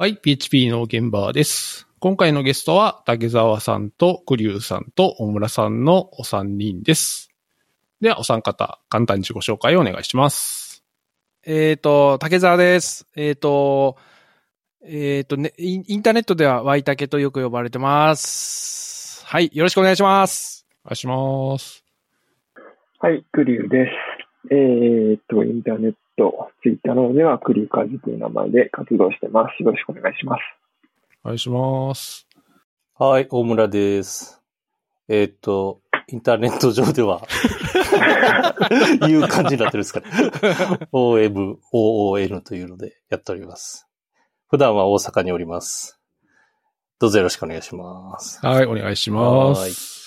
はい、PHP の現場です。今回のゲストは、竹澤さんと栗生さんと大村さんのお三人です。では、お三方、簡単に自己紹介をお願いします。えっ、と、竹澤です。えっ、と、えっ、とねイン、インターネットではワイタケとよく呼ばれてます。はい、よろしくお願いします。お願いします。はい、クリューです。えーっと、インターネット、ツイッターなどではクリューカズという名前で活動してます。よろしくお願いします。お願いします。はい、大村です。えーっと、インターネット上では、いう感じになってるんですかね。OM、OON というのでやっております。普段は大阪におります。どうぞよろしくお願いします。はい、お願いします。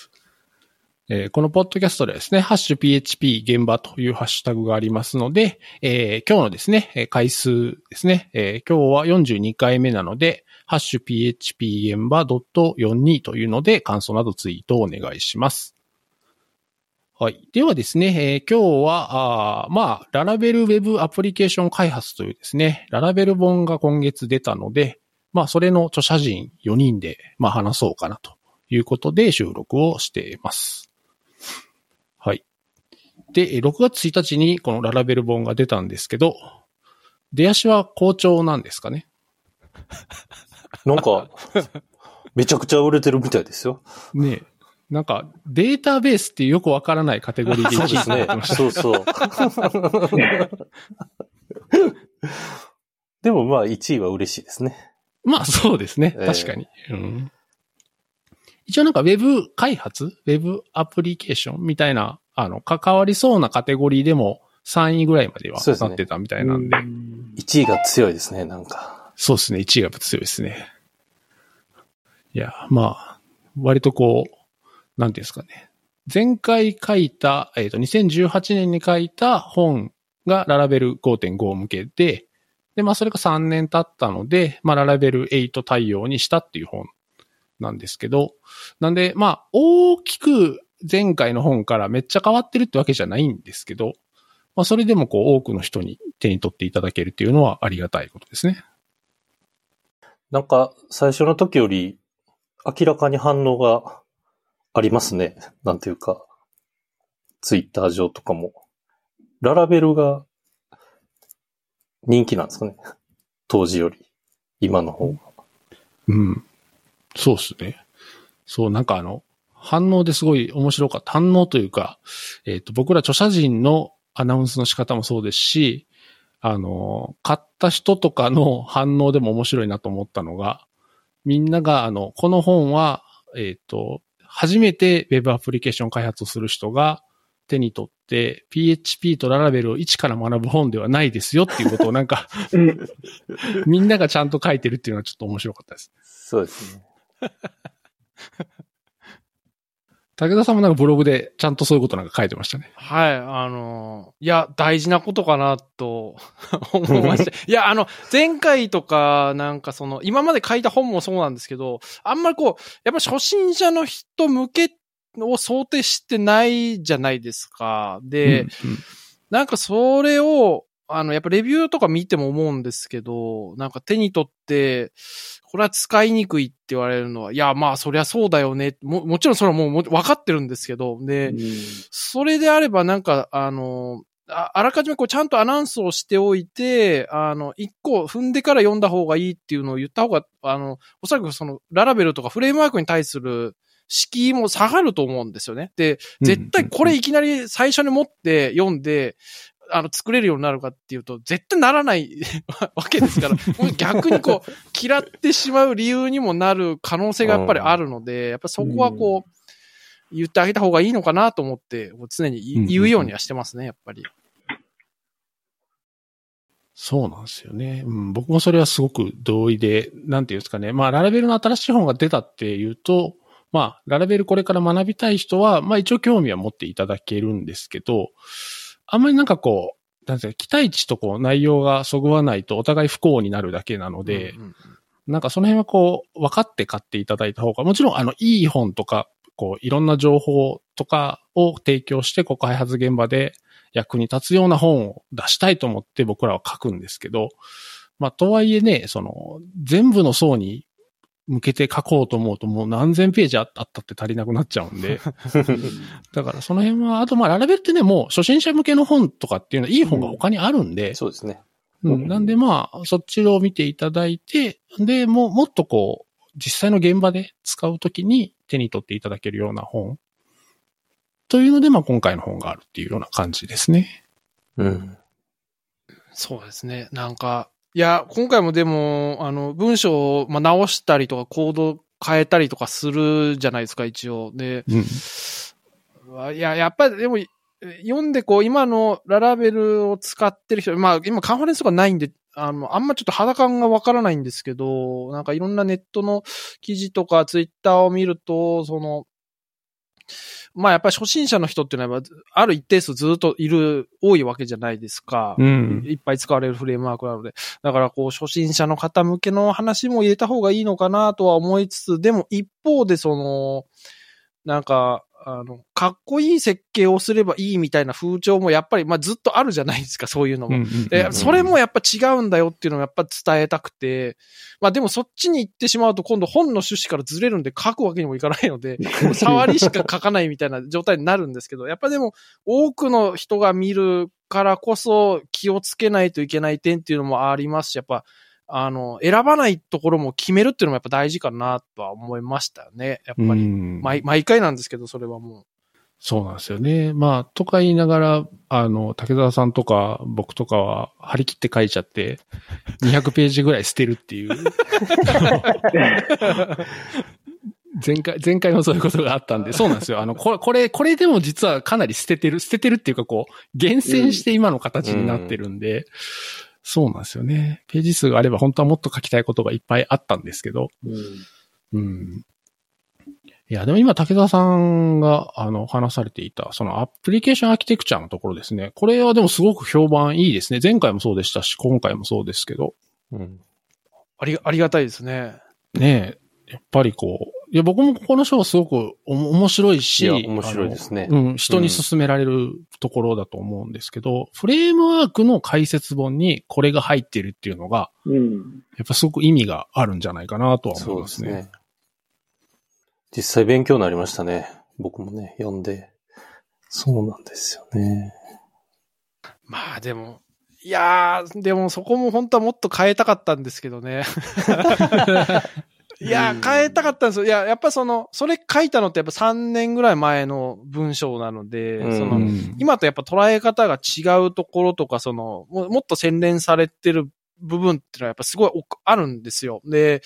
えーこのポッドキャストでですね、ハッシュ PHP 現場というハッシュタグがありますので、えー今日のですね、回数ですね、えー今日は42回目なので、ハッシュ PHP 現場 .42 というので、感想などツイートをお願いします。はい。ではですね、えー今日は、あまあ、ララベルウェブアプリケーション開発というですね、ララベル本が今月出たので、まあ、それの著者陣4人で、まあ、話そうかなということで収録をしています。はい。で、えー6月1日にこのララベル本が出たんですけど、出足は好調なんですかね？なんか、めちゃくちゃ売れてるみたいですよ。ねえなんか、データベースってよくわからないカテゴリーで1位にそうですねなってまし。た。そうそう。でもまあ1位は嬉しいですね。まあそうですね。ええ確かに。うん、一応なんか Web 開発 ?Web アプリケーション？みたいな、あの、関わりそうなカテゴリーでも3位ぐらいまではなってたみたいなんで。1位が強いですね、なんか。そうですね。1位が強いですね。いや、まあ、割とこう、なんていうんですかね。前回書いた、えっ、と、2018年に書いた本がララベル5.5向けで、で、まあ、それが3年経ったので、まあ、ララベル8対応にしたっていう本なんですけど、なんで、まあ、大きく前回の本からめっちゃ変わってるってわけじゃないんですけど、まあ、それでもこう、多くの人に手に取っていただけるっていうのはありがたいことですね。なんか、最初の時より、明らかに反応がありますね。なんていうか、ツイッター上とかも。ララベルが人気なんですかね。当時より、今の方が。うん。そうっすね。そう、なんかあの、反応ですごい面白かった。反応というか、えっ、と、僕ら著者陣のアナウンスの仕方もそうですし、あの、買った人とかの反応でも面白いなと思ったのが、みんなが、あの、この本は、えっ、と、初めて Web アプリケーション開発をする人が手に取って、PHP とララベルを一から学ぶ本ではないですよっていうことをなんか、うんみんながちゃんと書いてるっていうのはちょっと面白かったです。そうですね。武田さんもなんかブログでちゃんとそういうことなんか書いてましたね。はい、あの、いや、大事なことかなと 思いました。いや、あの、前回とか、なんかその、今まで書いた本もそうなんですけど、あんまりこう、やっぱ初心者の人向けを想定してないじゃないですか。で、うんなんかそれを、あの、やっぱレビューとか見ても思うんですけど、なんか手に取って、これは使いにくいって言われるのは、いや、まあそりゃそうだよね。も、もちろんそれはもうも分かってるんですけど、で、それであればなんか、あの、ああらかじめこうちゃんとアナウンスをしておいて、あの、一個踏んでから読んだ方がいいっていうのを言った方が、あの、おそらくその、ララベルとかフレームワークに対する敷居も下がると思うんですよね。で、絶対これいきなり最初に持って読んで、あの、作れるようになるかっていうと、絶対ならない わけですから、逆にこう、嫌ってしまう理由にもなる可能性がやっぱりあるので、やっぱそこはこう、言ってあげた方がいいのかなと思って、常に言うようにはしてますね、やっぱり。そうなんですよね。うん、僕もそれはすごく同意で、なんていうんですかね。まあ、ララベルの新しい本が出たっていうと、まあ、ララベルこれから学びたい人は、まあ一応興味は持っていただけるんですけど、あんまりなんかこう、なんていうか、期待値とこう内容がそぐわないとお互い不幸になるだけなので、なんかその辺はこう、分かって買っていただいた方が、もちろんあの、いい本とか、こう、いろんな情報とかを提供して、こう、開発現場で役に立つような本を出したいと思って僕らは書くんですけど、まあ、とはいえね、その、全部の層に向けて書こうと思うともう何千ページあったって足りなくなっちゃうんで。だからその辺は、あとまあララベルってね、もう初心者向けの本とかっていうのはいい本が他にあるんで、そうですね。うん、なんでまあ、そっちを見ていただいて、で、もう、もっとこう、実際の現場で使うときに手に取っていただけるような本。というので、まあ今回の本があるっていうような感じですね。うん。そうですね。なんか、いや、今回もでも、あの、文章を、まあ、直したりとか、コード変えたりとかするじゃないですか、一応。で、うん。いや、やっぱりでも、読んでこう、今のララベルを使ってる人、まあ今カンファレンスとかないんで、あの、あんまちょっと肌感がわからないんですけど、なんかいろんなネットの記事とかツイッターを見ると、その、まあやっぱり初心者の人っていうのは、ある一定数ずっといる、多いわけじゃないですか。うん。いっぱい使われるフレームワークなので。だからこう、初心者の方向けの話も入れた方がいいのかなとは思いつつ、でも一方でその、なんか、あの、かっこいい設計をすればいいみたいな風潮もやっぱり、まあずっとあるじゃないですか、そういうのも。で、それもやっぱ違うんだよっていうのをやっぱ伝えたくて、まあでもそっちに行ってしまうと今度本の趣旨からずれるんで書くわけにもいかないので、触りしか書かないみたいな状態になるんですけど、やっぱでも多くの人が見るからこそ気をつけないといけない点っていうのもありますし、やっぱ、あの、選ばないところも決めるっていうのもやっぱ大事かなとは思いましたよね。やっぱり。うん毎毎回なんですけど、それはもそうなんですよね。まあ、とか言いながら、あの、竹澤さんとか僕とかは張り切って書いちゃって、200ページぐらい捨てるっていう。前回、前回もそういうことがあったんで、そうなんですよ。あの、これ、これ、これでも実はかなり捨ててる、捨ててるっていうかこう、厳選して今の形になってるんで、そうなんですよね。ページ数があれば本当はもっと書きたいことがいっぱいあったんですけど、うんうん。いや、でも今、竹澤さんが、あの、話されていた、そのアプリケーションアーキテクチャのところですね。これはでもすごく評判いいですね。前回もそうでしたし、今回もそうですけど。うん。う、あり、ありがたいですね。ねえ、やっぱりこう、いや、僕もここの章すごくおも面白いし、いや、面白いですね。うん、人に勧められるところだと思うんですけど、フレームワークの解説本にこれが入ってるっていうのが、うん。やっぱすごく意味があるんじゃないかなとは思そいうまね。ですすね。実際勉強になりましたね。僕もね、読んで。そうなんですよね。まあでも、いやー、でもそこも本当はもっと変えたかったんですけどね。いやうん、変えたかったんですよ。いや、やっぱその、それ書いたのってやっぱ3年ぐらい前の文章なので、うんその、うん今とやっぱ捉え方が違うところとか、その、ももっと洗練されてる部分っていうのはやっぱすごい奥あるんですよ。で、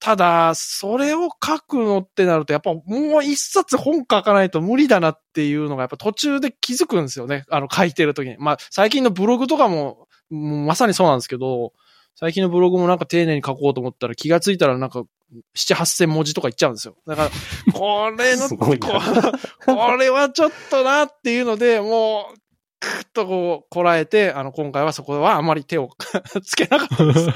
ただ、それを書くのってなると、やっぱもう一冊本書かないと無理だなっていうのがやっぱ途中で気づくんですよね。あの書いてる時に。まあ、最近のブログとかも、もうまさにそうなんですけど、最近のブログもなんか丁寧に書こうと思ったら気がついたらなんか、七八千文字とかいっちゃうんですよ。だから、これの、これはちょっとなっていうので、もう、くっとこう、こらえて、あの、今回はそこはあまり手を つけなかったです。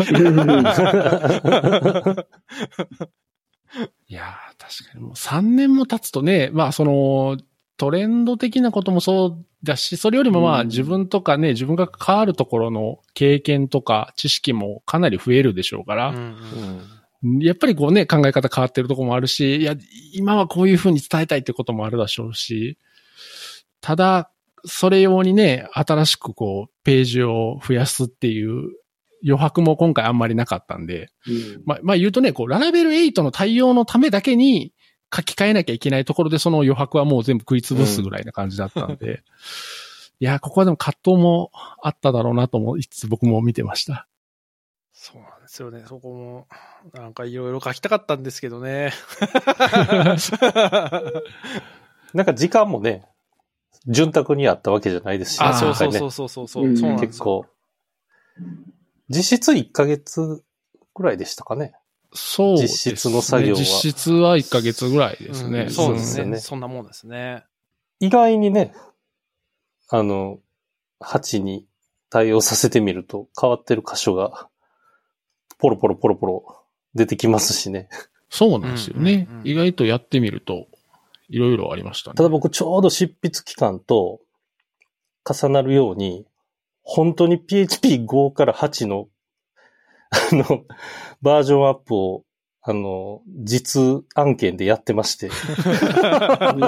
いやー、確かにもう3年も経つとね、まあその、トレンド的なこともそうだし、それよりもまあうん。自分とかね、自分が関わるところの経験とか知識もかなり増えるでしょうから、うん。やっぱりこうね、考え方変わってるところもあるし、いや、今はこういうふうに伝えたいってこともあるでしょうし、ただ、それ用にね、新しくこう、ページを増やすっていう余白も今回あんまりなかったんで、うん。まあ、まあ言うとね、こう、ララベル8の対応のためだけに書き換えなきゃいけないところでその余白はもう全部食い潰すぐらいな感じだったんで、いや、ここはでも葛藤もあっただろうなと思いつつ僕も見てました。そうなんですよね。そこも、なんかいろいろ書きたかったんですけどね。なんか時間もね、潤沢にあったわけじゃないですし、あ、そうそうそうそうそうそう、うん。結構、実質1ヶ月ぐらいでしたかね。そうですね。実質の作業は実質は1ヶ月ぐらいですね。うんそうですね。そうですよねそんなもんですね。意外にね、あの、8に対応させてみると変わってる箇所が、ポロポロポロポロ出てきますしね。そうなんですよね、うんうんうん意外とやってみると、いろいろありましたね。ただ僕ちょうど執筆期間と重なるように、本当に PHP5 から8のあの、バージョンアップを、あの、実案件でやってまして。だか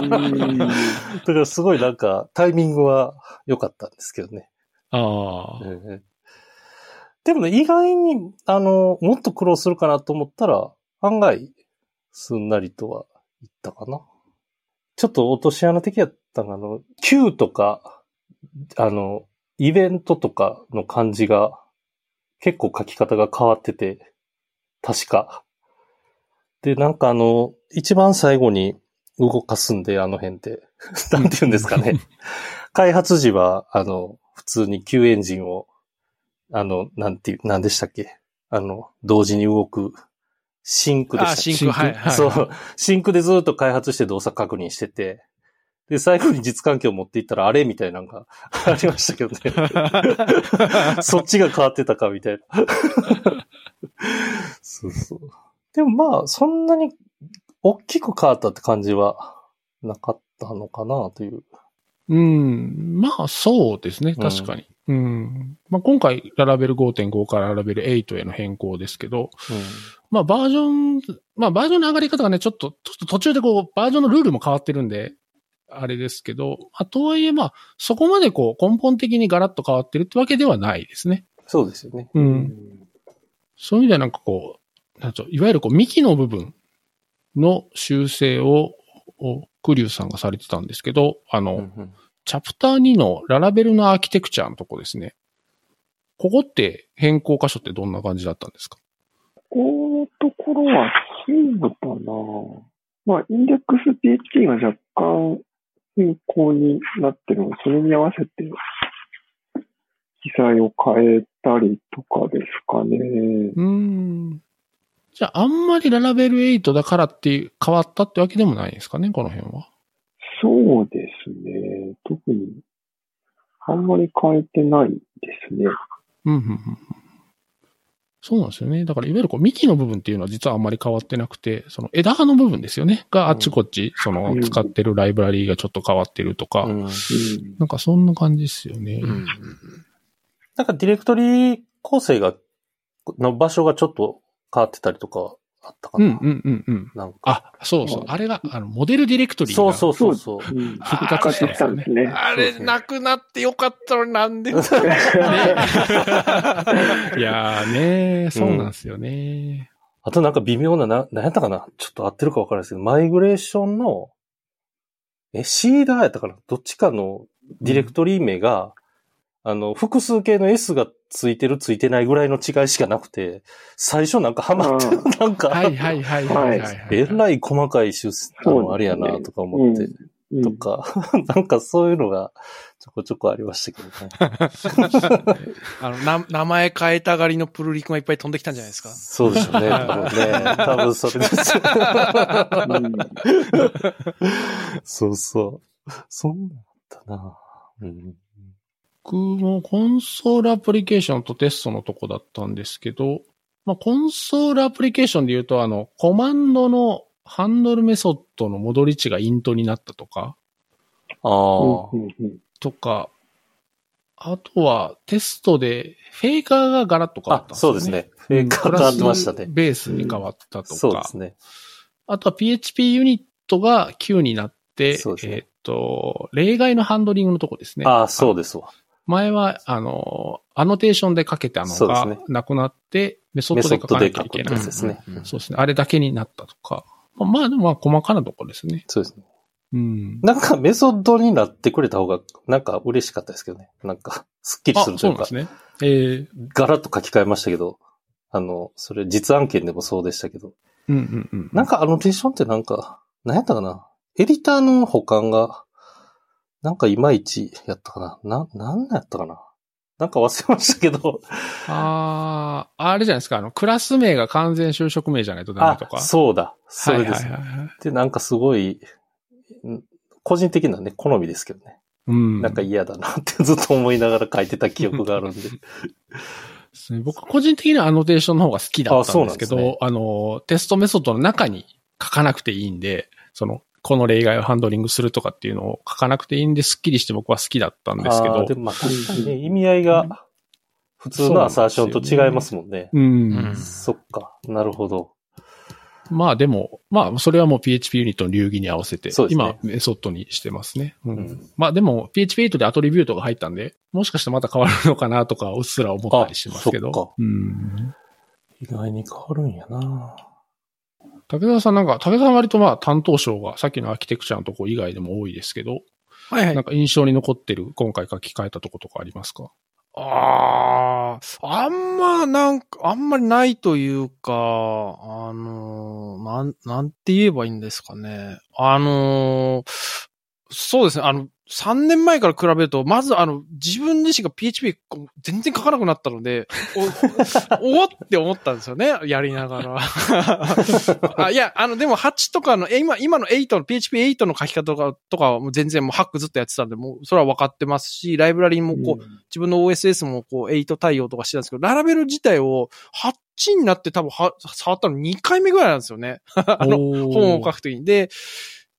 らすごいなんか、タイミングは良かったんですけどね。ああ。ええでもね、意外に、あの、もっと苦労するかなと思ったら、案外、すんなりとはいったかな。ちょっと落とし穴的やったのが、あの、Q とか、あの、イベントとかの感じが、結構書き方が変わってて、確か。で、なんかあの、一番最後に動かすんで、あの辺って。なんて言うんですかね。開発時は、あの、普通に Q エンジンを、あの、なんていう、なんでしたっけあの、同時に動く、 sync でしたあ、っけ sync、はい、はい。そう。 sync でずっと開発して動作確認してて、で、最後に実環境を持っていったらあれみたいなのが ありましたけどね。そっちが変わってたかみたいな。そうそう。でもまあ、そんなに大きく変わったって感じはなかったのかなという。うん。まあ、そうですね。確かに。うん。まあ、今回、ララベル5.5からララベル8への変更ですけど、まあ、バージョン、まあ、バージョンの上がり方がね、ちょっと、ちょっと途中でこう、バージョンのルールも変わってるんで、あれですけど、あとはいえ、まあ、そこまでこう、根本的にガラッと変わってるってわけではないですね。そうですよね。うん。そういう意味ではなんかこう、なんといわゆるこう、幹の部分の修正を、をクリューさんがされてたんですけど、あの、うんうんチャプター2のララベルのアーキテクチャのとこですね。ここって変更箇所ってどんな感じだったんですか？このところはそうかな。まあ、インデックス PHP が若干変更になってるので、それに合わせて記載を変えたりとかですかね。うーん。じゃあ、あんまりララベル8だからっていう変わったってわけでもないんですかね、この辺は。そうですね。特にあんまり変えてないですね。うん、うん、うん。そうなんですよね。だから、いわゆるこう、幹の部分っていうのは実はあんまり変わってなくて、その枝葉の部分ですよね。があっちこっち、そのうん使ってるライブラリーがちょっと変わってるとか、うんうん。なんかそんな感じですよね。うんなんかディレクトリ構成が、の場所がちょっと変わってたりとかあったかな。うん、うん、うん、うん。なんか。あ、そうそう。あれが、あの、モデルディレクトリが。そうそうそう。復活したんですよね復活したんですね。あれ、なくなってよかったのになんで。いやーねそうなんですよね。あとなんか微妙な、な、なんやったかなちょっと合ってるか分からないですけど、マイグレーションの、え、シーダーやったかなどっちかのディレクトリ名が、あの、複数形の S がついてるついてないぐらいの違いしかなくて、最初なんかハマってう、なんか、はいはいはいはいはい、はい。えらい細かい修正、あれやな、とか思って、うんとか、なんかそういうのがちょこちょこありましたけどね。あの、な、名前変えたがりのプルリクがいっぱい飛んできたんじゃないですか？そうでしょうね、多分ね。多分それです。うん そうそう。そんなんだったな。うん。僕もコンソールアプリケーションとテストのとこだったんですけど、まあ、コンソールアプリケーションで言うと、あの、コマンドのハンドルメソッドの戻り値がイントになったとか、ああ。うんうんとか、あとはテストでフェイカーがガラッと変わったね。そうですね。フェイカー変わってましたね。ベースに変わったとか、そうですね。あとは PHP ユニットが Q になって、そうですねえーっと、例外のハンドリングのとこですね。ああ、そうですわ。前は、あの、アノテーションでかけたのがそうですねなくなって、メソッメドで書かソッドでなきゃいけない。ですね。うんそうですね。あれだけになったとか。まあ、でもまあ、細かなとこですね。そうですね。うん。なんかメソッドになってくれた方が、なんか嬉しかったですけどね。なんか、スッキリあする、というかそうなんです、ね。ええガラッと書き換えましたけど、あの、それ実案件でもそうでしたけど、うんうんうん。なんかアノテーションってなんか、何やったかなエディターの保管が、なんかいまいちやったかなな、なんやったかななんか忘れましたけど。ああ、あれじゃないですか。あの、クラス名が完全就職名じゃないとダメとか。あ、そうだ。それです。はいはいはいはい。で、なんかすごい、ん個人的なね、好みですけどね。うん。なんか嫌だなってずっと思いながら書いてた記憶があるんで。ですね僕個人的にはアノテーションの方が好きだったんですけど、あねの、テストメソッドの中に書かなくていいんで、その、この例外をハンドリングするとかっていうのを書かなくていいんで、スッキリして僕は好きだったんですけどでもまあ確かにね、意味合いが普通のアサーションと違いますもんね。うん。うんそっか。なるほど。まあでも、まあそれはもう PHP ユニットの流儀に合わせて、今メソッドにしてますね。うんうんまあでも PHP8 でアトリビュートが入ったんで、もしかしてまた変わるのかなとかうっすら思ったりしますけど。あそっかうん。意外に変わるんやな武田さんなんか、武田さん割とまあ担当章がさっきのアーキテクチャのとこ以外でも多いですけど、はいはいなん。か印象に残ってる今回書き換えたとことかありますか？ああ、あんま、なんか、あんまりないというか、あのーなん、なんて言えばいいんですかね。あのーそうですね、あの、3年前から比べると、まずあの、自分自身が PHP 全然書かなくなったので、お、おって思ったんですよね、やりながら。あいや、あの、でも8とかの、え今、今の8の、PHP8 の書き方とか、とかはもう全然もうハックずっとやってたんで、もう、それは分かってますし、ライブラリもこう、自分の OSS もこう8対応とかしてたんですけど、ララベル自体を8になって多分は触ったの2回目ぐらいなんですよね。あの、本を書くときに。で、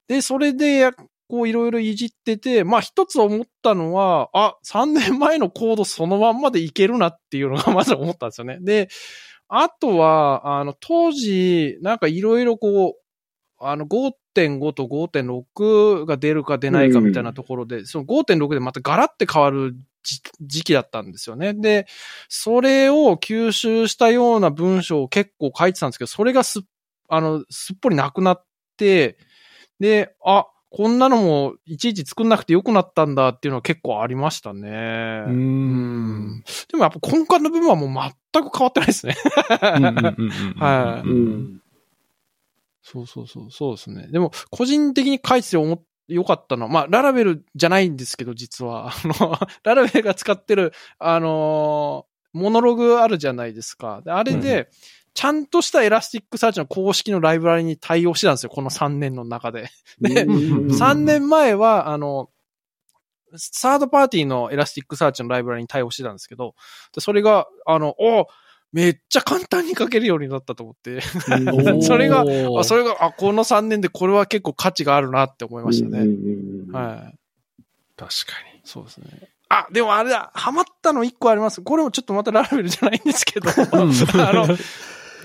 で、それでや、こういろいろいじってて、まあ一つ思ったのは、あ、3年前のコードそのまんまでいけるなっていうのがまず思ったんですよね。で、あとは、あの、当時、なんかいろいろこう、あの、5.5と5.6が出るか出ないかみたいなところで、その5.6でまたガラって変わる時時期だったんですよね。で、それを吸収したような文章を結構書いてたんですけど、それがすっ、あの、すっぽりなくなって、で、あ、こんなのもいちいち作んなくてよくなったんだっていうのは結構ありましたね。う。うんん。でもやっぱ根幹の部分はもう全く変わってないですね。はいうん。そうそうそう、そうですね。でも、個人的に書いてて思っよかったのは、まあ、 Laravel じゃないんですけど、実は。あの、Laravel が使ってる、あのー Monolog あるじゃないですか。であれで、ちゃんとした Elasticsearch の公式のライブラリに対応してたんですよ、この3年の中で。でうん3 年前は、あの、サードパーティーの Elasticsearch のライブラリに対応してたんですけど、でそれが、あの、おめっちゃ簡単に書けるようになったと思って、それがあそれが、あ、この3年でこれは結構価値があるなって思いましたね。ねはい。確かに。そうですね。あ、でもあれだ、ハマったの1個あります。これもちょっとまた Laravel じゃないんですけど、あの、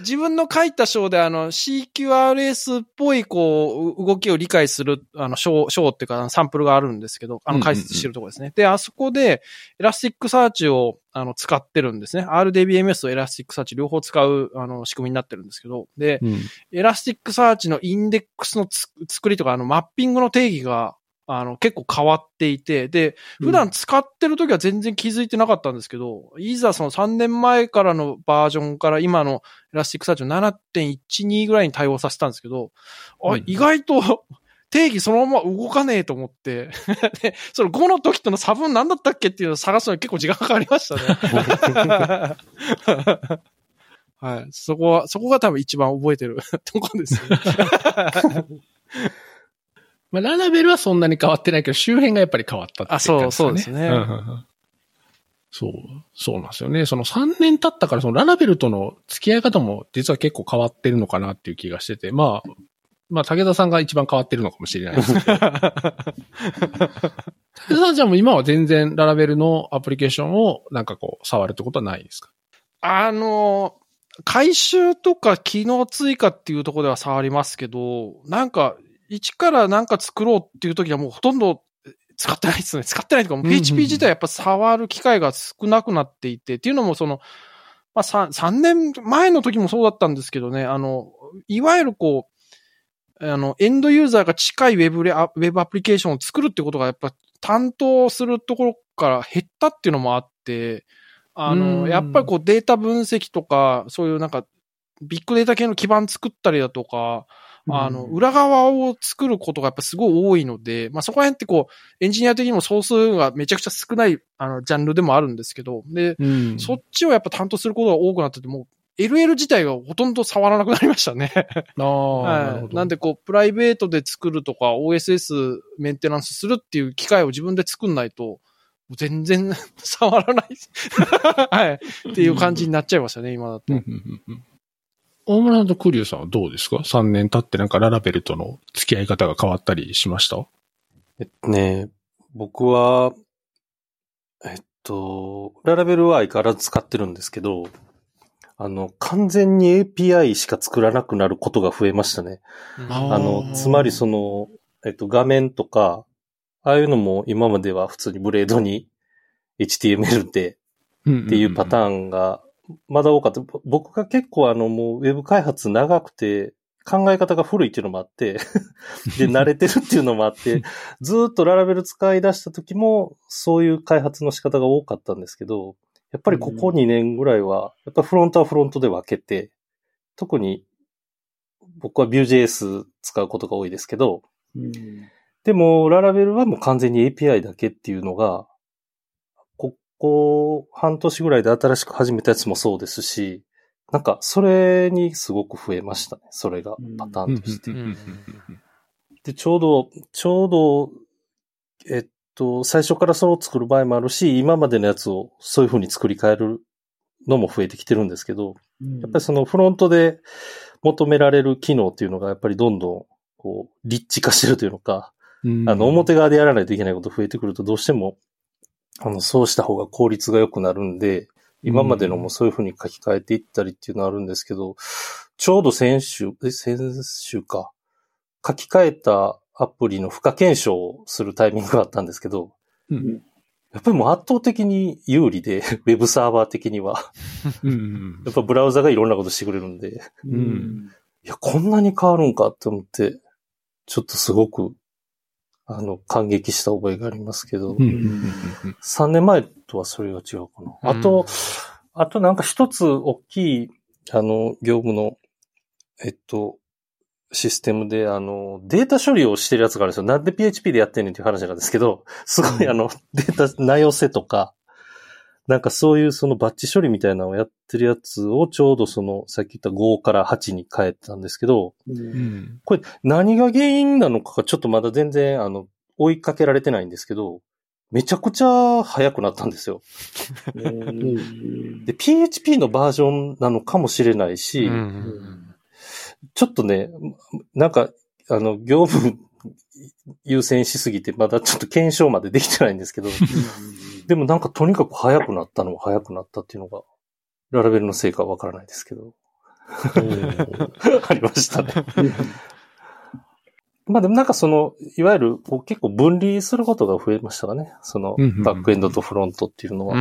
自分の書いた章であの CQRS っぽいこう動きを理解するあの章、章っていうかサンプルがあるんですけど、あの解説してるところですね。で、あそこでElasticsearch をあの使ってるんですね。RDBMS とエラスティックサーチ両方使うあの仕組みになってるんですけど、で、うん Elasticsearch のインデックスのつ作りとか、あの、マッピングの定義が、あの、結構変わっていて、で、普段使ってる時は全然気づいてなかったんですけど、いざその3年前からのバージョンから今の Elasticsearch の7.12ぐらいに対応させたんですけど、あうん意外と 定義そのまま動かねえと思って、で、その5の時との差分何だったっけっていうのを探すのに結構時間かかりましたね。はい。そこは、そこが多分一番覚えてるとこですね。まあ、ララベルはそんなに変わってないけど、周辺がやっぱり変わったっていうあそう感じそうですねんんうんそう、そうなんですよね。その3年経ったから、そのララベルとの付き合い方も実は結構変わってるのかなっていう気がしてて、まあ、まあ、武田さんが一番変わってるのかもしれないですけど。武田さんじゃあもう今は全然ララベルのアプリケーションをなんかこう、触るってことはないですか？あの、回収とか機能追加っていうところでは触りますけど、なんか、一からなんか作ろうっていう時はもうほとんど使ってないですね。使ってないとか、PHP 自体やっぱ触る機会が少なくなっていて、っていうのもその、まあ3、三年前の時もそうだったんですけどね、あの、いわゆるこう、あの、エンドユーザーが近いウェブレア、ウェブアプリケーションを作るってことがやっぱ担当するところから減ったっていうのもあって、あうの、ん。やっぱりこうデータ分析とか、そういうなんか、ビッグデータ系の基盤作ったりだとか、あの、裏側を作ることがやっぱすごい多いので、まあそこら辺ってこう、エンジニア的にも総数がめちゃくちゃ少ない、あの、ジャンルでもあるんですけど、で、うんそっちをやっぱ担当することが多くなってて、もう、LL 自体がほとんど触らなくなりましたね。ああ、なるはい。ほど。なんでこう、プライベートで作るとか、OSS メンテナンスするっていう機械を自分で作んないと、全然 触らない。はい。っていう感じになっちゃいましたね、今だと。大村とクリュウさんはどうですか ?3 年経ってなんかララベルとの付き合い方が変わったりしました？えっとね、僕は、えっと、ララベルは相変わらず使ってるんですけど、あの、完全に API しか作らなくなることが増えましたね。ああの、つまりその、えっと、画面とか、ああいうのも今までは普通にブレードに HTML でっていうパターンがまだ多かった。僕が結構あのもうウェブ開発長くて考え方が古いっていうのもあって で、慣れてるっていうのもあって、ずーっとララベル使い出した時もそういう開発の仕方が多かったんですけど、やっぱりここ2年ぐらいは、やっぱフロントはフロントで分けて、特に僕は Vue.js 使うことが多いですけど、うんでも、ララベルはもう完全に API だけっていうのが、ここ半年ぐらいで新しく始めたやつもそうですし、なんかそれにすごく増えましたね。それがパターンとして。で、ちょうど、ちょうど、えっと、最初からそう作る場合もあるし、今までのやつをそういう風に作り変えるのも増えてきてるんですけど、やっぱりそのフロントで求められる機能っていうのがやっぱりどんどんこう、立地化してるというのか、あの、表側でやらないといけないこと増えてくると、どうしても、あの、そうした方が効率が良くなるんで、今までのもそういうふうに書き換えていったりっていうのはあるんですけど、ちょうど先週、え、先週か、書き換えたアプリの負荷検証をするタイミングがあったんですけど、うん。やっぱりもう圧倒的に有利で、ウェブサーバー的には。うん。やっぱブラウザがいろんなことしてくれるんで、うん。いや、こんなに変わるんかって思って、ちょっとすごく、あの、感激した覚えがありますけど、うんうん3年前とはそれが違うかな。あと、あとなんか一つ大きい、あの、業務の、えっと、システムで、あの、データ処理をしてるやつがあるんですよ。なんで PHP でやってんねんっていう話なんですけど、すごいあの、データ、内寄せとか、なんかそういうそのバッチ処理みたいなのをやってるやつをちょうどその、さっき言った5から8に変えたんですけど、うん。これ何が原因なのかがちょっとまだ全然、あの、追いかけられてないんですけど、めちゃくちゃ速くなったんですよ。で、PHP のバージョンなのかもしれないし、ちょっとね、なんか、あの、業務優先しすぎて、まだちょっと検証までできてないんですけど、でもなんかとにかく速くなったのは速くなったっていうのが、ララベルのせいかわからないですけど、ありましたね。まあでもなんかその、いわゆるこう結構分離することが増えましたかね。そのバックエンドとフロントっていうのは。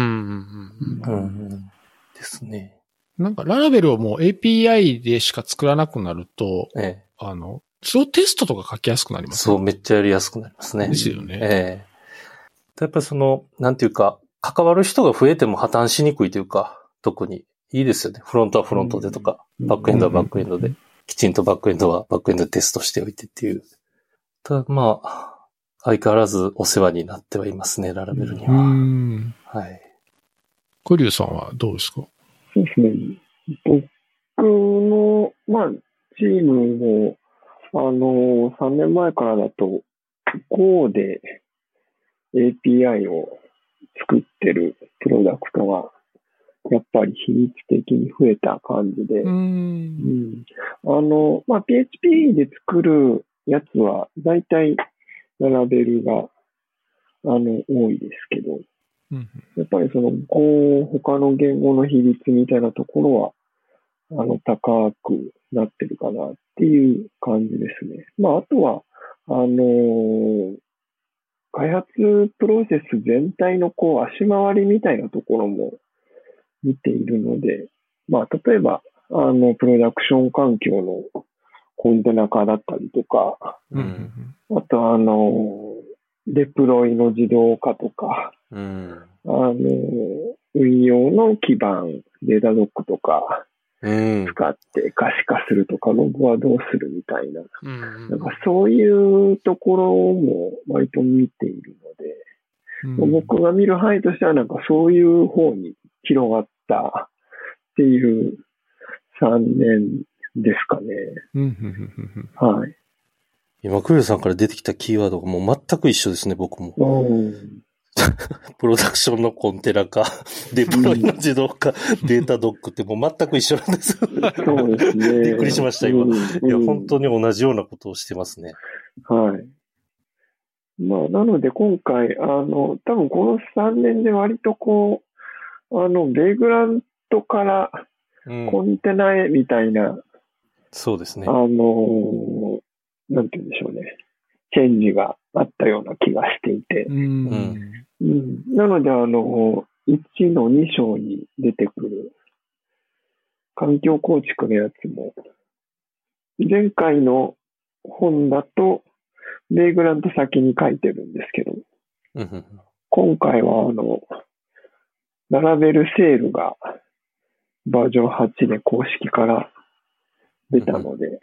ですね。なんかララベルをもう API でしか作らなくなると、ええ。あの、そうテストとか書きやすくなりますそう、めっちゃやりやすくなりますね。ですよね。ええやっぱりその、なんていうか、関わる人が増えても破綻しにくいというか、特にいいですよね。フロントはフロントでとか、バックエンドはバックエンドで、きちんとバックエンドはバックエンドでテストしておいてっていう。ただまあ、相変わらずお世話になってはいますね、ララベルにうは。ん。はい。クリュウさんはどうですか？そうですね。僕の、まあ、チームも、あの、3年前からだと、Go で API を作ってるプロダクトが、やっぱり比率的に増えた感じで、う。うんんあの、まあ、PHP で作るやつは、だいたいララベルが、あの、多いですけど、うんやっぱりその、こう、他の言語の比率みたいなところは、あの、高くなってるかなっていう感じですね。まあ、あとは、あのー開発プロセス全体のこう、足回りみたいなところも見ているので、まあ、例えば、あの、プロダクション環境のコンテナ化だったりとか、ううんん。あとあの、デプロイの自動化とか、うん。あの、運用の基盤、データドックとかうん。使って可視化するとか、ログはどうするみたいな、うんなんかそういうところも割と見ているので、うん僕が見る範囲としてはなんかそういう方に広がったっていう3年ですかね。うんうんうんうんはい。今、クリュウさんから出てきたキーワードがもう全く一緒ですね、僕も。うん プロダクションのコンテナ化、デプロイの自動化、データドックってもう全く一緒なんですよ。そうですね。びっくりしました今うんいや、本当に同じようなことをしてますね。はい。まあ、なので今回、あの、多分この3年で割とこう、あの、ベイグラントからうんコンテナへみたいな、そうですねあ。の、なんて言うんでしょうね。チェンジがあったような気がしていて。うん。うん、なので、あの、1の2章に出てくる環境構築のやつも、前回の本だと、ベイグラント先に書いてるんですけど、うんうん今回はあの、並べるセールがバージョン8で公式から出たので、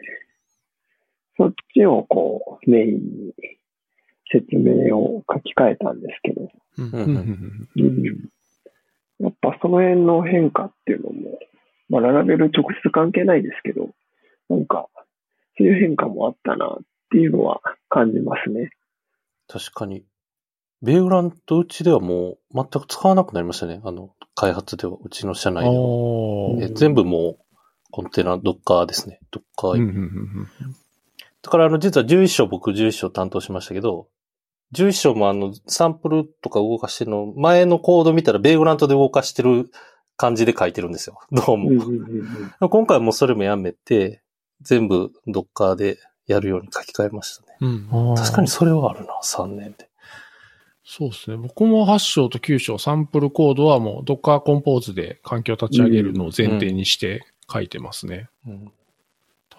そっちをこうメインに説明を書き換えたんですけど、うんうんうんうんうんやっぱその辺の変化っていうのも、まあ、ララベル直接関係ないですけど、なんか、そういう変化もあったなっていうのは感じますね。確かに。ベイグラントうちではもう全く使わなくなりましたね。あの、開発では、うちの社内では。全部もう、コンテナ、ドッカーですね。ドッカー。うんうんうんだからあの、実は11章僕11章担当しましたけど、11章もあの、サンプルとか動かしてるの、前のコード見たらベイグラントで動かしてる感じで書いてるんですよ。どうも。うんうんうんうん今回はもうそれもやめて、全部ドッカーでやるように書き換えましたね。うん確かにそれはあるな、3年で。そうですね。僕も8章と9章サンプルコードはもう Docker コンポーズで環境を立ち上げるのを前提にして書いてますね。うん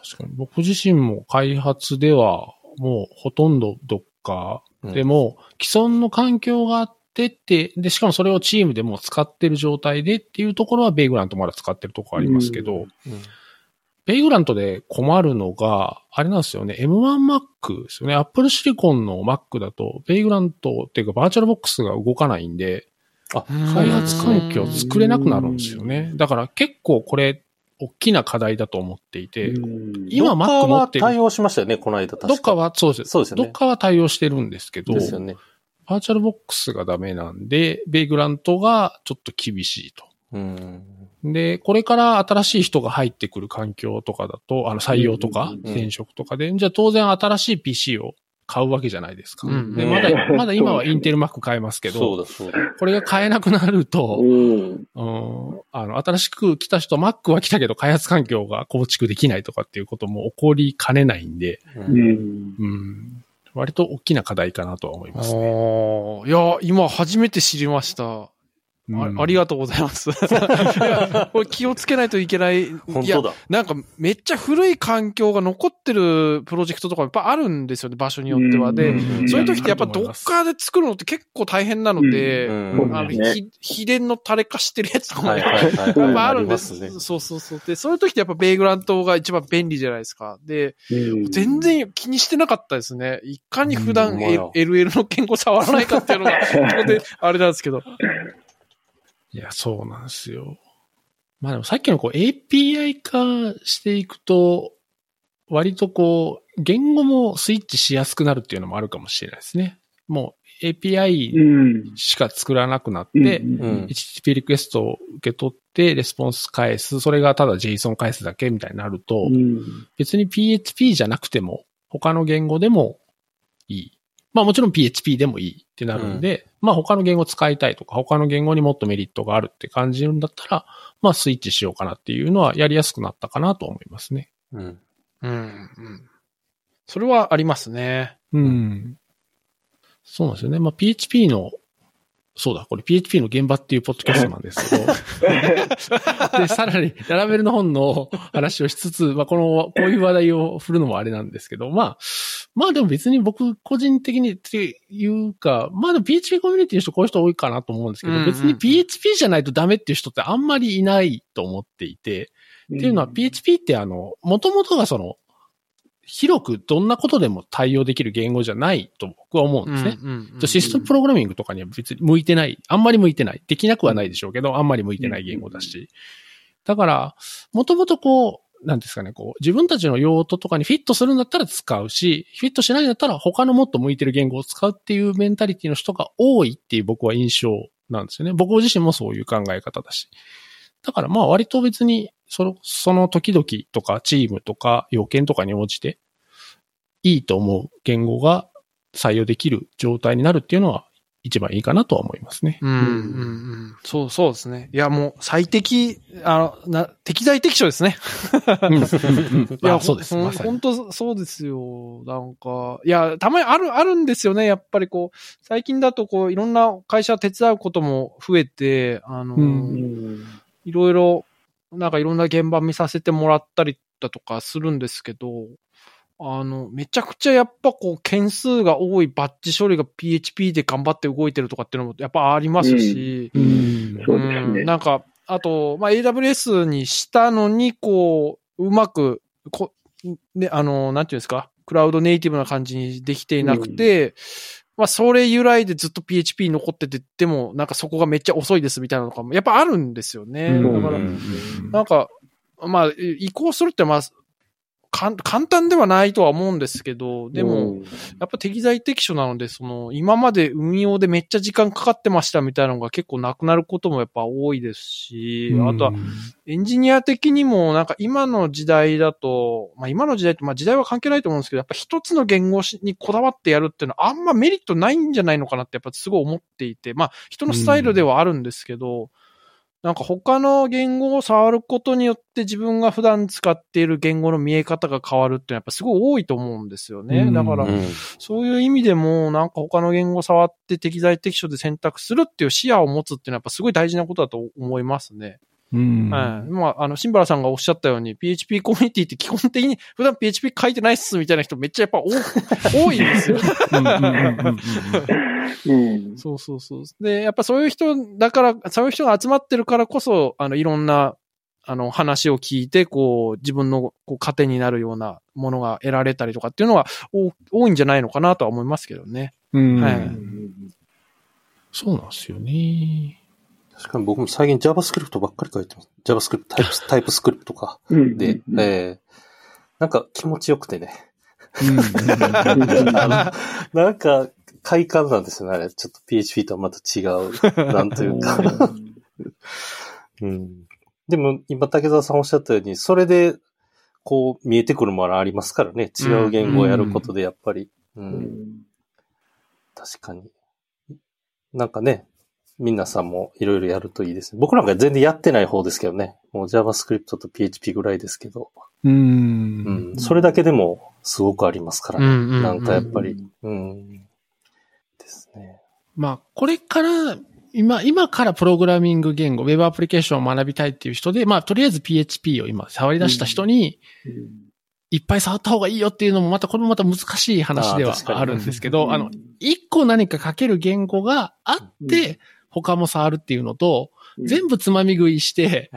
確かに。僕自身も開発ではもうほとんど Docker でも既存の環境があってって、で、しかもそれをチームでもう使ってる状態でっていうところはベイグラントまだ使ってるところありますけど、うんうんベイグラントで困るのが、あれなんですよね、M1Mac ですよね。Apple Silicon の Mac だと、ベイグラントっていうかバーチャルボックスが動かないんで、あ、開発環境作れなくなるんですよね。だから結構これ、大きな課題だと思っていて、うん今 Mac 持ってるは対応しましたよね、この間確か。どっかはそうです。そうですよねどっかは対応してるんですけど、ですよね。バーチャルボックスがダメなんで、ベイグラントがちょっと厳しいと。うん。で、これから新しい人が入ってくる環境とかだと、あの採用とかうん転職とかで、じゃあ当然新しい PC を買うわけじゃないですか。うんで、うんまだ、まだ今はインテル Mac 買えますけど、そうだ、そうだ。これが買えなくなると、うんうん、あの、新しく来た人、Mac は来たけど開発環境が構築できないとかっていうことも起こりかねないんで、ううんんうん、割と大きな課題かなとは思いあますね。ーいや、今初めて知りました。あありがとうございます。いやこれ気をつけないといけない。いや本当だ。なんかめっちゃ古い環境が残ってるプロジェクトとかいっぱいあるんですよね、場所によっては。で、うんそういう時ってやっぱドあると思いますッカーで作るのって結構大変なので、うんあの、秘伝の垂れ化してるやつとかもはいやっぱはいはい。やっぱあるんりで。ますすね。そうそうそう。で、そういう時ってやっぱベイグラントが一番便利じゃないですか。で、うん全然気にしてなかったですね。いかに普段 LL の言語触らないかっていうのが、ここであれなんですけど。いや、そうなんですよ。まあでもさっきのこう API 化していくと、割とこう、言語もスイッチしやすくなるっていうのもあるかもしれないですね。もう API うんしか作らなくなって、HTTP リクエストを受け取って、レスポンス返す。それがただ JSON 返すだけみたいになると、うん別に PHP じゃなくても、他の言語でもいい。まあもちろん PHP でもいいってなるんで、まあ他の言語使いたいとか、他の言語にもっとメリットがあるって感じるんだったら、まあスイッチしようかなっていうのはやりやすくなったかなと思いますね。うん。うん、うん。それはありますね。うん。そうなんですよね。まあ PHP の、そうだ、これ PHP の現場っていうポッドキャストなんですけど、で、さらに、ララベルの本の話をしつつ、まあ、この、こういう話題を振るのもあれなんですけど、まあ、まあでも別に僕個人的にっていうか、まあでも PHP コミュニティの人こういう人多いかなと思うんですけど、うんうん別に PHP じゃないとダメっていう人ってあんまりいないと思っていて、っていうのは PHP ってあの、元々がその、広くどんなことでも対応できる言語じゃないと僕は思うんですね。システムプログラミングとかには別に向いてない。あんまり向いてない。できなくはないでしょうけど、あんまり向いてない言語だし。だから、もともとこう、なんですかね、こう、自分たちの用途とかにフィットするんだったら使うし、フィットしないんだったら他のもっと向いてる言語を使うっていうメンタリティの人が多いっていう僕は印象なんですよね。僕自身もそういう考え方だし。だからまあ割と別に、その、その時々とかチームとか要件とかに応じて、いいと思う言語が採用できる状態になるっていうのは一番いいかなとは思いますね。うん、うん、うん。そう、そうですね。いや、もう、最適、あの、な、適材適所ですね。いや、まあそうです。本当そうですよ。なんか、いや、たまにある、あるんですよね。やっぱりこう、最近だとこう、いろんな会社手伝うことも増えて、あの。いろいろ、なんかいろんな現場見させてもらったりだとかするんですけど、あの、めちゃくちゃやっぱこう、件数が多いバッジ処理が PHP で頑張って動いてるとかっていうのもやっぱありますし、なんか、あと、まあ、AWS にしたのに、こう、うまく、こ、ね、あの、なんていうんですか、クラウドネイティブな感じにできていなくて、まあ、それ由来でずっと PHP 残ってて、でも、なんかそこがめっちゃ遅いですみたいなのとかも、やっぱあるんですよね。うん。だから、うん。なんか、まあ、移行するって、まあ、簡単ではないとは思うんですけど、でも、うん、やっぱ適材適所なので、その、今まで運用でめっちゃ時間かかってましたみたいなのが結構なくなることもやっぱ多いですし、あとは、エンジニア的にもなんか今の時代だと、まあ今の時代って、まあ時代は関係ないと思うんですけど、やっぱ一つの言語にこだわってやるっていうのはあんまメリットないんじゃないのかなってやっぱすごい思っていて、まあ人のスタイルではあるんですけど、なんか他の言語を触ることによって自分が普段使っている言語の見え方が変わるっていうのはやっぱすごい多いと思うんですよね。うんだからう、んそういう意味でも、なんか他の言語を触って適材適所で選択するっていう視野を持つっていうのはやっぱすごい大事なことだと思いますね。うん。はい。まあ、あの、シンバラさんがおっしゃったように、PHP コミュニティって基本的に普段 PHP 書いてないっすみたいな人めっちゃやっぱ多多いんですよ。うん。そうそうそう。で、やっぱそういう人だから、そういう人が集まってるからこそ、あの、いろんな、あの、話を聞いて、こう、自分のこう糧になるようなものが得られたりとかっていうのはお多いんじゃないのかなとは思いますけどね。うんはいそうなんですよね。確かに僕も最近 JavaScript ばっかり書いてます。JavaScript、タイプ、タイプスクリプトか。うんで、うんえーなんか気持ちよくてね。うん あのなんか快感なんですよね、あれ。ちょっと PHP とはまた違う。なんというか。うん。でも、今竹澤さんおっしゃったように、それで、こう、見えてくるものありますからね。違う言語をやることで、やっぱり。う。うんん確かに。なんかね、皆さんもいろいろやるといいですね。僕なんか全然やってない方ですけどね。もう JavaScript と PHP ぐらいですけど。う。うんん。それだけでもすごくありますからね。うんうんうんなんかやっぱり。うん。ね。まあ、これから、今、今からプログラミング言語、ウェブアプリケーションを学びたいっていう人で、まあ、とりあえず PHP を今触り出した人に、いっぱい触った方がいいよっていうのもまた、これもまた難しい話ではあるんですけど、あの、一個何か書ける言語があって、他も触るっていうのと、全部つまみ食いして、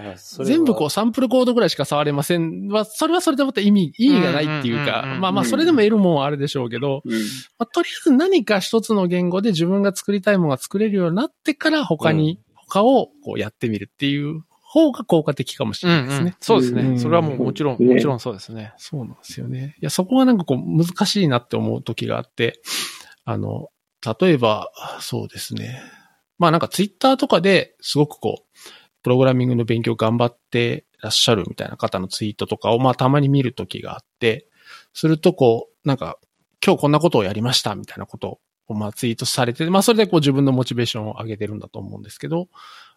全部こうサンプルコードぐらいしか触れませんは、それはそれでまた意味、意味がないっていううんうんうんかう、んまあまあそれでも得るもんはあるでしょうけど、うんまあ、とりあえず何か一つの言語で自分が作りたいものが作れるようになってから他に、他をこうやってみるっていう方が効果的かもしうんうんれないですね。そうですね。うんそれはもうもちろん、ねもちろんそうですね。そうなんですよね。いや、そこがなんかこう難しいなって思う時があって、あの、例えば、そうですね。まあなんかツイッターとかですごくこう、プログラミングの勉強頑張ってらっしゃるみたいな方のツイートとかをまあたまに見る時があって、するとこう、なんか、今日こんなことをやりましたみたいなことをまあツイートされて、まあそれでこう自分のモチベーションを上げてるんだと思うんですけど、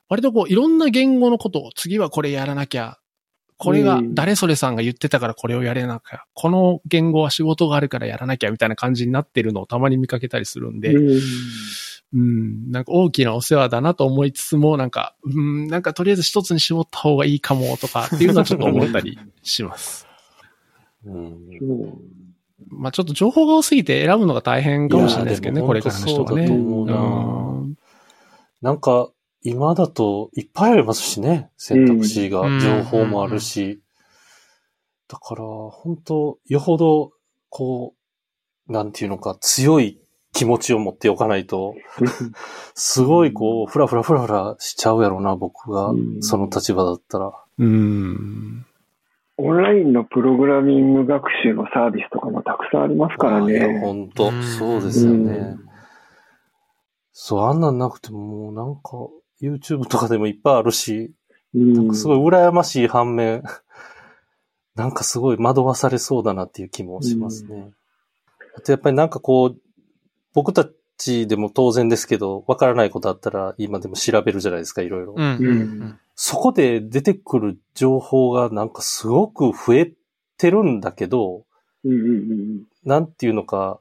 割とこういろんな言語のことを次はこれやらなきゃ、これが誰それさんが言ってたからこれをやれなきゃ、この言語は仕事があるからやらなきゃみたいな感じになってるのをたまに見かけたりするんで、うん、なんか大きなお世話だなと思いつつも、なんか、うん、なんかとりあえず一つに絞った方がいいかもとかっていうのはちょっと思ったりします。うん。まあちょっと情報が多すぎて選ぶのが大変かもしれないですけどね、これからの人はね。そうだと思うなうんなんか、今だといっぱいありますしね。選択肢が、うん情報もあるし。だから、本当よほど、こう、なんていうのか、強い気持ちを持っておかないと、すごいこう、ふらふらふらふらしちゃうやろうな、僕がう、んその立場だったら。うん。オンラインのプログラミング学習のサービスとかもたくさんありますからね。本当うんそうですよね。うんそう、あんなんなくても、もうなんか、YouTube とかでもいっぱいあるし、うんすごい羨ましい反面、なんかすごい惑わされそうだなっていう気もしますね。あとやっぱりなんかこう、僕たちでも当然ですけど、わからないことあったら今でも調べるじゃないですか、いろいろ。うん。うん。そこで出てくる情報がなんかすごく増えてるんだけど、うんうんうんなんていうのか、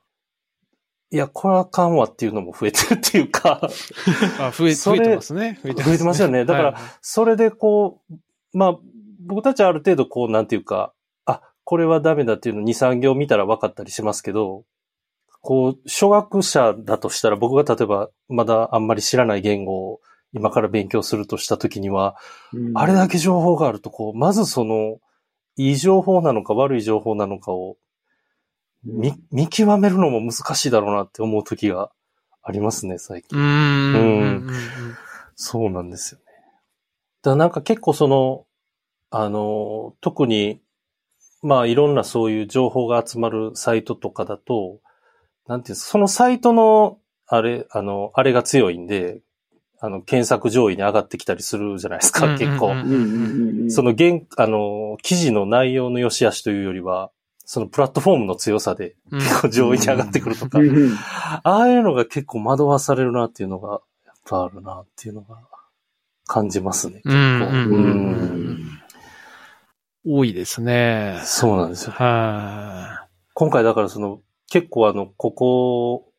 いや、これはあかんわっていうのも増えてるっていうか、あ、増え、増えてますね。増えて増えてますよねだからはいそれでこう、まあ、僕たちはある程度こう、なんていうか、あ、これはダメだっていうのを2、3行見たら分かったりしますけど、こう、初学者だとしたら僕が例えばまだあんまり知らない言語を今から勉強するとしたときには、うん。あれだけ情報があると、こう、まずその、いい情報なのか悪い情報なのかを見、見極めるのも難しいだろうなって思う時がありますね、最近。うーん。うんうんそうなんですよね。だからなんか結構その、あの、特に、まあいろんなそういう情報が集まるサイトとかだと、なんていうんですそのサイトの、あれ、あの、あれが強いんで、あの、検索上位に上がってきたりするじゃないですか、結構。その原、あの、記事の内容の良し悪しというよりは、そのプラットフォームの強さでうん結構上位に上がってくるとかああいうのが結構惑わされるなっていうのが、やっぱあるなっていうのが感じますね。うんうんうんううんん多いですね。そうなんですよ。は今回だからその、結構あの、ここ、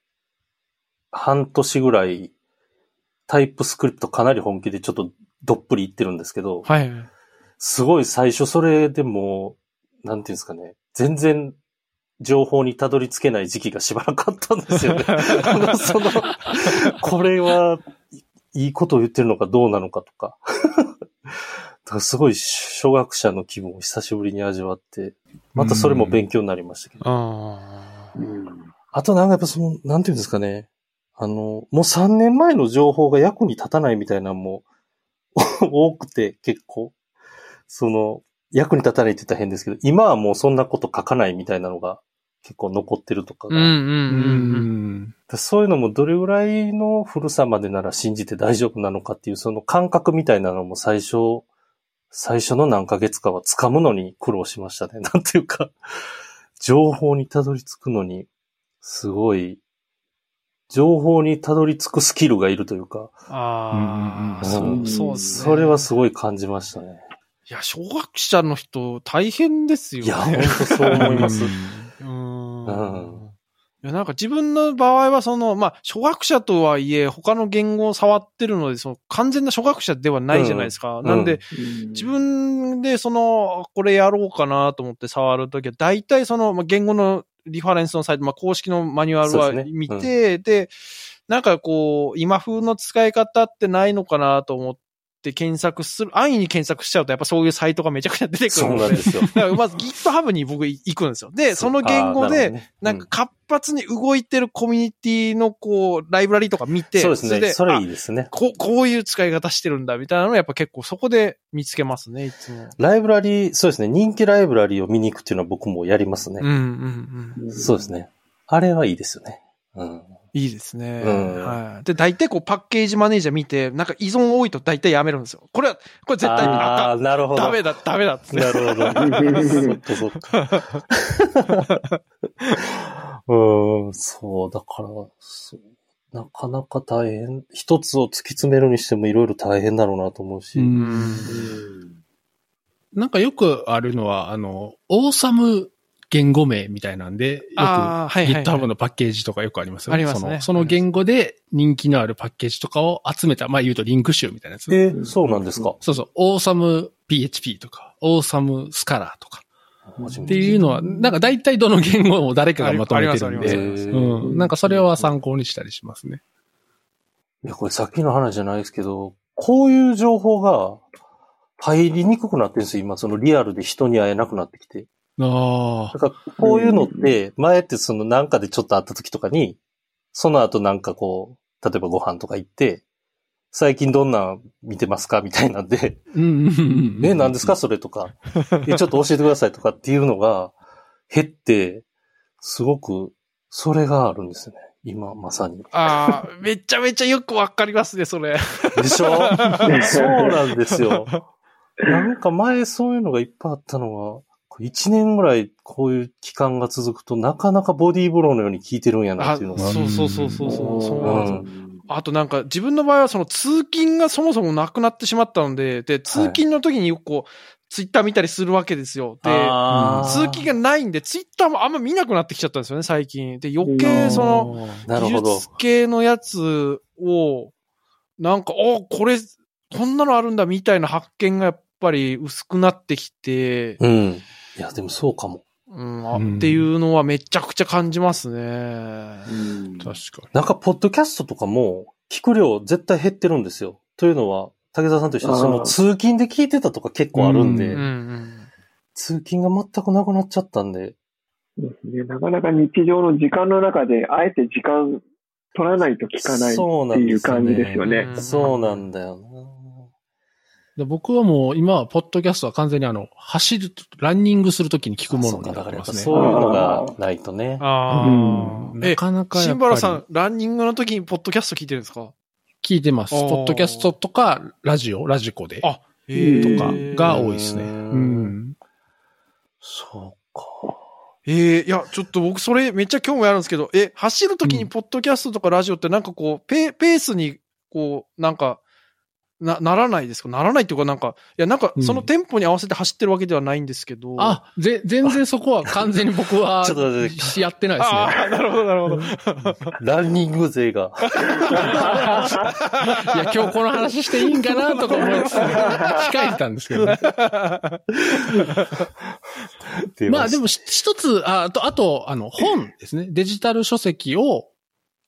半年ぐらい、タイプスクリプトかなり本気でちょっとどっぷりいってるんですけどい。、はい。すごい最初それでも、なんていうんですかね、全然情報にたどり着けない時期がしばらくあったんですよね。あのその、これはいいことを言ってるのかどうなのかとか。だからすごい初学者の気分を久しぶりに味わって、またそれも勉強になりましたけど。あとなんかやっぱその、なんていうんですかね。あの、もう3年前の情報が役に立たないみたいなのも 多くて結構、その、役に立たないって言ったら変ですけど、今はもうそんなこと書かないみたいなのが結構残ってるとかが、そういうのもどれぐらいの古さまでなら信じて大丈夫なのかっていうその感覚みたいなのも最初、最初の何ヶ月かは掴むのに苦労しましたね。なんていうか、情報にたどり着くのに、すごい、情報にたどり着くスキルがいるというか、ああ、うんそう、そうですね。それはすごい感じましたね。いや、小学者の人大変ですよね。いや、本当そう思います。うん。うんいや、なんか自分の場合はその、まあ、初学者とはいえ、他の言語を触ってるので、その、完全な初学者ではないじゃないですか。んなんで、うん自分でその、これやろうかなと思って触るときは、大体その、まあ、言語のリファレンスのサイト、まあ、公式のマニュアルはそうですね。見て、で,、なんかこう、今風の使い方ってないのかなと思って検索する、安易に検索しちゃうと、やっぱそういうサイトがめちゃくちゃ出てくそうるので。なんですよ。だからまず GitHub に僕行くんですよ。で、その言語で、なんか活発に動いてるコミュニティのこう、ライブラリとか見て、そうですね。それいあいですね。こう、こういう使い方してるんだみたいなのをやっぱ結構そこで見つけますね、いつも。ライブラリー、そうですね。人気ライブラリーを見に行くっていうのは僕もやりますねうん。うんうん。そうですね。あれはいいですよね。うん。いいですね。うんはい。で、大体こうパッケージマネージャー見て、なんか依存多いと大体やめるんですよ。これは、これ絶対あかあなるほん。ど。ダメだ、ダメだっつって。なるほど。そっかそっか。うん、そう、だから、そうなかなか大変。一つを突き詰めるにしてもいろいろ大変だろうなと思うし。うんなんかよくあるのは、あの、オーサム言語名みたいなんで、よくああ、はいはい、はい。GitHub のパッケージとかよくありますよありますねその言語で人気のあるパッケージとかを集めた、まあ言うとリンク集みたいなやつ。えーそうなんですか？そうそう、オーサム PHP とか、オーサムスカラーとか。っていうのは、なんか大体どの言語も誰かがまとめてるんで、うん。なんかそれは参考にしたりしますね。いや、これさっきの話じゃないですけど、こういう情報が入りにくくなってるんですよ。今、そのリアルで人に会えなくなってきて。ああ。だから、こういうのって、前ってそのなんかでちょっと会った時とかに、その後なんかこう、例えばご飯とか行って、最近どんなん見てますかみたいなんで。え、何ですか？それとか。え、ちょっと教えてくださいとかっていうのが減って、すごく、それがあるんですよね。今、まさに。ああ、めちゃめちゃよくわかりますね、それ。でしょ？そうなんですよ。なんか前そういうのがいっぱいあったのが、一年ぐらいこういう期間が続くと、なかなかボディーブローのように効いてるんやなあっていうのが。そうそうそうそうそう。そうなんですようんあとなんか自分の場合はその通勤がそもそもなくなってしまったので、で、通勤の時によくこう、ツイッター見たりするわけですよ。で、通勤がないんで、ツイッターもあんま見なくなってきちゃったんですよね、最近。で、余計その、技なるほど。術系のやつを、なんか、おこれ、こんなのあるんだみたいな発見がやっぱり薄くなってきて、うん。いや、でもそうかも。うん、あうんっていうのはめちゃくちゃ感じますね。うん確かに。なんか、ポッドキャストとかも、聞く量絶対減ってるんですよ。というのは、竹澤さんと一緒に、その通勤で聞いてたとか結構あるんで、ううんうん。通勤が全くなくなっちゃったんで、そうですね。なかなか日常の時間の中で、あえて時間取らないと聞かないそうなんですっていう感じですよね。うんそうなんだよな。で僕はもう今はポッドキャストは完全にあの、走る、ランニングするときに聞くものになってますね。そういうのがないとね。ああ。うんえなかなかやシっぱりンバラさん、ランニングの時にポッドキャスト聞いてるんですか？聞いてます。ポッドキャストとか、ラジオ、ラジコで。あ、えとかーが多いですね。ううんん。そうか。ええいや、ちょっと僕それめっちゃ興味あるんですけど、え、走る時にポッドキャストとかラジオってなんかこう、ペペースに、こう、なんか、な、ならないですか？ならないっていうかなんか、いや、なんかうんそのテンポに合わせて走ってるわけではないんですけど。あ、ぜ、全然そこは完全に僕は ちょっと待ってやってないですね。あーなるほど、なるほど。ランニング勢が。いや、今日この話していいんかなとか思いつつ、控えてたんですけどね。まあでもし一つ、ああと、あと、あの、本ですね。デジタル書籍を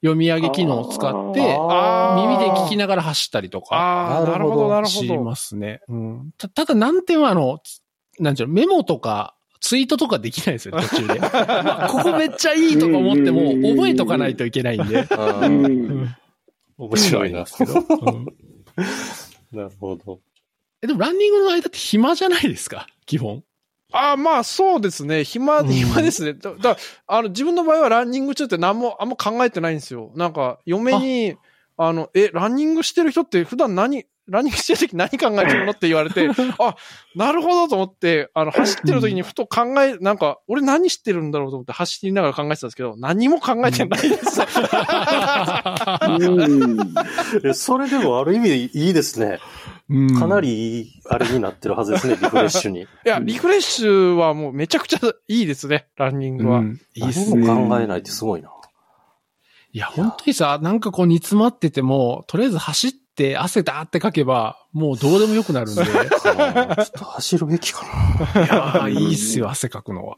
読み上げ機能を使って、あー耳で聞きながら走ったりとかああ、なるほど、なるほしど。ますね。うん。たただ難点はあの、つなんちゅうの、メモとか、ツイートとかできないですよ、途中で。まあここめっちゃいいとか思っても、覚えとかないといけないんで。面白いな。けど。うん なるほど。えでもランニングの間って暇じゃないですか基本。ああ、まあそうですね。暇、うん暇ですね。だ、だあの、自分の場合はランニング中って何も、あんま考えてないんですよ。なんか、嫁に、あの、え、ランニングしてる人って普段何、ランニングしてる時何考えてるのって言われて、あ、なるほどと思って、あの、走ってる時にふと考え、なんか、俺何してるんだろうと思って走りながら考えてたんですけど、何も考えてないです。うん えそれでもある意味いいですね。うんかなりいいあれになってるはずですね、リフレッシュに。いや、リフレッシュはもうめちゃくちゃいいですね、ランニングは。うんいいっすね。何も考えないってすごいな。いや、本当にさ、なんかこう煮詰まってても、とりあえず走って汗だーってかけば、もうどうでもよくなるんで。いちょっと走るべきかな。やーいいっすよ、汗かくのは。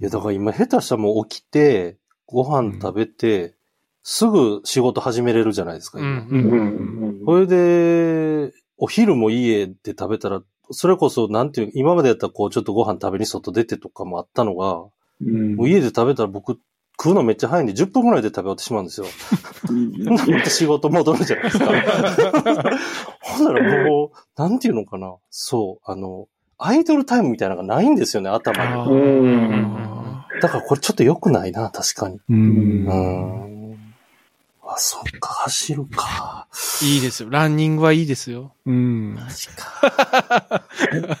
いや、だから今下手したらもう起きて、ご飯食べて、すぐ仕事始めれるじゃないですか、今。うんうんうんそれで、お昼も家で食べたら、それこそ、なんていう、今までやったらこう、ちょっとご飯食べに外出てとかもあったのが、うんもう家で食べたら僕、食うのめっちゃ早いんで、10分ぐらいで食べ終わってしまうんですよ。うんまた仕事戻るじゃないですか。ほんならもう、なんていうのかな。そう、あの、アイドルタイムみたいなのがないんですよね、頭に。うんだからこれちょっと良くないな、確かに。う。うんん。あ、そっか、走るか。いいですよ。ランニングはいいですよ。うん。マジか。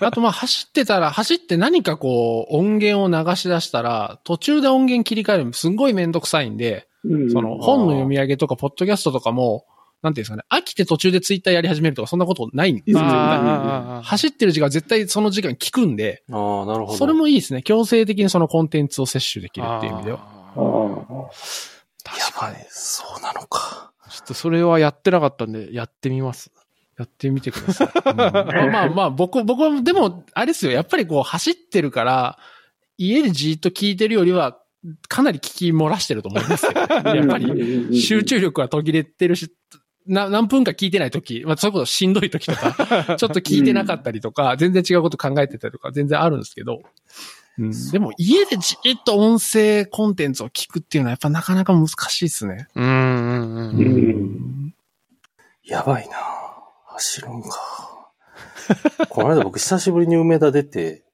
あとまあ走ってたら、走って何かこう音源を流し出したら、途中で音源切り替えるのすんごいめんどくさいんで、うんその本の読み上げとか、ポッドキャストとかも、なんていうんですかね、飽きて途中でツイッターやり始めるとか、そんなことないんですよ。走ってる時間絶対その時間聞くんで、ああ、なるほど。それもいいですね。強制的にそのコンテンツを摂取できるっていう意味では。あーあ確かに。そうなのか。ちょっとそれはやってなかったんで、やってみます。やってみてください。うんまあまあまあ、僕、僕は、でも、あれですよ。やっぱりこう走ってるから、家でじーっと聞いてるよりは、かなり聞き漏らしてると思いますけど。あ やっぱり、集中力は途切れてるし、な、何分か聞いてないとき、まあ、それこそしんどいときとか、ちょっと聞いてなかったりとか、全然違うこと考えてたりとか、全然あるんですけど、うん、でも家でじーっと音声コンテンツを聞くっていうのはやっぱなかなか難しいですね。うんうんうん。うんやばいな。走るんか。この間僕久しぶりに梅田出て、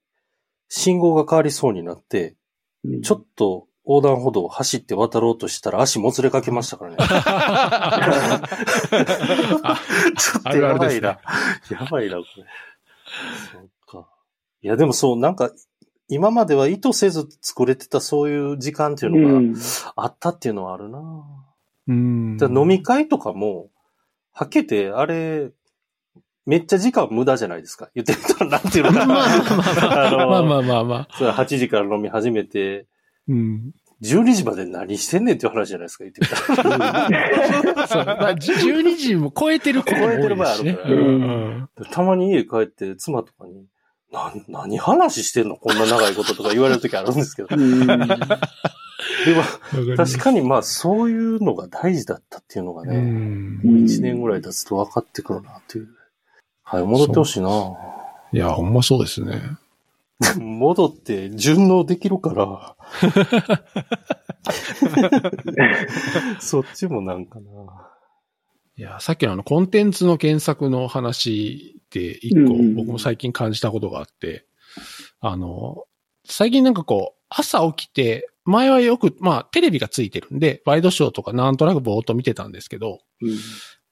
信号が変わりそうになって、ちょっと横断歩道を走って渡ろうとしたら足もつれかけましたからね。ちょっとやばいな。やばいな、これ。そうか。いや、でもそう、なんか、今までは意図せず作れてたそういう時間っていううのがん。あったっていうのはあるな、うん。飲み会とかも、はけて、あれ、めっちゃ時間無駄じゃないですか。言ってみたら、なんていうのかな。まあまあまあまあまあまあまあ。それ8時から飲み始めて、うん。12時まで何してんねんっていう話じゃないですか、言ってみたら。そう。まあ、じ12時も超えてる子も多いですしね。超えてる場合あるからうん。たまに家帰って妻とかに、な、何話してんの？こんな長いこととか言われるときあるんですけど。でうん。も、確かにまあそういうのが大事だったっていうのがうね、ん。うん1年ぐらい経つと分かってくるなっていう。はい、戻ってほしいな。いや、ほんまそうですね。戻って順応できるから。そっちもなんかな。いや、さっきのあの、コンテンツの検索の話で一個うんうん僕も最近感じたことがあって、あの、最近なんかこう、朝起きて、前はよく、まあ、テレビがついてるんで、ワイドショーとかなんとなくぼーっと見てたんですけど、うん。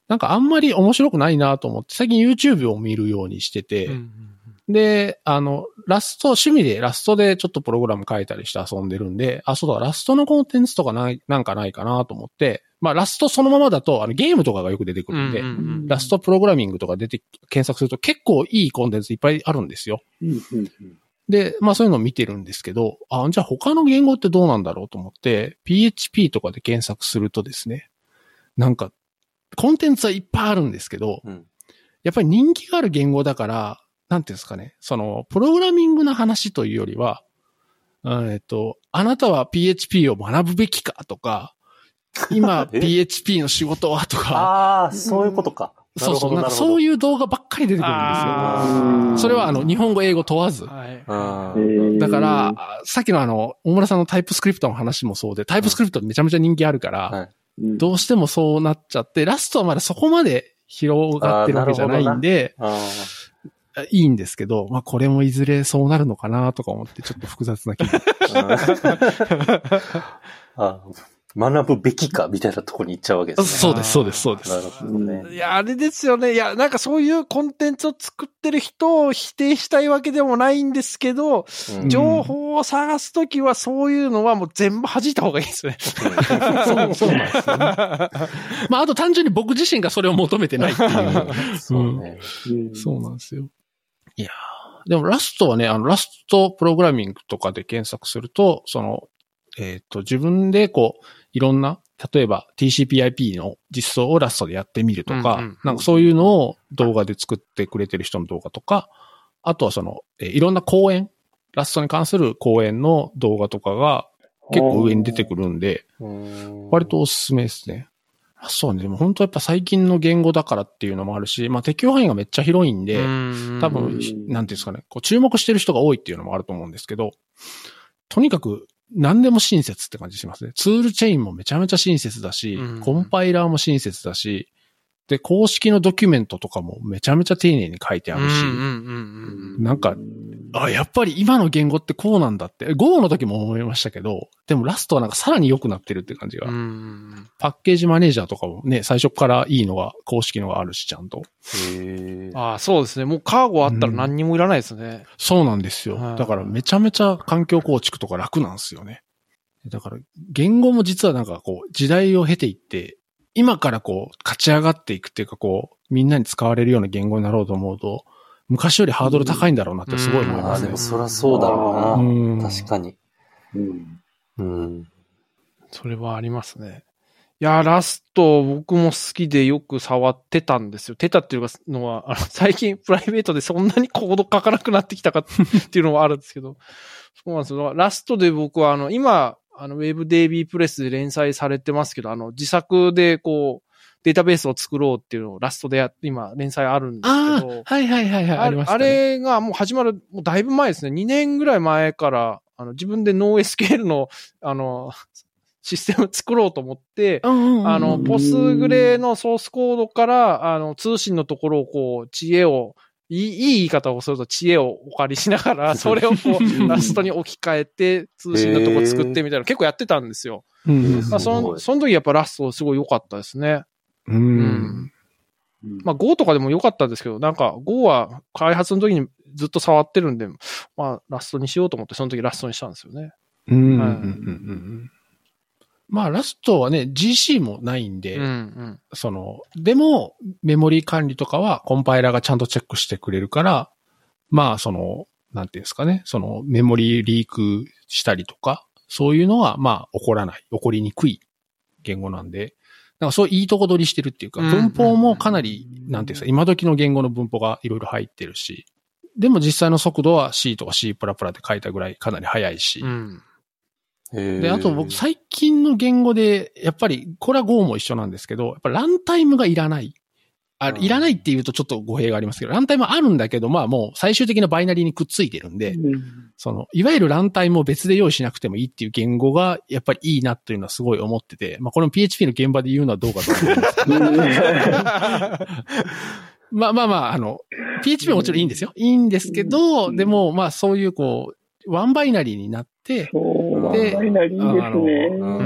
なんかあんまり面白くないなと思って、最近 YouTube を見るようにしてて、うんで、あの、ラスト、趣味でラストでちょっとプログラム書いたりして遊んでるんで、あ、そうだ、ラストのコンテンツとかない、なんかないかなと思って、まあラストそのままだと、あのゲームとかがよく出てくるんで、うんうんラストプログラミングとか出て、検索すると結構いいコンテンツいっぱいあるんですよ。うんうんで、まあそういうのを見てるんですけど、あ、じゃあ他の言語ってどうなんだろうと思って、PHP とかで検索するとですね、なんか、コンテンツはいっぱいあるんですけど、うん。やっぱり人気がある言語だから、なんていうんですかね、その、プログラミングの話というよりは、うんえっと、あなたは PHP を学ぶべきかとか、今え？PHP の仕事はとか、ああ、そういうことか。そうそう、なんかそうう。いう動画ばっかり出てくるんですよ。それはあの、日本語、英語問わず。はい。だから、、あさっきのあの、大村さんのタイプスクリプトの話もそうで、タイプスクリプトめちゃめちゃ人気あるから、はいうんどうしてもそうなっちゃって、ラストはまだそこまで広がってるわけじゃないんで、あいいんですけど、まあこれもいずれそうなるのかなとか思ってちょっと複雑な気分。ー あー。学ぶべきかみたいなとこに行っちゃうわけですね。そうです、そうです、そうです。なるほどね。いや、あれですよね。いや、なんかそういうコンテンツを作ってる人を否定したいわけでもないんですけど、うん情報を探すときはそういうのはもう全部弾いた方がいいですね。そう、そうなんですよね。まああと単純に僕自身がそれを求めてないっていう。そうね。うんそうなんですよ。いやー。でもラストはね、あの、ラストプログラミングとかで検索すると、その、えっ、と、自分でこう、いろんな、例えば TCPIP の実装をラストでやってみるとか、うんうんなんかそういうのを動画で作ってくれてる人の動画とか、あとはその、えーいろんな講演、ラストに関する講演の動画とかが結構上に出てくるんで、うん割とおすすめですね。あそうね。でも本当やっぱ最近の言語だからっていうのもあるし、まあ適用範囲がめっちゃ広いんで、多分、うんなんていうんですかね、こう注目してる人が多いっていうのもあると思うんですけど、とにかく何でも親切って感じしますね。ツールチェーンもめちゃめちゃ親切だし、うんコンパイラーも親切だし、で、公式のドキュメントとかもめちゃめちゃ丁寧に書いてあるし、うんうんうんうんなんか、あ、やっぱり今の言語ってこうなんだって、Go の時も思いましたけど、でもラストはなんかさらに良くなってるって感じが。うんうんパッケージマネージャーとかもね、最初からいいのが、公式のがあるし、ちゃんと。へーああ、そうですね。もうカーゴあったら何にもいらないですね。そうなんですよ。はいだからめちゃめちゃ環境構築とか楽なんですよね。だから、言語も実はなんかこう、時代を経ていって、今からこう、勝ち上がっていくっていうかこう、みんなに使われるような言語になろうと思うと、昔よりハードル高いんだろうなってすごい思いますねでも。そらそうだろううんな。確かに。うん。うん。それはありますね。いや、ラスト僕も好きでよく触ってたんですよ。出たっていうかのは、あの最近プライベートでそんなにコード書かなくなってきたかっていうのはあるんですけど。そうなんですよ。ラストで僕はあの、今、あの、WebDB プレスで連載されてますけど、あの、自作でこう、データベースを作ろうっていうのをラストでや今、連載あるんですあけど。あ、はいはいはいはい、ありましたあね。れがもう始まる、もうだいぶ前ですね。2年ぐらい前から、あの、自分で NoSQL の、あの、システム作ろうと思って、うんうんうん、あの、ポスグレのソースコードから、あの、通信のところをこう、知恵を、いいいい言い方をすると知恵をお借りしながら、それをこう、ラストに置き換えて、通信のとこ作ってみたいなの結構やってたんですよ。うんうんまあ、その、その時やっぱラストすごい良かったですね。うん。まあ Go とかでも良かったんですけど、なんか Go は開発の時にずっと触ってるんで、まあラストにしようと思って、その時ラストにしたんですよね。うんうんうんはいうんまあ、ラストはね、GC もないんで、うんうん。その、でも、メモリ管理とかはコンパイラーがちゃんとチェックしてくれるから、まあ、その、なんていうんですかね、その、メモリリークしたりとか、そういうのは、まあ、起こらない、起こりにくい言語なんで、なんかそういいとこ取りしてるっていうか、うん文法もかなり、なんていうんですか、今時の言語の文法がいろいろ入ってるし、でも実際の速度は C とか C++ で書いたぐらいかなり速いし、うん。でで、あと僕最近の言語で、やっぱり、これは Go も一緒なんですけど、やっぱランタイムがいらない。あ、うんいらないっていうとちょっと語弊がありますけど、ランタイムはあるんだけど、まあもう最終的なバイナリーにくっついてるんで、うん。その、いわゆるランタイムを別で用意しなくてもいいっていう言語が、やっぱりいいなというのはすごい思ってて、まあこの PHP の現場で言うのはどうかと思うんですけど、まあまあまあ、あの、PHP はもちろんいいんですよ。いいんですけど、うん。でも、まあそういうこう、ワンバイナリーになっでで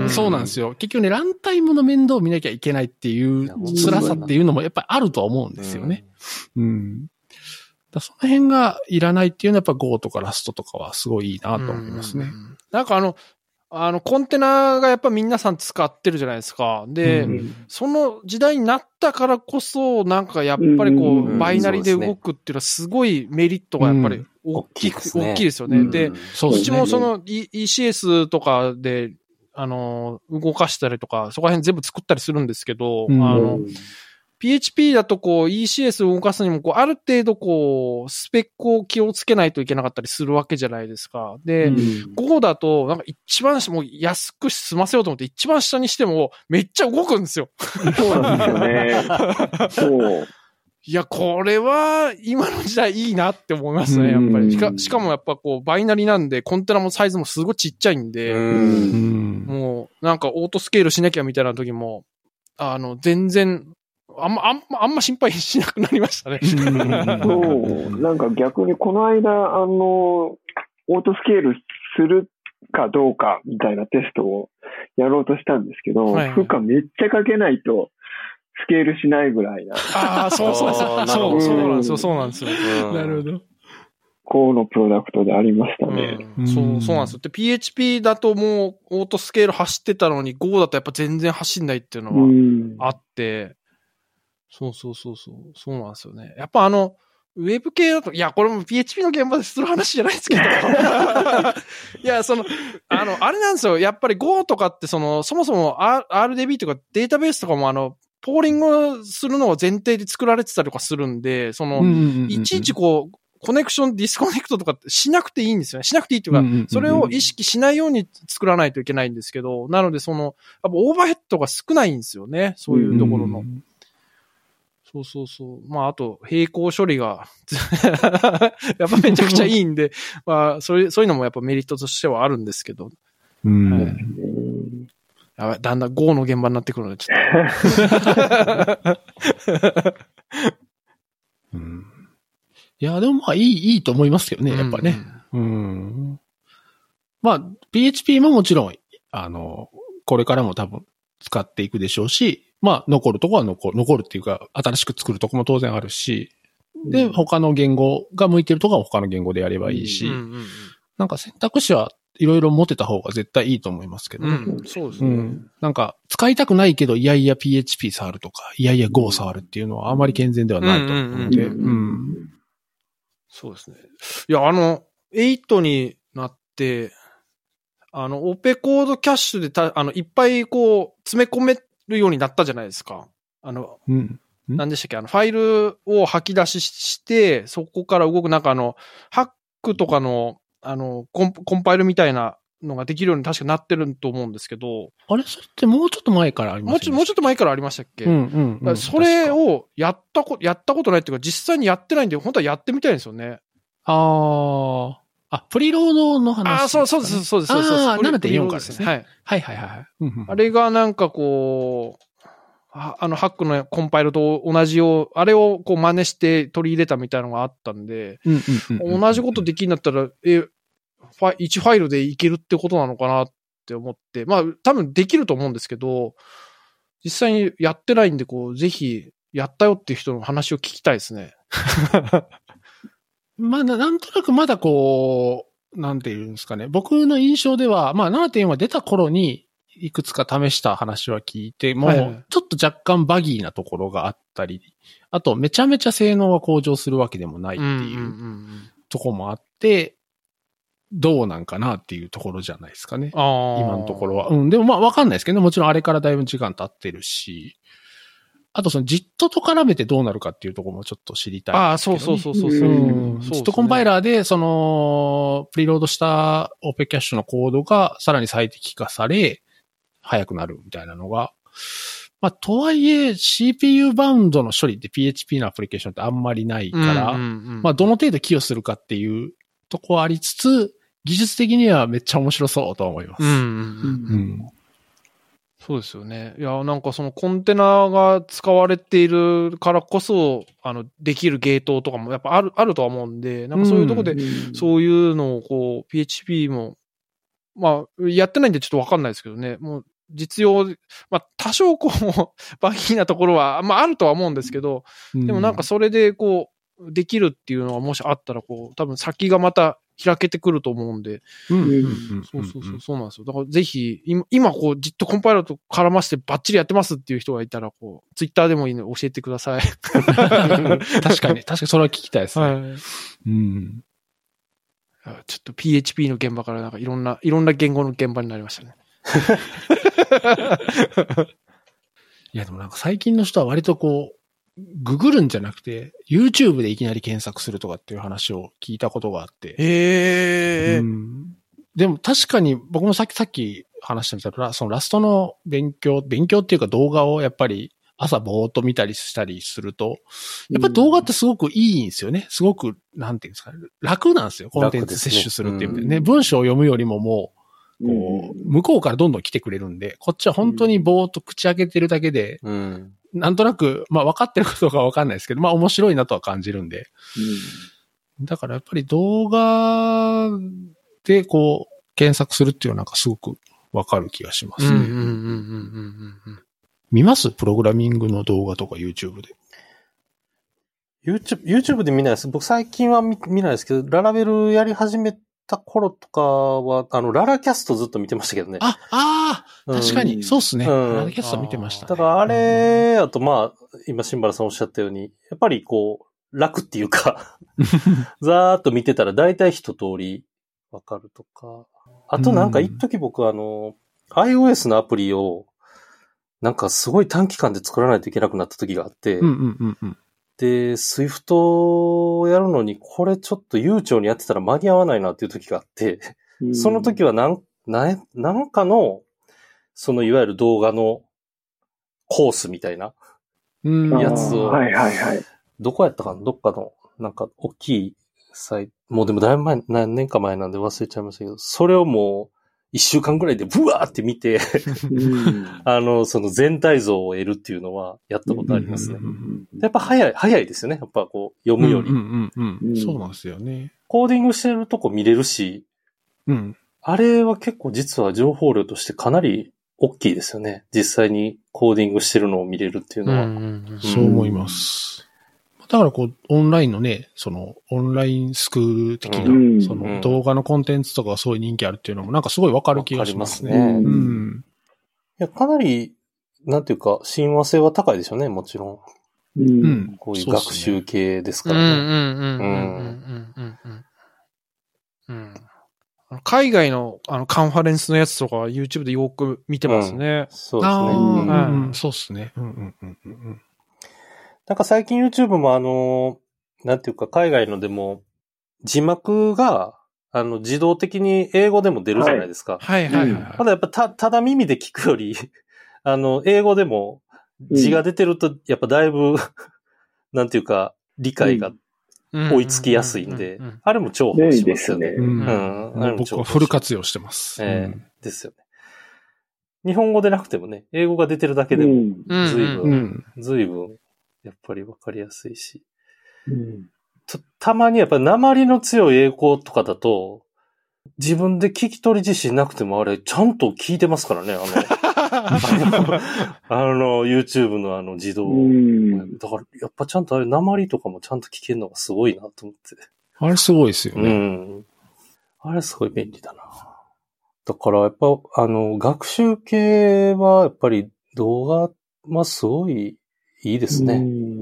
そうなんですよ。結局ね、ランタイムの面倒を見なきゃいけないっていう辛さっていうのもやっぱりあるとは思うんですよね。うん。だその辺がいらないっていうのはやっぱ Go とかラストとかはすごいいいなと思いますねうん。うんうん。なんかあの、あの、コンテナがやっぱ皆さん使ってるじゃないですか。で、うん。その時代になったからこそ、なんかやっぱりこうん。う、バイナリで動くっていうのはすごいメリットがやっぱり大きく、大きいですね。大きいですよね。で、そうですね。うちも。その E- ECS とかで、あの、動かしたりとか、そこら辺全部作ったりするんですけど、うん。あの、PHP だとこう ECS を動かすにも、こう、ある程度こう、スペックを気をつけないといけなかったりするわけじゃないですか。で、うんここだと、なんか一番下、もう安く済ませようと思って一番下にしても、めっちゃ動くんですよ。そうなんですよね。そう。いや、これは、今の時代いいなって思いますね、やっぱり。しかしかもやっぱこう、バイナリなんで、コンテナもサイズもすごいちっちゃいんで、うんもう、なんかオートスケールしなきゃみたいな時も、あの、全然、あんま、あんま、あんま心配しなくなりましたね。そう。なんか逆にこの間、あの、オートスケールするかどうかみたいなテストをやろうとしたんですけど、はい負荷めっちゃかけないとスケールしないぐらいな、ああ、そうそうそう。そう、そうなんですよ、そうなんですよ。なるほど。このプロダクトでありましたね。うんそう、そうなんですよ。で、PHP だともう、オートスケール走ってたのに、Go だとやっぱ全然走んないっていうのは、うん。あって、そうそうそうそう、そうなんですよね。やっぱあの、ウェブ系だと、いや、これも PHP の現場でする話じゃないですけど。いや、その、あの、あれなんですよ。やっぱり Go とかって、その、そもそも RDB とかデータベースとかもあの、プーリングするのを前提で作られてたりとかするんで、その、いちいちこう、コネクション、 disconnect とかってしなくていいんですよね。しなくていいっていうか、それを意識しないように作らないといけないんですけど、なのでその、やっぱオーバーヘッドが少ないんですよね。そういうところの。そうそうそう。まあ、あと、並行処理が、やっぱめちゃくちゃいいんで、まあ、そういう、そういうのもやっぱメリットとしてはあるんですけど、うんはいうんやばいだんだん GO の現場になってくるので、ちょっ うんいや、でもまあいい、いいと思いますけどと。ね、やっぱね。うん。まあ、PHP ももちろん、あの、これからも多分使っていくでしょうし、まあ、残るとこは残る、残るっていうか、新しく作るとこも当然あるし、で、他の言語が向いてるとこは他の言語でやればいいし、なんか選択肢はいろいろ持てた方が絶対いいと思いますけどそうですね。うん。なんか、使いたくないけど、いやいや PHP 触るとか、いやいや Go 触るっていうのはあまり健全ではないと思うので。そうですね。いや、あの、8になって、あの、オペコードキャッシュでた、あの、いっぱいこう、詰め込めるようになったじゃないですか。あの、うん。ん。何でしたっけ？あの、ファイルを吐き出しして、そこから動く、なんかあの、ハックとかの、あの、コンコンパイルみたいなのができるように確かなってると思うんですけど、あれ？それってもうちょっと前からありますもうちょ、もうちょっと前からありましたっけ、うんうん、だからそれ、をやったこ、やったことないっていうか、実際にやってないんで、本当はやってみたいんですよね。ああ、あ、プリロードの話、ああ、そうそうです、そうです、そうです。あープリ7.4からですね。はい。はいはいはいあれがなんかこう、ああの、ハックのコンパイルと同じを、あれをこう真似して取り入れたみたいなのがあったんで、同じことできるんだったら、え、ファ1ファイルでいけるってことなのかなって思って、まあ多分できると思うんですけど、実際にやってないんで、こう、ぜひやったよっていう人の話を聞きたいですね。まあ、ななんとなくまだこう、なんていうんですかね。僕の印象では、まあ7.4は出た頃に、いくつか試した話は聞いて、もう、ちょっと若干バギーなところがあったり、あと、めちゃめちゃ性能が向上するわけでもないっていううんところもあって、どうなんかなっていうところじゃないですかね。今のところは。うん。でもまあわかんないですけどね。もちろんあれからだいぶ時間経ってるし、あとその JIT と絡めてどうなるかっていうところもちょっと知りたい、ああ、そうそうそうそう。そう。うん JIT コンパイラーで、その、プリロードした OP キャッシュのコードがさらに最適化され、速くなるみたいなのが、まあ、とはいえ CPU バウンドの処理って PHP のアプリケーションってあんまりないから、うんうんうん。まあ、どの程度寄与するかっていうとこはありつつ、技術的にはめっちゃ面白そうとは思います。うんうんうん。うんそうですよね。いや、なんかそのコンテナが使われているからこそ、あの、できるゲートとかもやっぱある、あるとは思うんで、なんかそういうところで、うんそういうのをこう、PHP も、まあ、やってないんでちょっとわかんないですけどね。もう、実用、まあ、多少こう、バギーなところは、まあ、あるとは思うんですけど、でもなんかそれでこう、できるっていうのがもしあったら、こう、多分先がまた開けてくると思うんで、うんうんうんそうそうそう、そうなんですよ。だからぜひ、今、今こう、じっとコンパイラーと絡ませてバッチリやってますっていう人がいたら、こう、ツイッターでもいいので教えてください。確かに、確かにそれは聞きたいですね。はい。うん。ちょっと PHP の現場からなんかいろんな、いろんな言語の現場になりましたね。いや、でもなんか最近の人は割とこう、ググるんじゃなくて、YouTube でいきなり検索するとかっていう話を聞いたことがあって。へえ。うんでも確かに僕もさっきさっき話したみたいな、そのラストの勉強、勉強っていうか動画をやっぱり朝ぼーっと見たりしたりすると、やっぱり動画ってすごくいいんですよね。すごく、なんていうんですかね。楽なんですよ。コンテンツ摂取するっていう意味でね。文章を読むよりももう、こう、向こうからどんどん来てくれるんで、こっちは本当にぼーっと口開けてるだけで、うん。なんとなく、まあ分かってることか分かんないですけど、まあ面白いなとは感じるんで。だからやっぱり動画でこう、検索するっていうのはなんかすごく分かる気がしますね。うんうんうんうんうんうん見ます？プログラミングの動画とか YouTube で。YouTube、YouTube で見ないです。僕最近は見見ないですけど、ララベルやり始めた頃とかは、あの、ララキャストずっと見てましたけどね。あ、ああうん確かに、そうっすね。うんララキャスト見てました、ね。だからあれ、あとまあ、今、新原さんおっしゃったように、やっぱりこう、楽っていうか、ざーっと見てたら大体一通りわかるとか。あとなんか一時僕あの、iOS のアプリを、なんかすごい短期間で作らないといけなくなった時があって、うんうんうんうん。で、Swift をやるのに、これちょっと悠長にやってたら間に合わないなっていう時があって、その時はなん、な、なんかの、そのいわゆる動画のコースみたいな、うん。やつをはいはいはい。どこやったかな？どっかの、なんか、大きいサイト、もうでもだいぶ前、何年か前なんで忘れちゃいましたけど、それをもう、一週間ぐらいでブワーって見て、うんあの、その全体像を得るっていうのは、やったことありますねやっぱ早い、早いですよね。やっぱこう、読むより。そうなんですよね。コーディングしてるとこ見れるし、うん。あれは結構実は情報量としてかなり大きいですよね。実際にコーディングしてるのを見れるっていうのは。うんそう思います。だからこう、オンラインのね、その、オンラインスクール的な、うん。その動画のコンテンツとかがすごい人気あるっていうのもなんかすごいわかる気がしますね。わかりますね。うん。いや、かなり、なんていうか、親和性は高いでしょうね、もちろん。うん。うん。こういう学習系ですうん。うん。からね。うん。うん。うん。うん。うん。うん。海外のあのカンファレンスのやつとかは YouTube でよく見てますね。そうですね。うんうん。うん。そうっすね。うんうん。うん。うん。うん。なんか最近 YouTube もあの、なんていうか、海外のでも、字幕が、あの、自動的に英語でも出るじゃないですか。はいはいはいうんはい。ただやっぱた、ただ耳で聞くより、あの、英語でも字が出てると、やっぱだいぶ、なんていうか、理解が追いつきやすいんでうんうんうんうん、あれも重宝しますよね。便利ですうんうん。あれも重宝僕はフル活用してます。ええうんですよね。日本語でなくてもね、英語が出てるだけでも、うんうん随分、うん。やっぱりわかりやすいし。うんたたまにやっぱり鉛の強い英語とかだと、自分で聞き取り自身なくてもあれ、ちゃんと聞いてますからね、あの、あの、YouTube のあの自動。うん。だから、やっぱちゃんとあれ、鉛とかもちゃんと聞けるのがすごいなと思って。あれすごいですようね。ん。あれすごい便利だな。だから、やっぱ、あの、学習系は、やっぱり動画、まあ、すごいいいですね。う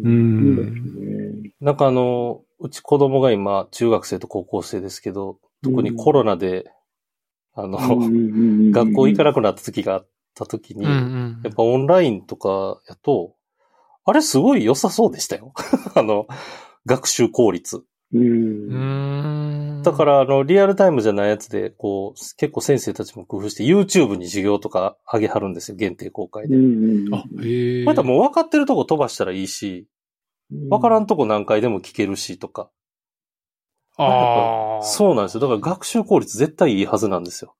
ん。なんかあの、うち子供が今、中学生と高校生ですけど、特にコロナで、あの、学校行かなくなった時があった時に、やっぱオンラインとかやと、あれすごい良さそうでしたよ。あの、学習効率。う。うんん。、だからら、あの、リアルタイムじゃないやつで、こう、結構先生たちも工夫して YouTube に授業とか上げはるんですよ、限定公開で。うん。あ、へえ。これ多分もう分かってるとこ飛ばしたらいいし、分からんとこ何回でも聞けるしとか。ああ。そうなんですよ。だから学習効率絶対いいはずなんですよ。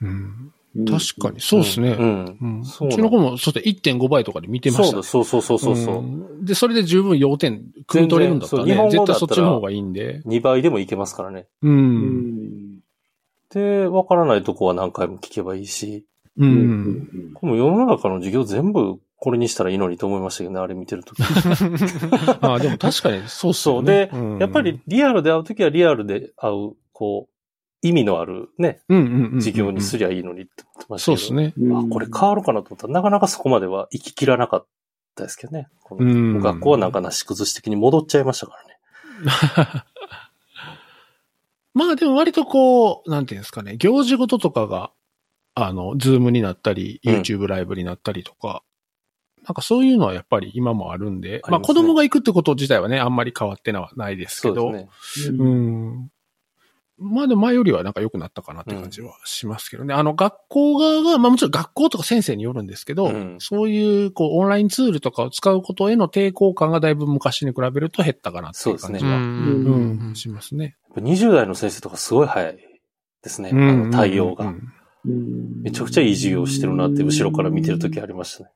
うん。うん。確かに、そうですね。うん。うん。うちの子も、そうですね、1.5倍とかで見てましたね。そうだ、そうそうそうそうそう。んで、それで十分要点、組み取れるんだったらね、そう日本語だったら絶対そっちの方がいいんで。2倍でもいけますからね。う。うんん。で、分からないとこは何回も聞けばいいし。う。うんん。この世の中の授業全部これにしたらいいのにと思いましたけどね、あれ見てるとき。あでも確かにそうそう。よね。で、うんやっぱり、リアルで会うときはリアルで会う、こう、意味のあるね、うんうんうんうん。授業にすりゃいいのにって思ってましたけど。そうですね。あ、これ変わるかなと思ったら、なかなかそこまでは行ききらなかったですけどね。このうん学校はなんかなし崩し的に戻っちゃいましたからね。まあでも割とこう、なんていうんですかね、行事ごととかが、あの、ズームになったり、うん YouTube ライブになったりとか、なんかそういうのはやっぱり今もあるんで、ありますねまあ子供が行くってこと自体はね、あんまり変わってのはないですけど、そうですね。うん。まあでも前よりはなんか良くなったかなって感じはしますけどね。あの学校側が、まあもちろん学校とか先生によるんですけど、うんそういうこうオンラインツールとかを使うことへの抵抗感がだいぶ昔に比べると減ったかなっていう感じうは、ん。うんしますね。やっぱ20代の先生とかすごい早いですね。あの対応が。うんめちゃくちゃいい授業してるなって後ろから見てるときありましたね。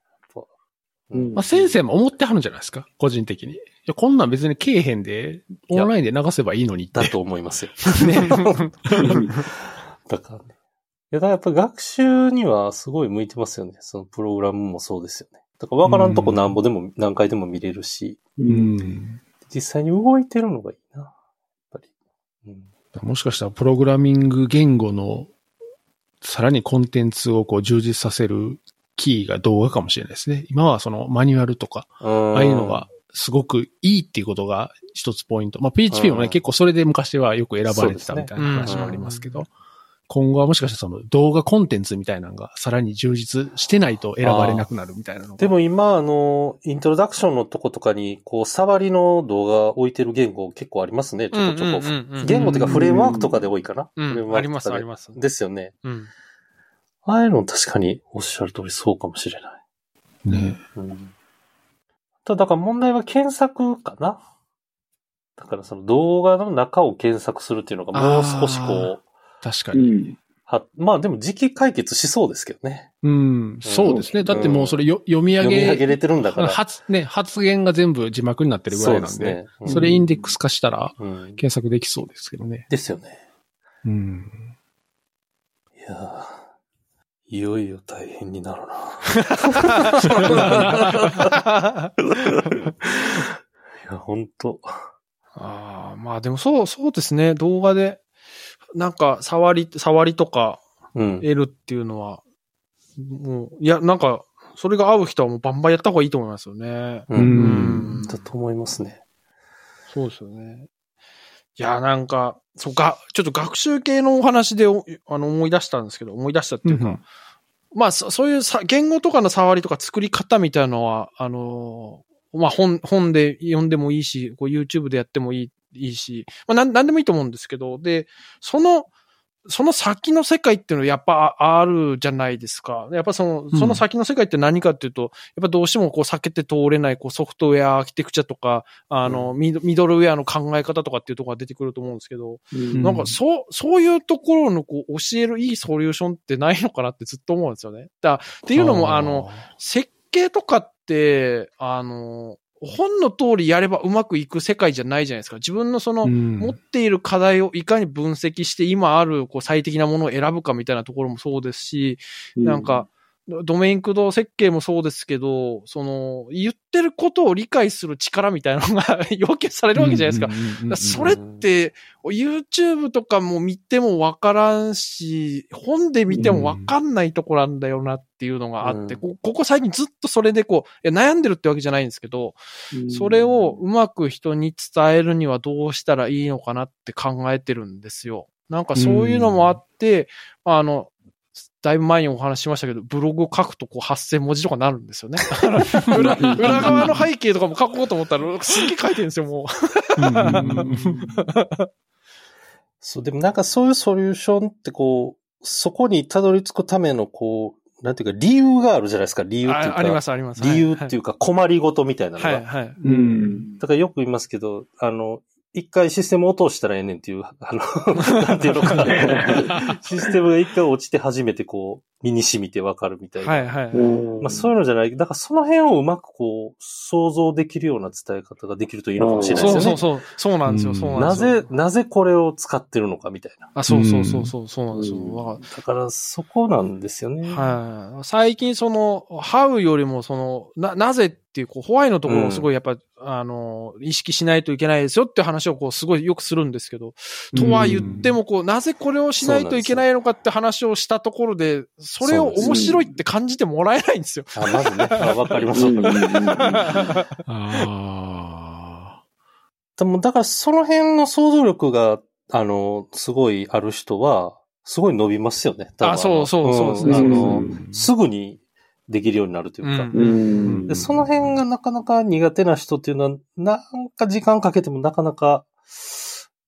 まあ、先生も思ってはるんじゃないですか？個人的に。いや、こんなん別にけえへんで、オンラインで流せばいいのにって。だと思いますよ。ね。だからね。いや、だからやっぱ学習にはすごい向いてますよね。そのプログラムもそうですよね。だから分からんとこなんぼでも何回でも見れるし、うん。実際に動いてるのがいいな。やっぱり。うん、もしかしたらプログラミング言語のさらにコンテンツをこう充実させるキーが動画かもしれないですね。今はそのマニュアルとか、あああいうのがすごくいいっていうことが一つポイント。まあ PHP もね、うん結構それで昔はよく選ばれてたみたいな話もありますけど、今後はもしかしたらその動画コンテンツみたいなのがさらに充実してないと選ばれなくなるみたいなのが。でも今、あの、イントロダクションのとことかに、こう、触りの動画置いてる言語結構ありますね、ちょこちょこ。言語っていうかフレームワークとかで多いかな。ありますありますですよね。うん。ああいうの確かにおっしゃる通りそうかもしれない。ね。うん。ただ、だから問題は検索かな。だからその動画の中を検索するっていうのがもう少しこう、確かに。うん。は、まあでも時期解決しそうですけどね。うん、そうですね。だってもうそれよ読み上げ、読み上げれてるんだから。発、ね、発言が全部字幕になってるぐらいなんで、そそうですねれインデックス化したらうん。検索できそうですけどね。ですよね。うん。いやーいよいよ大変になるな。いや、ほんと。ああ、まあでもそう、そうですね。動画で、なんか、触り、触りとかうん。得るっていうのは、もう、いや、なんか、それが合う人はもうバンバンやった方がいいと思いますよね。う。うんん。だと思いますね。そうですよね。いや、なんか、そうか、ちょっと学習系のお話でおあの思い出したんですけど、思い出したっていうか、うんまあ、そそういうさ言語とかの触りとか作り方みたいなのは、あのーまあ本、本で読んでもいいし、こう YouTube でやってもいいいいし、まあなん、なんでもいいと思うんですけど、で、その、その先の世界っていうのはやっぱああるじゃないですか。やっぱその、その先の世界って何かっていうと、やっぱどうしてもこう避けて通れないこうソフトウェアアーキテクチャとか、あの、ミドミドルウェアの考え方とかっていうところが出てくると思うんですけど、うんなんかそう、そういうところのこう教えるいいソリューションってないのかなってずっと思うんですよね。だっていうのも、あの、、設計とかって、あの、本の通りやればうまくいく世界じゃないじゃないですか。自分のその、うん持っている課題をいかに分析して今あるこう最適なものを選ぶかみたいなところもそうですし、なんか、ドメイン駆動設計もそうですけど、その、言ってることを理解する力みたいなのが 要求されるわけじゃないですか。それって、YouTube とかも見てもわからんし、本で見てもわかんないとこなんだよなっていうのがあって、うんこここ最近ずっとそれでこう、悩んでるってわけじゃないんですけど、それをうまく人に伝えるにはどうしたらいいのかなって考えてるんですよ。なんかそういうのもあって、あの、だいぶ前にお話ししましたけど、ブログを書くとこう8000文字とかなるんですよね。裏裏側の背景とかも書こうと思ったら、すっげえ書いてるんですよ、もそう、でもなんかそういうソリューションってこう、そこにたどり着くためのこう、なんていうか理由があるじゃないですか、理う。由っていうか。ああります、あります。理由っていうか困りごとみたいなのが。はい、はい。はいうん。だからよく言いますけど、あの、一回システム落としたらええねんっていう、あの、なんていうのか。システムが一回落ちて初めてこう、身に染みてわかるみたいな。はい、はい。まあそういうのじゃない。だからその辺をうまくこう、想像できるような伝え方ができるといいのかもしれないですよね。そうそうそう。そうなんですよ、そうなんですよ。ぜ、なぜこれを使ってるのかみたいな。あ、そうそうそうそう、そうなんですよ。だからそこなんですよね。はい。最近その、how よりもその、な、なぜっていう、こう、ホワイのところをすごいやっぱ、あの、意識しないといけないですよって話をこう、すごいよくするんですけど、とは言ってもこう、なぜこれをしないといけないのかって話をしたところで、それを面白いって感じてもらえないんですよ。あまずね、あわかります。うん。あでも、だからその辺の想像力が、あの、すごいある人は、すごい伸びますよね。あそうそうそうですね。ん。あうの、ん。すぐにできるようになるというか。うんうんで、その辺がなかなか苦手な人っていうのは、なんか時間かけてもなかなか、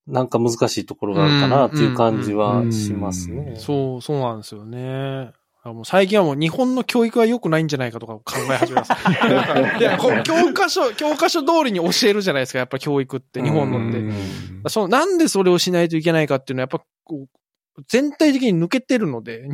なんか難しいところがあるかなっていう感じはしますうんね。そう、そうなんですよね。あもう最近はもう日本の教育は良くないんじゃないかとか考え始めます。いや、教科書、教科書通りに教えるじゃないですか、やっぱ教育って、日本のって。ーその、なんでそれをしないといけないかっていうのは、やっぱ、こう、全体的に抜けてるので、う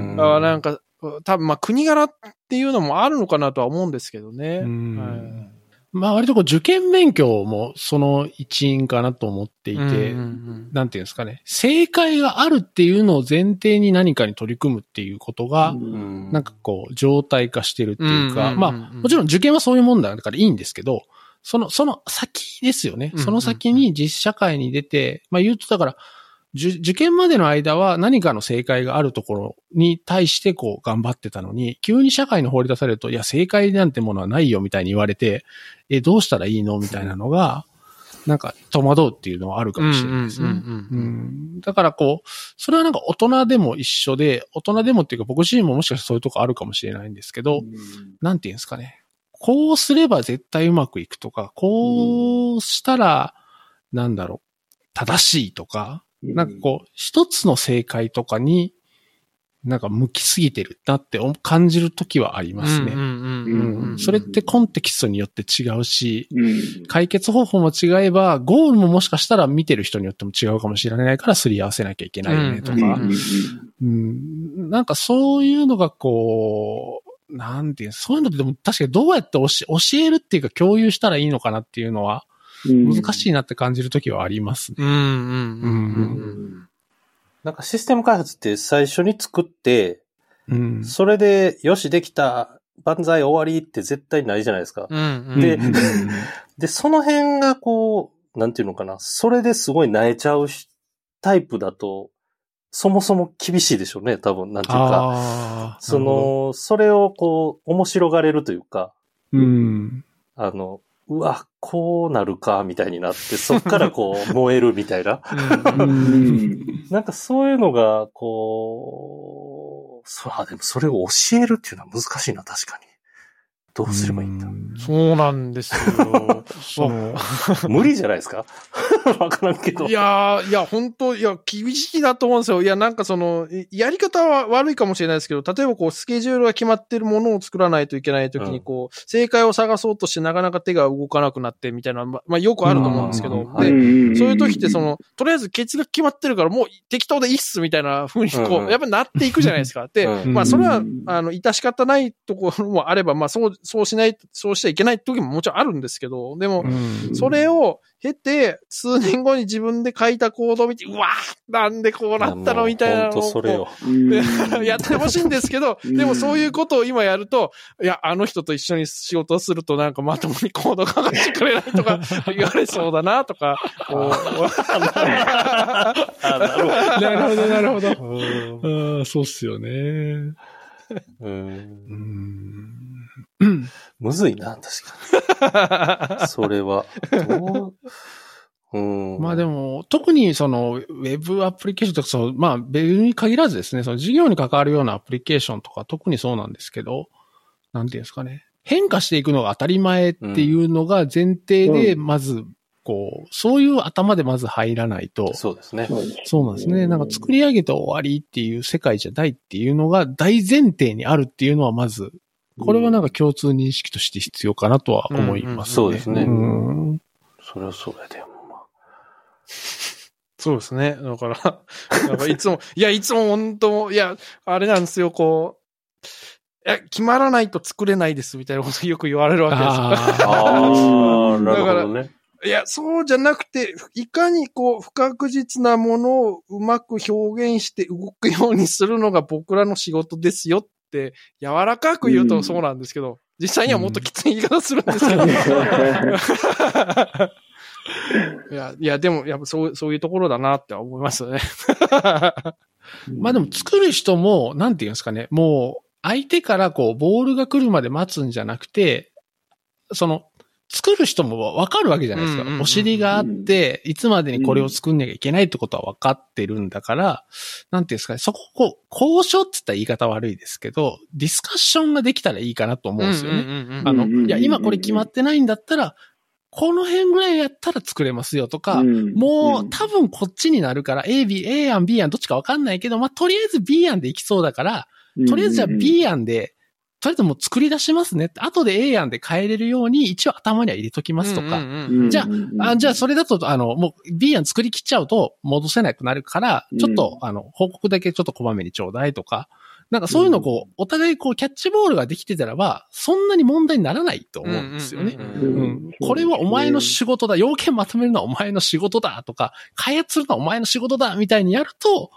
ん あなんか、多分まあ国柄っていうのもあるのかなとは思うんですけどね。うん。はい。まあ割とこう受験勉強もその一員かなと思っていて、うんうんなんていうんですかね、正解があるっていうのを前提に何かに取り組むっていうことが、うん。なんかこう、状態化してるっていうか、うんうんうんうん。まあ、もちろん受験はそういうもんだからいいんですけど、その、その先ですよね。うんうん。その先に実社会に出て、まあ言うとだから、受受験までの間は何かの正解があるところに対してこう頑張ってたのに、急に社会に放り出されると、いや、正解なんてものはないよみたいに言われて、え、どうしたらいいのみたいなのが、なんか戸惑うっていうのはあるかもしれないですね。うんうんうんうんうんだからこう、それはなんか大人でも一緒で、大人でもっていうか僕自身ももしかしたらそういうとこあるかもしれないんですけど、なんていうんですかね。こうすれば絶対うまくいくとか、こうしたら、なんだろう、正しいとか、なんかこう、一つの正解とかに、なんか向きすぎてるなって感じるときはありますね。それってコンテキストによって違うし、うん。解決方法も違えば、ゴールももしかしたら見てる人によっても違うかもしれないから、すり合わせなきゃいけないよねとか、なんかそういうのがこう、なんていう、そういうのってでも確かにどうやって教えるっていうか共有したらいいのかなっていうのは難しいなって感じるときはありますね。うんうんうん。なんかシステム開発って最初に作って、うん。それで、よし、できた、万歳終わりって絶対ないじゃないですか。うんうんでで、その辺がこう、なんていうのかな、それですごい萎えちゃうしタイプだと、そもそも厳しいでしょうね、多分、なんていうか。その、それをこう、面白がれるというか、うん。あの、うわ、こうなるか、みたいになって、そっからこう、燃えるみたいな。なんかそういうのが、こう、そう、あ、でもそれを教えるっていうのは難しいな、確かに。どうすればいいんだ？そうなんですよ。その、無理じゃないですか？わからんけど。いやー、いや、本当いや、厳しいなと思うんですよ。いや、なんかその、いやり方は悪いかもしれないですけど、例えばこう、スケジュールが決まってるものを作らないといけないときうんに、こう、正解を探そうとしてなかなか手が動かなくなってみたいな、ままあ、よくあると思うんですけど、うんで、んそういう時ってそ、の、とりあえずケツが決まってるからもう適当でいいっすみたいな風にこうんうんう、やっぱなっていくじゃないですか。で、うんまあそれはうん、あの、致し方ないところもあれば、まあそうそうしない、そうしちゃいけない時ももちろんあるんですけど、でも、うん。それを経て、数年後に自分で書いたコードを見て、うわーなんでこうなったのみたいなのを やってほしいんですけど、うん。でもそういうことを今やると、いや、あの人と一緒に仕事をするとなんかまともにコード書かせてくれないとか 言われそうだなとか、こうあ、なるほ なるほど、なるほど。そうっすよね。うんむずいな、確かに。それは。どう？うん。まあでも、特にその、ウェブアプリケーションとか、その、まあ、ベルに限らずですね、その事業に関わるようなアプリケーションとか、特にそうなんですけど、なんていうんですかね。変化していくのが当たり前っていうのが前提で、うまず、こう、そういう頭でまず入らないと、そうですね。そうですそうなんですね。なんか作り上げて終わりっていう世界じゃないっていうのが大前提にあるっていうのはまず、これはなんか共通認識として必要かなとは思いますね。そうですね。うんそれはそうやで。そうですね。だから、なんかいつも、いや、いつも本当いや、あれなんですよ、こう、いや、決まらないと作れないですみたいなことよく言われるわけですよ。あああ、なるほどね。いや、そうじゃなくて、いかにこう、不確実なものをうまく表現して動くようにするのが僕らの仕事ですよって、柔らかく言うとそうなんですけど、実際にはもっときつい言い方するんですけど。いや、いや、でも、やっぱそう、そういうところだなって思いますよね。まあでも作る人も、なんていうんですかね、もう相手からこうボールが来るまで待つんじゃなくて、その、作る人もわかるわけじゃないですか。うんうんうんお尻があって、いつまでにこれを作んなきゃいけないってことは分かってるんだから、なんていうんですかね、そこ、こう、交渉って言ったら言い方悪いですけど、ディスカッションができたらいいかなと思うんですよね。ねあの、うんうんうんうんいや、今これ決まってないんだったら、この辺ぐらいやったら作れますよとか、もう多分こっちになるから A、B、A 案、B 案どっちかわかんないけど、まあ、とりあえず B 案でいきそうだから、とりあえずじゃあ B 案で、とりあえずもう作り出しますねって。後で A 案で変えれるように一応頭には入れときますとか。じゃあ、じゃあそれだと、あの、もう B 案作り切っちゃうと戻せなくなるから、ちょっと、うあの、報告だけちょっとこまめにちょうだいとか。なんかそういうのをこう、お互いこう、キャッチボールができてたらば、そんなに問題にならないと思うんですよね。これはお前の仕事だ。要件まとめるのはお前の仕事だとか、開発するのはお前の仕事だみたいにやると、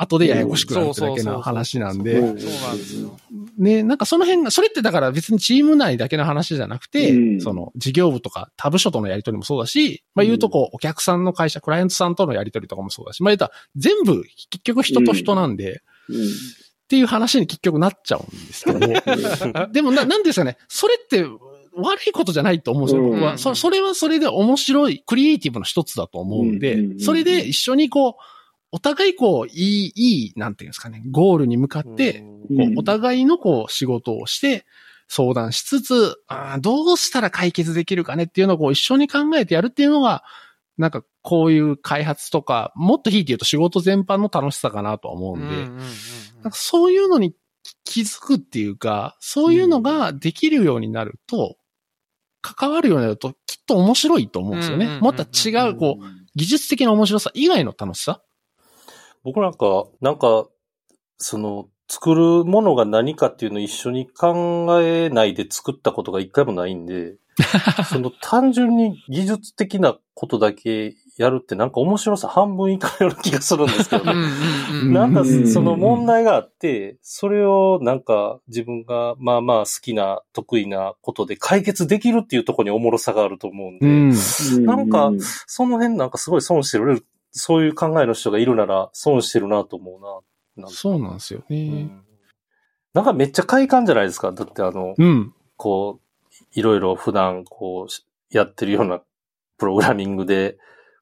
後でややこしくなるってだけの話なんで、うん。そうなんですよ。ね、なんかその辺が、それってだから別にチーム内だけの話じゃなくて、うん。その事業部とか他部署とのやりとりもそうだし、まあ言うとこう、お客さんの会社、クライアントさんとのやりとりとかもそうだし、まあ言うたら全部結局人と人なんで、っていう話に結局なっちゃうんですけど、でもな、なんですかね、それって悪いことじゃないと思うんですよ、僕は。うんそそれはそれで面白い、クリエイティブの一つだと思うんでうん、それで一緒にこう、お互いこう、いい、いい、なんていうんですかね、ゴールに向かって、お互いのこう仕事をして、相談しつつ、あーどうしたら解決できるかねっていうのをこう一緒に考えてやるっていうのが、なんかこういう開発とか、もっと引いて言うと仕事全般の楽しさかなとは思うんで、なんかそういうのに気づくっていうか、そういうのができるようになると、関わるようになるときっと面白いと思うんですよね。うんうんうんうん。もっと違う、こう、技術的な面白さ以外の楽しさ僕なんか、なんか、その、作るものが何かっていうのを一緒に考えないで作ったことが一回もないんで、その単純に技術的なことだけやるってなんか面白さ半分いかないような気がするんですけどね。なんかうんその問題があって、それをなんか自分がまあまあ好きな得意なことで解決できるっていうところにおもろさがあると思うんで、ん。なんかその辺なんかすごい損してる、そういう考えの人がいるなら損してるなと思うな。なそうなんですようね。んなんかめっちゃ快感じゃないですか。だってあの、うん。こう、いろいろ普段こうしやってるようなプログラミングで、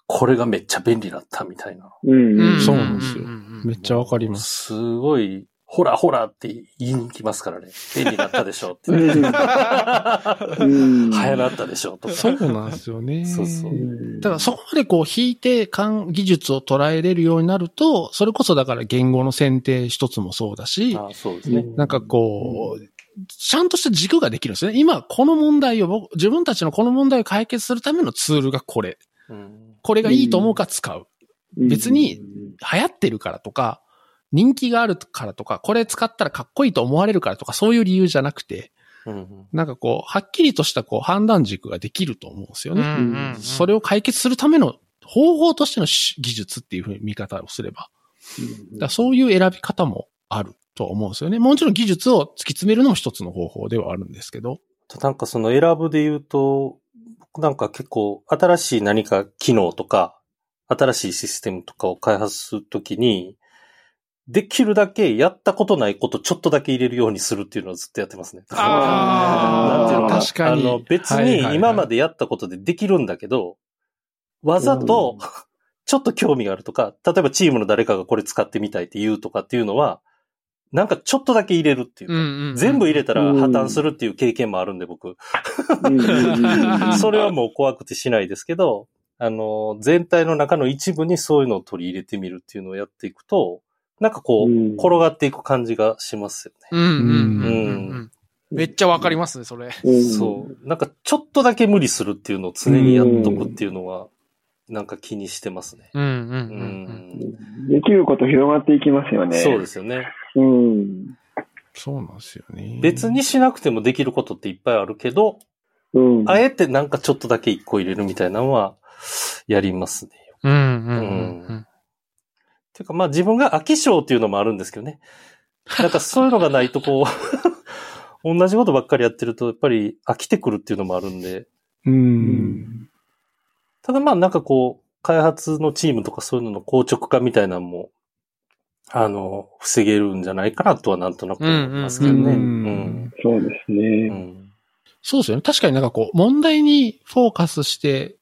これがめっちゃ便利だったみたいな。うん。そうなんですよめっちゃわかります。すごい、ほらほらって言いに来ますからね。便利だったでしょって。うん うん早なったでしょとか。そうなんですよね。そうそうだからそこまでこう引いて感技術を捉えれるようになると、それこそだから言語の選定一つもそうだし、あそうですね。なんかこう、ちゃんとした軸ができるんですよね。今、この問題を僕、自分たちのこの問題を解決するためのツールがこれ。うんこれがいいと思うか使う。別に流行ってるからとか、人気があるからとか、これ使ったらかっこいいと思われるからとか、そういう理由じゃなくて、うんなんかこう、はっきりとしたこう判断軸ができると思うんですよね。うんうんそれを解決するための方法としてのし技術っていうふうに見方をすれば。だそういう選び方もあると思うんですよね。もちろん技術を突き詰めるのも一つの方法ではあるんですけど。なんかその選ぶで言うと、僕なんか結構新しい何か機能とか、新しいシステムとかを開発するときに、できるだけやったことないことちょっとだけ入れるようにするっていうのをずっとやってますね。あー。なんていうのかな。確かにあの、別に今までやったことでできるんだけど、わざとうん、ちょっと興味があるとか、例えばチームの誰かがこれ使ってみたいって言うとかっていうのは、なんかちょっとだけ入れるっていうか、うんうん全部入れたら破綻するっていう経験もあるんで、僕。それはもう怖くてしないですけど、あの、全体の中の一部にそういうのを取り入れてみるっていうのをやっていくと、なんかこう、うん転がっていく感じがしますよね。うんうんうんうんううん。めっちゃわかりますね、それ。そう。なんかちょっとだけ無理するっていうのを常にやっとくっていうのは、なんか気にしてますね。うんうんううんうん。ん。できること広がっていきますよね。そうですよね。うん。そうなんですよね。別にしなくてもできることっていっぱいあるけど、うん。あえてなんかちょっとだけ一個入れるみたいなのは、やりますね。うんうんうんていうかまあ自分が飽き性っていうのもあるんですけどね。なんかそういうのがないとこう、同じことばっかりやってるとやっぱり飽きてくるっていうのもあるんで。うん。ただまあなんかこう、開発のチームとかそういうのの硬直化みたいなのも、あの、防げるんじゃないかなとはなんとなく思いますけどね。うんうんううんん。そうですうね。ん。そうですよね。確かになんかこう、問題にフォーカスして、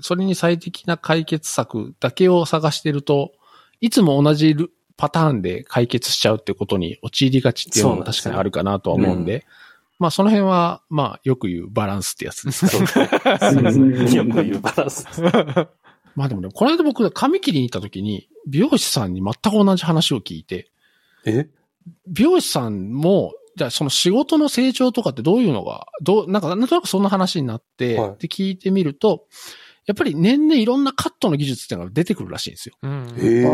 それに最適な解決策だけを探してると、いつも同じルパターンで解決しちゃうってことに陥りがちっていうのも確かにあるかなとは思うんで、まあその辺は、まあよく言うバランスってやつですそううん。よく言うバランス。まあでもね、この間僕、髪切りに行った時に、美容師さんに全く同じ話を聞いて、え？美容師さんも、じゃあその仕事の成長とかってどういうのが、どう、なんかなんとなくそんな話になって、はい。で聞いてみると、やっぱり年々いろんなカットの技術っていうのが出てくるらしいんですよ。うんで、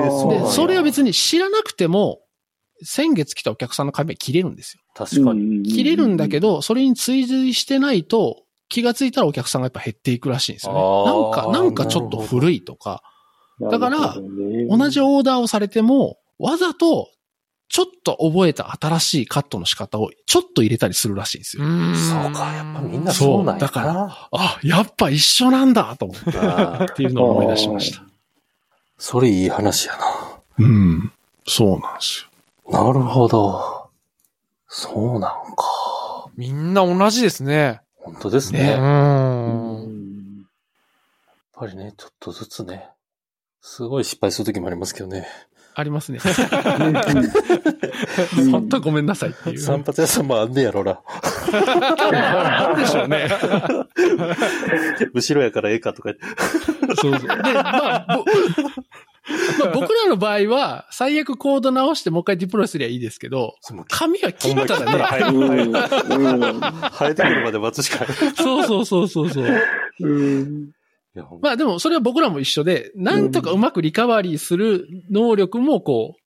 それは別に知らなくても、先月来たお客さんの髪は切れるんですよ。確かに。切れるんだけど、ど、それに追随してないと、気がついたらお客さんがやっぱ減っていくらしいんですよね。なんか、なんかちょっと古いとか、だから同じオーダーをされても、わざと、ちょっと覚えた新しいカットの仕方をちょっと入れたりするらしいんですよ。んそうか、やっぱみんなそうなんやだからな。あ、やっぱ一緒なんだと思って、っていうのを思い出しました。それいい話やうん。そうなんですよ。な。なるほど。そうなんか。みんな同じですね。本当ですね。ねう。やっん。ぱりね、ちょっとずつね。すごい失敗するときもありますけどね。ありますね。うん 本当ごめんなさいっていう。散髪屋さんもあんねやろな。あるでしょうね。後ろやからええかとか言って。そうそう。で、まあ、ぼ まあ、僕らの場合は、最悪コード直してもう一回ディプロイすりゃいいですけど、髪は切ったらね、生えうんるうん生えてくるまで待つしかない。そうそうそうそうそう。うまあでもそれは僕らも一緒で、なんとかうまくリカバリーする能力もこう、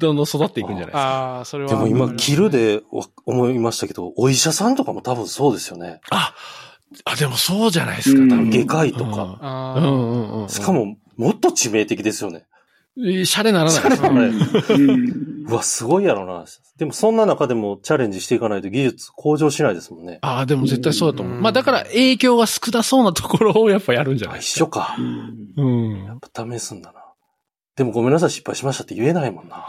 どんどん育っていくんじゃないですか。ああ、それは。でも今、切るでわ思いましたけど、お医者さんとかも多分そうですよね。あ、あ、でもそうじゃないですか、うん多分。外科医とか。あーうんうんうん。しか、も、もっと致命的ですよね。シャレならないです。あれうんうわ、すごいやろな。でもそんな中でもチャレンジしていかないと技術向上しないですもんね。ああ、でも絶対そうだと思う。うんまあだから影響が少なそうなところをやっぱやるんじゃなあいですか。一緒か。うんや。っぱ試すんだな。でもごめんなさい、失敗しましたって言えないもんな。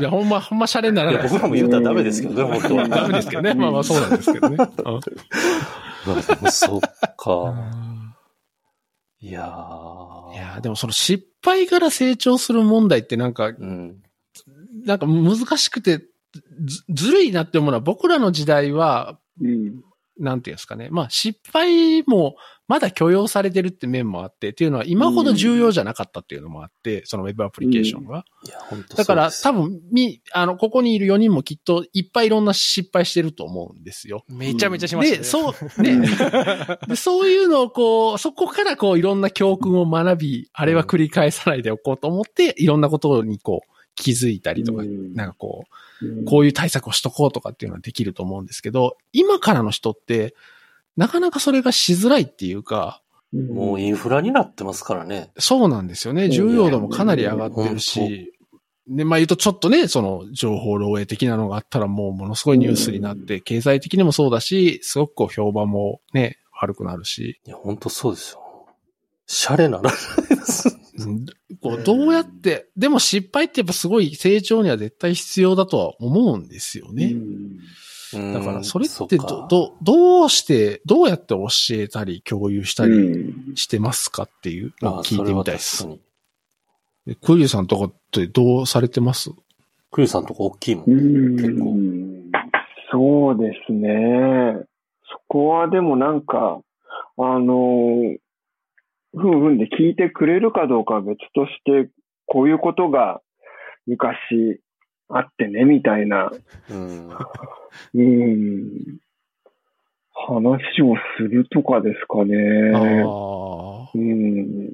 いや、ほんま、ほんまシャレにならない。僕らも言うたらダメですけどね、本当は。ダメですけどね。まあまあそうなんですけどね。うん そっか。いやー。いやーでもその失敗から成長する問題ってなんか、うん。なんか難しくて、ずずるいなって思うのは僕らの時代は、うんなんていうんですかね。まあ失敗もまだ許容されてるって面もあって、っていうのは今ほど重要じゃなかったっていうのもあって、そのウェブアプリケーションが。いや、本当だから多分、み、あの、ここにいる4人もきっといっぱいいろんな失敗してると思うんですよ。めちゃめちゃしましたね。で、そう、ね。で、そういうのをこう、そこからこういろんな教訓を学び、あれは繰り返さないでおこうと思って、いろんなことにこう気づいたりとか、うんなんかこう、こういう対策をしとこうとかっていうのはできると思うんですけど、今からの人って、なかなかそれがしづらいっていうか、うんもうインフラになってますからね。そうなんですよね。重要度もかなり上がってるうんし、で、まあ言うとちょっとね、その情報漏洩的なのがあったらもうものすごいニュースになって、経済的にもそうだし、すごくこう評判もね、悪くなるし、いや、本当そうですよ。シャレならないです。うんこうどうやって、でも失敗ってやっぱすごい成長には絶対必要だとは思うんですよね。うんだからそれってっど、かど、どうして、どうやって教えたり共有したうりんしてますかっていうのあを聞いてみたいです。クイリさんとかってどうされてます？クリスさんとこ大きいもん。うん結構そうですね。そこはでもなんか、あの、ふんふんで聞いてくれるかどうかは別として、こういうことが昔あってね、みたいな、うん。うん、話をするとかですかね。うん。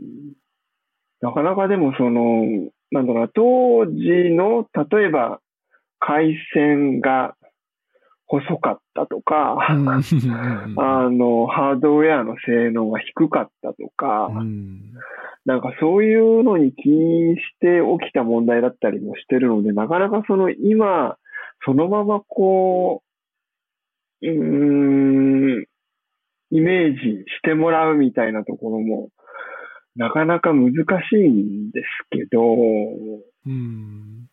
なかなかでもその、なんだろうな、当時の、例えば、回線が細かったとか、あの、ハードウェアの性能が低かったとか、うんなんかそういうのに起因して起きた問題だったりもしてるので、なかなかその今、そのままこう、うーん、イメージしてもらうみたいなところも、なかなか難しいんですけど、うん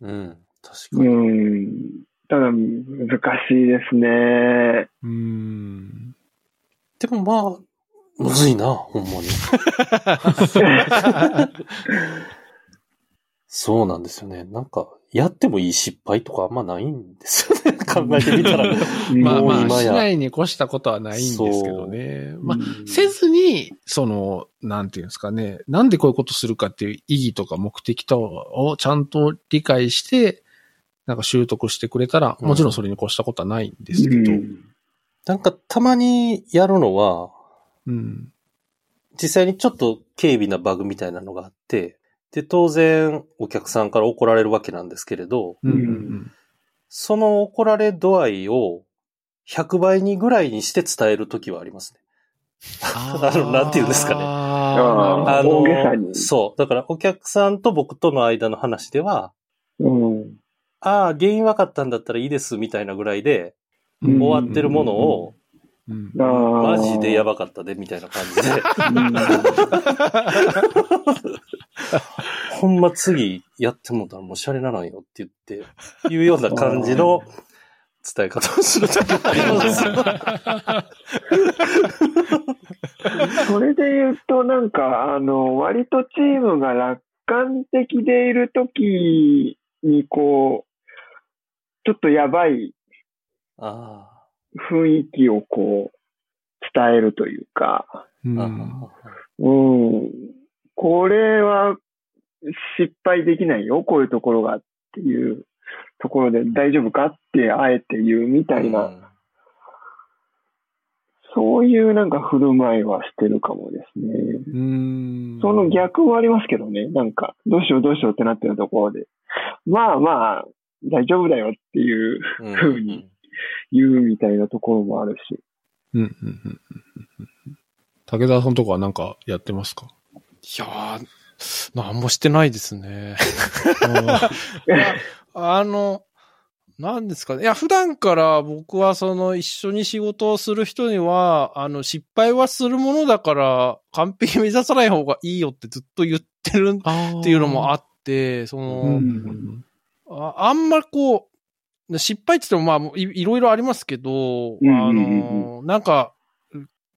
うん。確うかに。ん、ただ難しいですね。うんでもまあ、むずいな、ほんまに。そうなんですよね。なんか、やってもいい失敗とかあんまないんですよね。考えてみたら。まあまあ、しないに越したことはないんですけどね。まあ、うんせずに、その、なんていうんですかね、なんでこういうことするかっていう意義とか目的とをちゃんと理解して、なんか習得してくれたら、うんもちろんそれに越したことはないんですけど、うんなんか、たまにやるのは、うん。実際にちょっと軽微なバグみたいなのがあって、で、当然、お客さんから怒られるわけなんですけれど、うんうんその怒られ度合いを100倍にぐらいにして伝えるときはありますね。あ のなんて言うんですかね。あー。あ大げさに。そう。だからお客さんと僕との間の話では、うん。ああ、原因分かったんだったらいいですみたいなぐらいでうん。終わってるものを、うん。マジでやばかったでみたいな感じで、ほんま次やってもうたらもうシャレならんよって言って、いうような感じの伝え方をするときがあります。それで言うと、なんか、あの、割とチームが楽観的でいるときに、こう、ちょっとやばいあ雰囲気をこう、伝えるというか、あ。うんうん、これは失敗できないよ、こういうところがっていうところで大丈夫かってあえて言うみたいな、うんそういうなんか振る舞いはしてるかもですね。うんその逆もありますけどね。なんか、どうしようどうしようってなってるところで。まあまあ、大丈夫だよっていううん風に言うみたいなところもあるし。うんうんうんうんうん武田さんとかはなんかやってますか？いやー、なんもしてないですね。あの、なんですかね。いや、普段から僕はその一緒に仕事をする人には、あの、失敗はするものだから、完璧目指さない方がいいよってずっと言ってるっていうのもあっって、その、うんああんまこう、失敗って言ってもまあい、いろいろありますけど、うんあうんうん。の、なんか、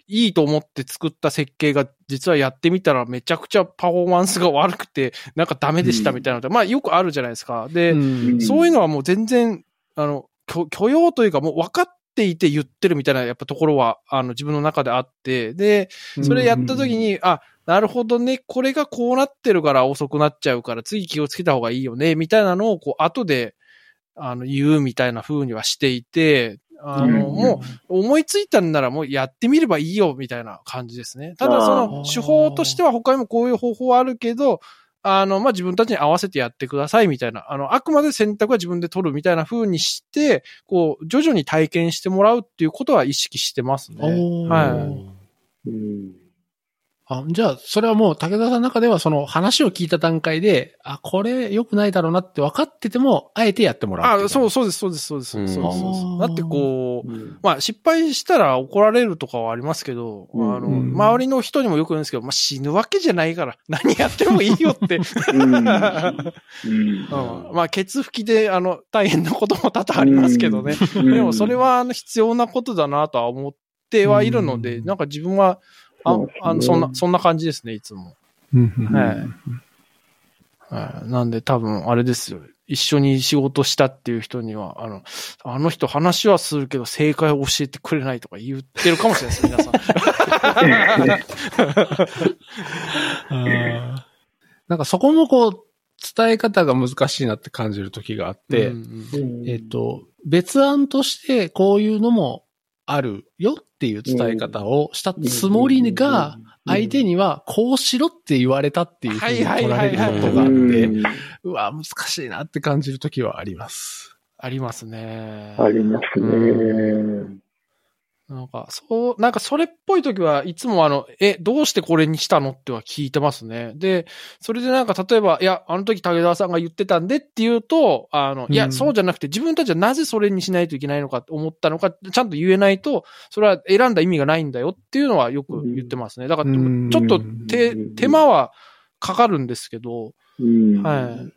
いいと思って作った設計が実はやってみたらめちゃくちゃパフォーマンスが悪くて、なんかダメでしたみたいなのって、まあよくあるじゃないですか。で、うんそういうのはもう全然、あの、許許容というかもう分かっていて言ってるみたいなやっぱところは、あの自分の中であって、で、それやった時に、あ、なるほどね、これがこうなってるから遅くなっちゃうから、次気をつけた方がいいよね、みたいなのを、こう、後で、あの、言うみたいな風にはしていて、あの、うんもう、思いついたんならもうやってみればいいよ、みたいな感じですね。ただ、そあの、ー手法としては他にもこういう方法はあるけど、あの、まあ、自分たちに合わせてやってくださいみたいな、あの、あくまで選択は自分で取るみたいな風にして、こう、徐々に体験してもらうっていうことは意識してますね。はい。うん。あじゃあ、それはもう武田さんの中ではその話を聞いた段階で、あ、これ良くないだろうなって分かってても、あえてやってもらうあ、そう、うそうです、そうです、そうです。そうですそうです。うんだってこう、うん。まあ失敗したら怒られるとかはありますけど、うん。あの、うん。周りの人にもよく言うんですけど、まあ死ぬわけじゃないから、何やってもいいよって。うん。うん。うん。まあ、ケツ吹きで、あの、大変なことも多々ありますけどね。でも、それ、は、あの、必要なことだなとは思ってはいるので、うん。なんか自分は、ああの、そんな、そんな感じですね、いつも。はいはい。なんで、多分、あれですよ。一緒に仕事したっていう人には、あの、あの人話はするけど正解を教えてくれないとか言ってるかもしれないです、皆さん。なんかそこもこう、伝え方が難しいなって感じる時があって、うんうんえっ、と、別案としてこういうのもあるよっていう伝え方をしたつもりが、相手にはこうしろって言われたっていうふうに取られることがあって、うわ、難しいなって感じる時はあります。ありますね。ありますね。なんか、そう、なんかそれっぽい時はいつもあの、え、どうしてこれにしたのっては聞いてますね。で、それでなんか例えば、いや、あの時武田さんが言ってたんでって言うと、あの、いや、うんそうじゃなくて自分たちはなぜそれにしないといけないのかって思ったのか、ちゃんと言えないと、それは選んだ意味がないんだよっていうのはよく言ってますね。だから、うんちょっと手う、ん手間はかかるんですけど、うんはい。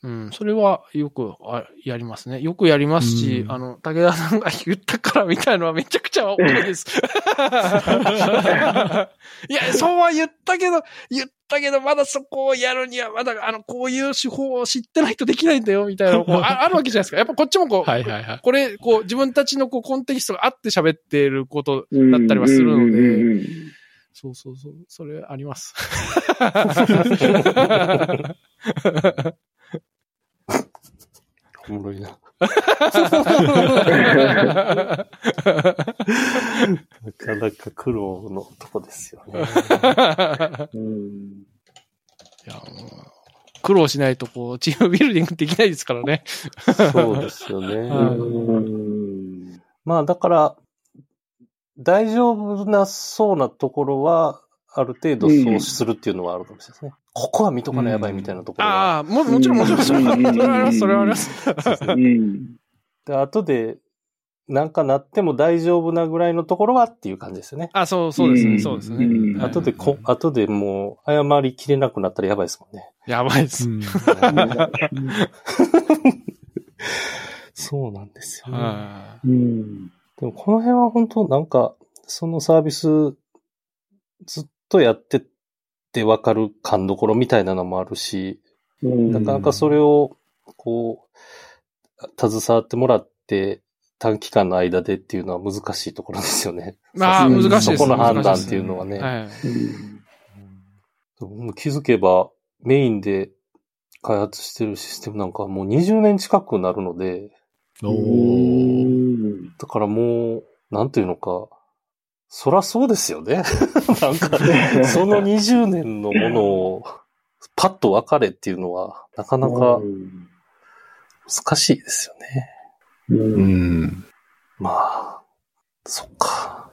うん、それはよくあやりますね。よくやりますし、うんあの、武田さんが言ったからみたいのはめちゃくちゃ多いです。いや、そうは言ったけど、言ったけど、まだそこをやるには、まだ、あの、こういう手法を知ってないとできないんだよ、みたいなのこう あ、あるわけじゃないですか。やっぱこっちもこう、はいはいはい。これ、こう、自分たちのこう、コンテキストがあって喋っていることだったりはするので、うんそうそうそう、それあります。おもろいな。なかなか苦労のとこですよね。うんいや、もう苦労しないと、こう、チームビルディングできないですからね。そうですよね。うんまあだから、大丈夫なそうなところは、ある程度そうするっていうのはあるかもしれないですね。ここは見とかなやばいみたいなところは。ああ、も、もちろん、もちろん、それはそれはあります、それはあります。うんで、後で、なんかなっても大丈夫なぐらいのところはっていう感じですよね。あ、そう、そうですね、うんそうですね。うんはい後でこ、後でもう、謝りきれなくなったらやばいですもんね。やばいです。うんそうなんですよね。はうんでもこの辺は本当なんか、そのサービスずっとやってってわかる勘どころみたいなのもあるし、うんなかなかそれを、こう、携わってもらって短期間の間でっていうのは難しいところですよね。い。まあ、うん難しいです。そこの判断っていうのはね。はい。気づけばメインで開発してるシステムなんかはもう20年近くなるので、おーだからもう、なんていうのか、そらそうですよね。なんか、その20年のものをパッと分かれっていうのは、なかなか難しいですよね。うんうん。まあ、そっか。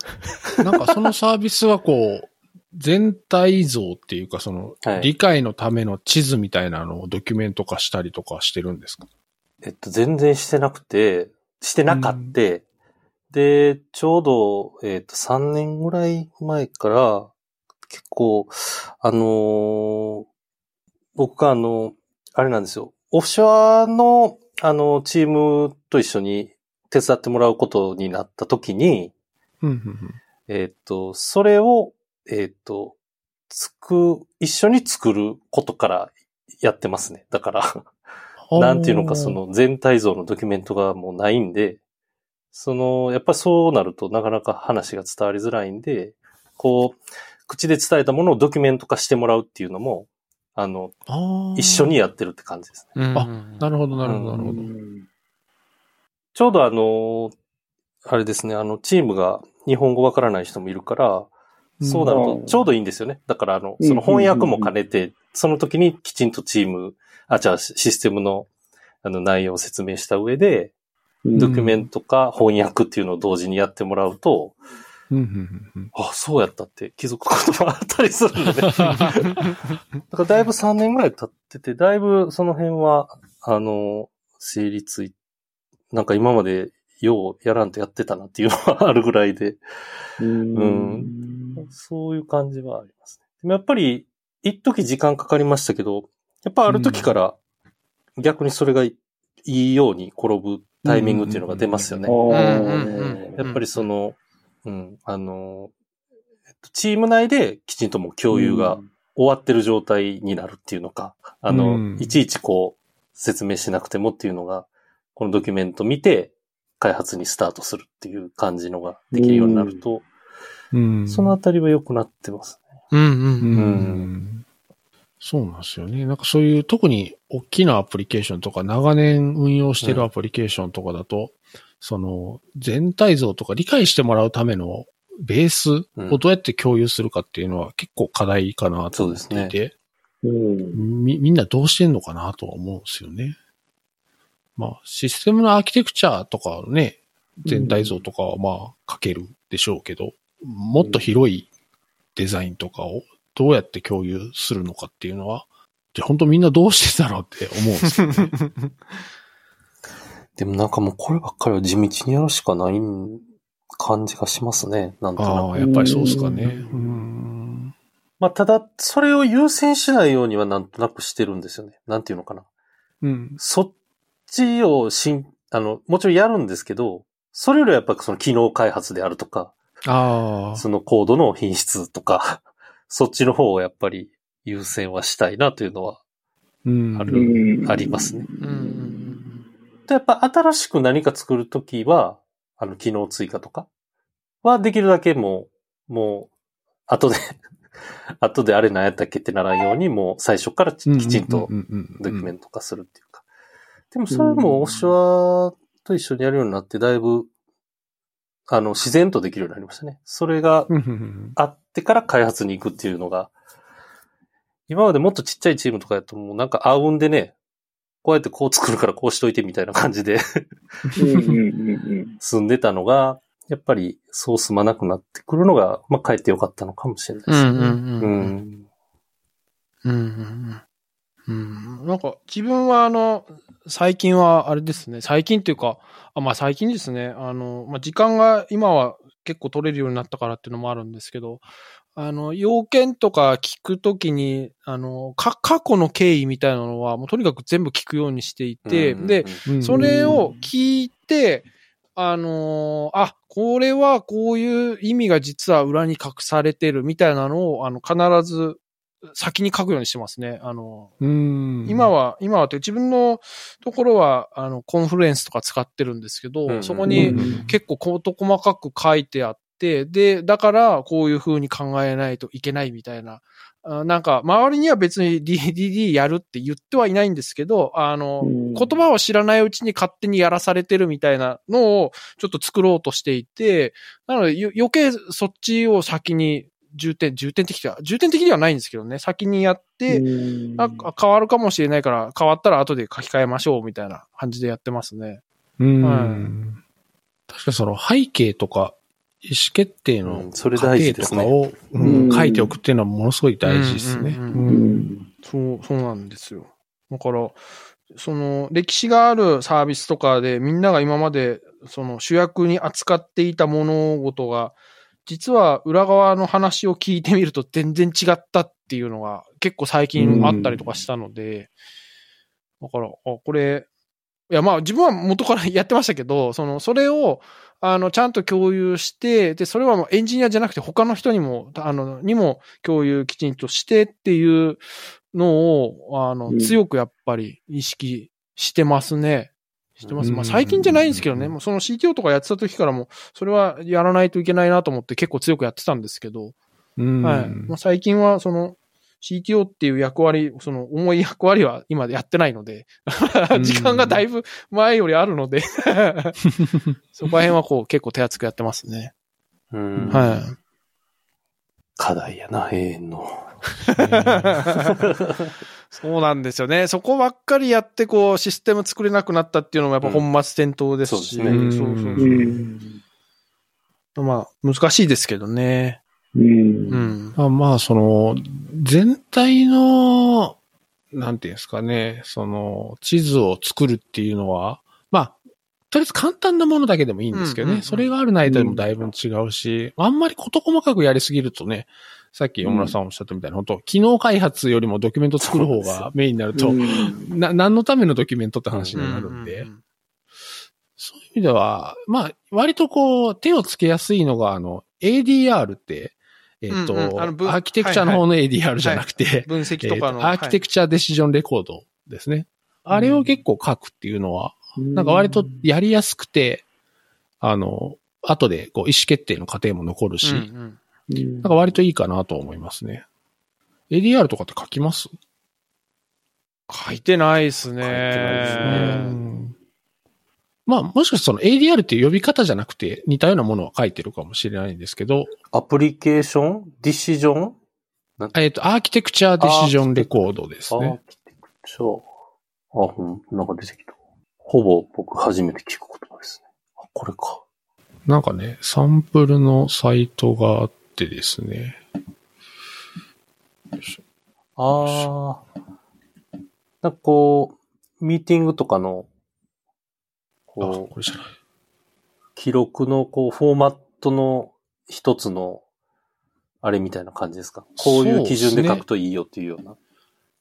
なんかそのサービスはこう、全体像っていうかその、はい理解のための地図みたいなのをドキュメント化したりとかしてるんですか？えっと、全然してなくて、してなかって、で、ちょうど、えっと、3年ぐらい前から、結構、あのー僕があの、あれなんですよ。オフショアの、あの、チームと一緒に手伝ってもらうことになった時に、えっと、それを、えっと、つく、一緒に作ることからやってますね。だから、うん。なんていうのか、その全体像のドキュメントがもうないんで、その、やっぱりそうなるとなかなか話が伝わりづらいんで、こう、口で伝えたものをドキュメント化してもらうっていうのも、あの、あー。一緒にやってるって感じですね。うん。あなるほど、なるほど、なるほど。ちょうどあの、あれですね、あの、チームが日本語わからない人もいるから、そうなるうん。とちょうどいいんですよね。だからあの、その翻訳も兼ねてその時にきちんとチーム、あ、じゃあシステムのあの内容を説明した上で、ドキュメントか翻訳っていうのを同時にやってもらうと、うんうんうんあ、そうやったって気づくこともあったりするんでね。だからだいぶ3年ぐらい経ってて、だいぶその辺は、あの、成立い、なんか今までようやらんとやってたなっていうのはあるぐらいで、うん。そういう感じはありますね。でもやっぱり、一時時間かかりましたけど、やっぱある時から逆にそれがいいように転ぶタイミングっていうのが出ますよね。やっぱりその、うん、あの、えっとチーム内できちんともう共有が終わってる状態になるっていうのか、あの、うんいちいちこう、説明しなくてもっていうのが、このドキュメント見て、開発にスタートするっていう感じのができるようになると、うん。そのあたりは良くなってますね。うんうんううん。ん。そうなんですよね。なんかそういう特に大きなアプリケーションとか長年運用してるアプリケーションとかだと、その全体像とか理解してもらうためのベースをどうやって共有するかっていうのは結構課題かなと思っていて、うん。み、みんなどうしてんのかなとは思うんですよね。まあ、システムのアーキテクチャとかね、全体像とかはまあ書けるでしょうけど、もっと広いデザインとかをどうやって共有するのかっていうのは、じゃあ本当みんなどうしてんだろうって思うんですよね。でもなんかもうこればっかりは地道にやるしかない感じがしますね。なんとなく。ああ、やっぱりそうですかね。ううん。まあただ、それを優先しないようにはなんとなくしてるんですよね。なんていうのかな。うん。そっちをしん、あの、もちろんやるんですけど、それよりはやっぱその機能開発であるとか、ああ。そのコードの品質とか、そっちの方をやっぱり優先はしたいなというのはうん。あうる、ん。ありますね。うんやっぱ新しく何か作るときは、あの、機能追加とかはできるだけもう、もう、後で、後であれ何やったっけってならんように、もう最初からききちんとドキュメント化するっていうか。でもそれもオシワと一緒にやるようになって、だいぶ、あの、自然とできるようになりましたね。それがあってから開発に行くっていうのが、今までもっとちっちゃいチームとかやともうなんかあうんでね、こうやってこう作るからこうしといてみたいな感じでうんうんうん進んでたのが、やっぱりそう進まなくなってくるのが、まあ、かえってよかったのかもしれないですね。うんうんうんううんん。うんうんうん。うん。なんか、自分はあの、最近はあれですね、最近っていうか、あまあ最近ですね、あの、まあ時間が今は結構取れるようになったからっていうのもあるんですけど、あの、要件とか聞くときに、あの、か、過去の経緯みたいなのは、もうとにかく全部聞くようにしていて、うんで、、うん。それを聞いて、あのーあ、これはこういう意味が実は裏に隠されてるみたいなのを、あの、必ず先に書くようにしてますね。あの、うん。今は、今はって自分のところは、あの、コンフルエンスとか使ってるんですけど、うんうん。そこにうん結構事細かく書いてあって、で、だからこういう風に考えないといけないみたいな。あなんか、周りには別に DDD やるって言ってはいないんですけど、あの、うん言葉を知らないうちに勝手にやらされてるみたいなのをちょっと作ろうとしていて、なのでよ余計そっちを先に重点、重点的では、重点的ではないんですけどね、先にやって、うんあ変わるかもしれないから、変わったら後で書き換えましょうみたいな感じでやってますね。うん。はい確かその背景とか意思決定うの過程とかを、うんうん書いておくっていうのはものすごい大事ですね。そう、そうなんですよ。だから、その、歴史があるサービスとかで、みんなが今まで、その主役に扱っていた物事が、実は裏側の話を聞いてみると全然違ったっていうのが結構最近あったりとかしたので、だから、あ、これ、いや、まあ自分は元から やってましたけど、その、それを、あの、ちゃんと共有して、で、それはもうエンジニアじゃなくて他の人にも、あの、にも共有きちんとしてっていうのを、あの、うん強くやっぱり意識してますね。してます？まあうん最近じゃないんですけどね、もうその CTO とかやってた時からも、それはやらないといけないなと思って結構強くやってたんですけど、うんはい。まあ、最近はその CTO っていう役割、その重い役割は今やってないので、時間がだいぶ前よりあるので、そこら辺はこう結構手厚くやってますね。うんはい。課題やな、永遠の。そうなんですよね。そこばっかりやって、こう、システム作れなくなったっていうのもやっぱ本末転倒ですし。うんそうですねそうそううん。そうまあ、難しいですけどね。うん。うん。まあまあ、その、全体の、なんていうんですかね、その、地図を作るっていうのは、まあ、とりあえず簡単なものだけでもいいんですけどね、うんうんうんそれがあるないとでもだいぶ違うし、あんまり事細かくやりすぎるとね、さっき山村さんおっしゃったみたいな、本当機能開発よりもドキュメント作る方がメインになると、うん。な、何のためのドキュメントって話になるんで、うんうんそういう意味では、まあ、割とこう、手をつけやすいのが、あの、ADR って、えっ、と、うんうん。アーキテクチャの方の ADR じゃなくて、分析とかの。えーアーキテクチャデシジョンレコードですね。あれを結構書くっていうのは、なんか割とやりやすくて、あの、後でこう意思決定の過程も残るし、はいうんうんうんなんか割といいかなと思いますね。ADR とかって書きます？書いてないですね。書いてないですねうんまあ、もしかしたらその ADR っていう呼び方じゃなくて似たようなものは書いてるかもしれないんですけど、アプリケーション？ディシジョン？えっ、と、アーキテクチャデシジョンレコードですアーね。キテクチャ。あ、うん、なんか出てきた。ほぼ僕初めて聞く言葉ですね。あ、これか。なんかね、サンプルのサイトがあってですね。ああ。なんかこう、ミーティングとかの、あ、こう、これじゃない。記録のこう、フォーマットの一つの、あれみたいな感じですか？こういう基準で書くといいよっていうような。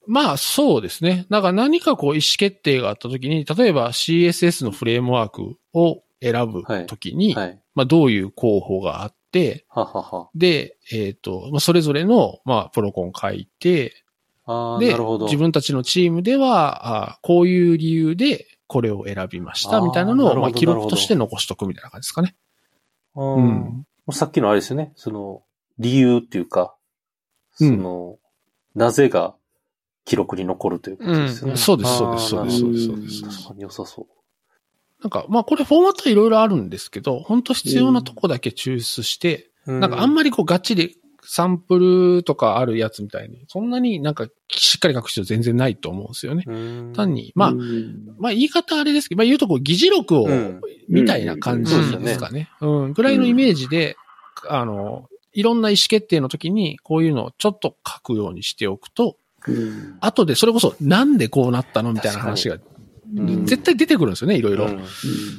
まあ、そうですね。だから何かこう意思決定があったときに、例えば CSS のフレームワークを選ぶときに、はい。まあ、どういう候補があって、ははは。で、えっ、と、まあ、それぞれの、まあ、プロコン書いて、で。自分たちのチームでは、あこういう理由でこれを選びました、みたいなのを、まあ、記録として残しとくみたいな感じですかね。うんうん。さっきのあれですよね。その、理由っていうか、その、なぜが記録に残るということですよね。うんそうです、そうです、そうです、そうです。確かに良さそう。なんか、まあ、これフォーマットはいろいろあるんですけど、本当必要なとこだけ抽出して、なんかあんまりこうガッチリサンプルとかあるやつみたいに、そんなになんかしっかり書く必要全然ないと思うんですよね。り単、に、まあ、うん。まあ言い方あれですけど、まあ言うとこう議事録をうん。みたいな感じですかね。うん、ぐらいのイメージで、あの、いろんな意思決定の時にこういうのをちょっと書くようにしておくと、うん。後でそれこそなんでこうなったのみたいな話がうん絶対出てくるんですよね、いろいろ。うん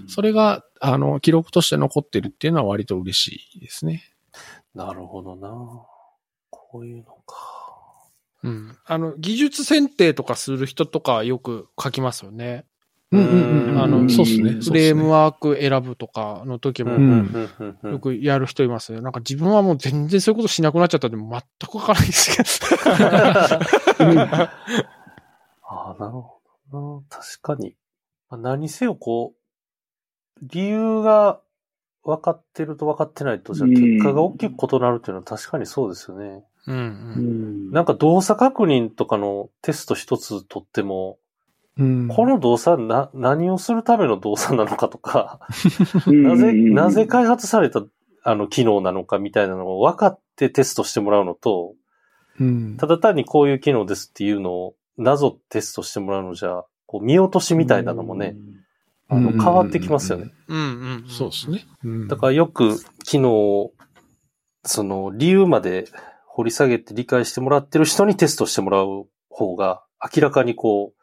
それが、あの、記録として残ってるっていうのは割と嬉しいですね。なるほどな。こういうのか。うん。あの、技術選定とかする人とかはよく書きますよね。うんうんうん。あのそうですね。フレームワーク選ぶとかの時も、よくやる人いますよ。なんか自分はもう全然そういうことしなくなっちゃったんで、全くわからないですけど。ああ、なるほどな。確かに。まあ何せよこう、理由が分かってると分かってないと、じゃ結果が大きく異なるっていうのは確かにそうですよね。うんう。うんんなんか動作確認とかのテスト一つ取っても、うん。この動作な、何をするための動作なのかとか、うんなぜ、なぜ開発されたあの機能なのかみたいなのを分かってテストしてもらうのと、うん。ただ単にこういう機能ですっていうのを謎テストしてもらうのじゃ、こう見落としみたいなのもね、あの、うん変わってきますよね。うんうん。そうですね。うんだからよく機能を、その理由まで掘り下げて理解してもらってる人にテストしてもらう方が明らかにこう、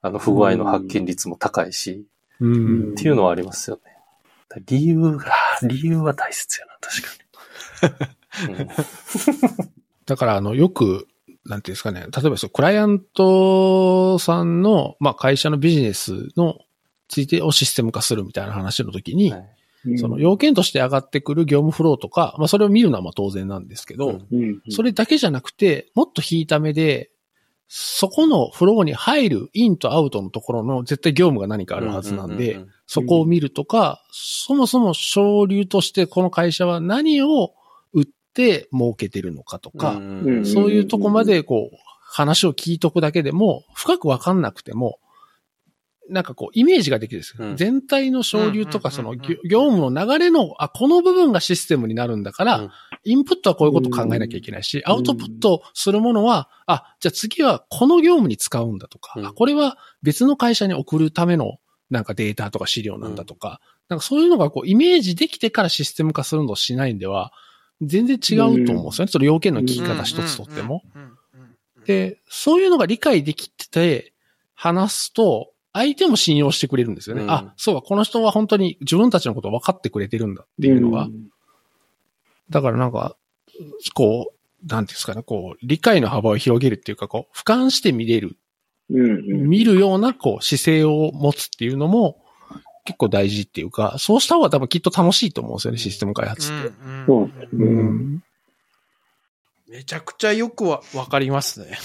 あの不具合の発見率も高いし、うん。っていうのはありますよね。理由が、理由は大切やな、確かに。うんだから、あの、よく、なんていうんですかね、例えばそう、クライアントさんの、まあ、会社のビジネスのついてをシステム化するみたいな話の時に、はい。その要件として上がってくる業務フローとか、まあ、それを見るのはまあ当然なんですけど、うんうん。それだけじゃなくて、もっと引いた目で、そこのフローに入るインとアウトのところの絶対業務が何かあるはずなんでうう、んそこを見るとか、そもそも省流としてこの会社は何を売って儲けてるのかとか、そういうとこまでこう、話を聞いとくだけでも、深くわかんなくても、なんかこう、イメージができるんですよ、うん。全体の省流とか、その業務の流れの、あ、この部分がシステムになるんだから、うん。インプットはこういうこと考えなきゃいけないし、アウトプットするものは、あ、じゃあ次はこの業務に使うんだとか、うん。あこれは別の会社に送るためのなんかデータとか資料なんだとか、なんかそういうのがこうイメージできてからシステム化するのをしないんでは、全然違うと思うんですよね。その要件の聞き方一つとっても。うんうんうんうんで、そういうのが理解できてて、話すと、相手も信用してくれるんですよね。うんあ、そうか、この人は本当に自分たちのことを分かってくれてるんだっていうのが。だからなんか、こう、なんていうんですかね、こう、理解の幅を広げるっていうか、こう、俯瞰して見れる、うんうん。見るような、こう、姿勢を持つっていうのも、結構大事っていうか、そうした方が多分きっと楽しいと思うんですよね、システム開発って。うん。うんめちゃくちゃよくわ、わかりますね。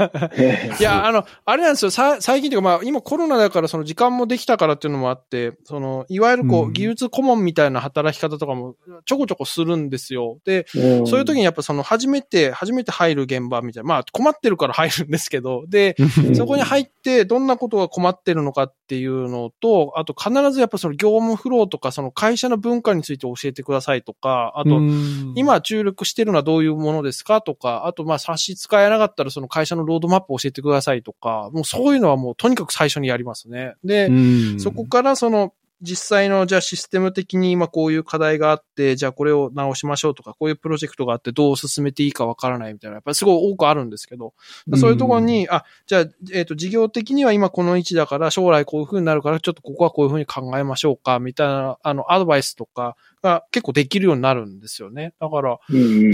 いや、あの、あれなんですよ。さ、最近というか、まあ、今コロナだから、その時間もできたからっていうのもあって、その、いわゆるこう、うん技術顧問みたいな働き方とかも、ちょこちょこするんですよ。で、うんそういう時にやっぱその、初めて、初めて入る現場みたいな、まあ、困ってるから入るんですけど、で、うんそこに入って、どんなことが困ってるのかっていうのと、あと必ずやっぱその業務フローとか、その会社の文化について教えてくださいとか、あと、うん今注力してるのはどういうものですかとか、あとまあ差し支えなかったらその会社のロードマップを教えてくださいとか、もうそういうのはもうとにかく最初にやりますね。で、うんそこからその実際のじゃあシステム的に今こういう課題があって、じゃあこれを直しましょうとか、こういうプロジェクトがあってどう進めていいかわからないみたいな、やっぱりすごい多くあるんですけど、そういうところに、あ、じゃあ、えっ、と、事業的には今この位置だから、将来こういう風になるから、ちょっとここはこういう風に考えましょうか、みたいな、あの、アドバイスとかが結構できるようになるんですよね。だから、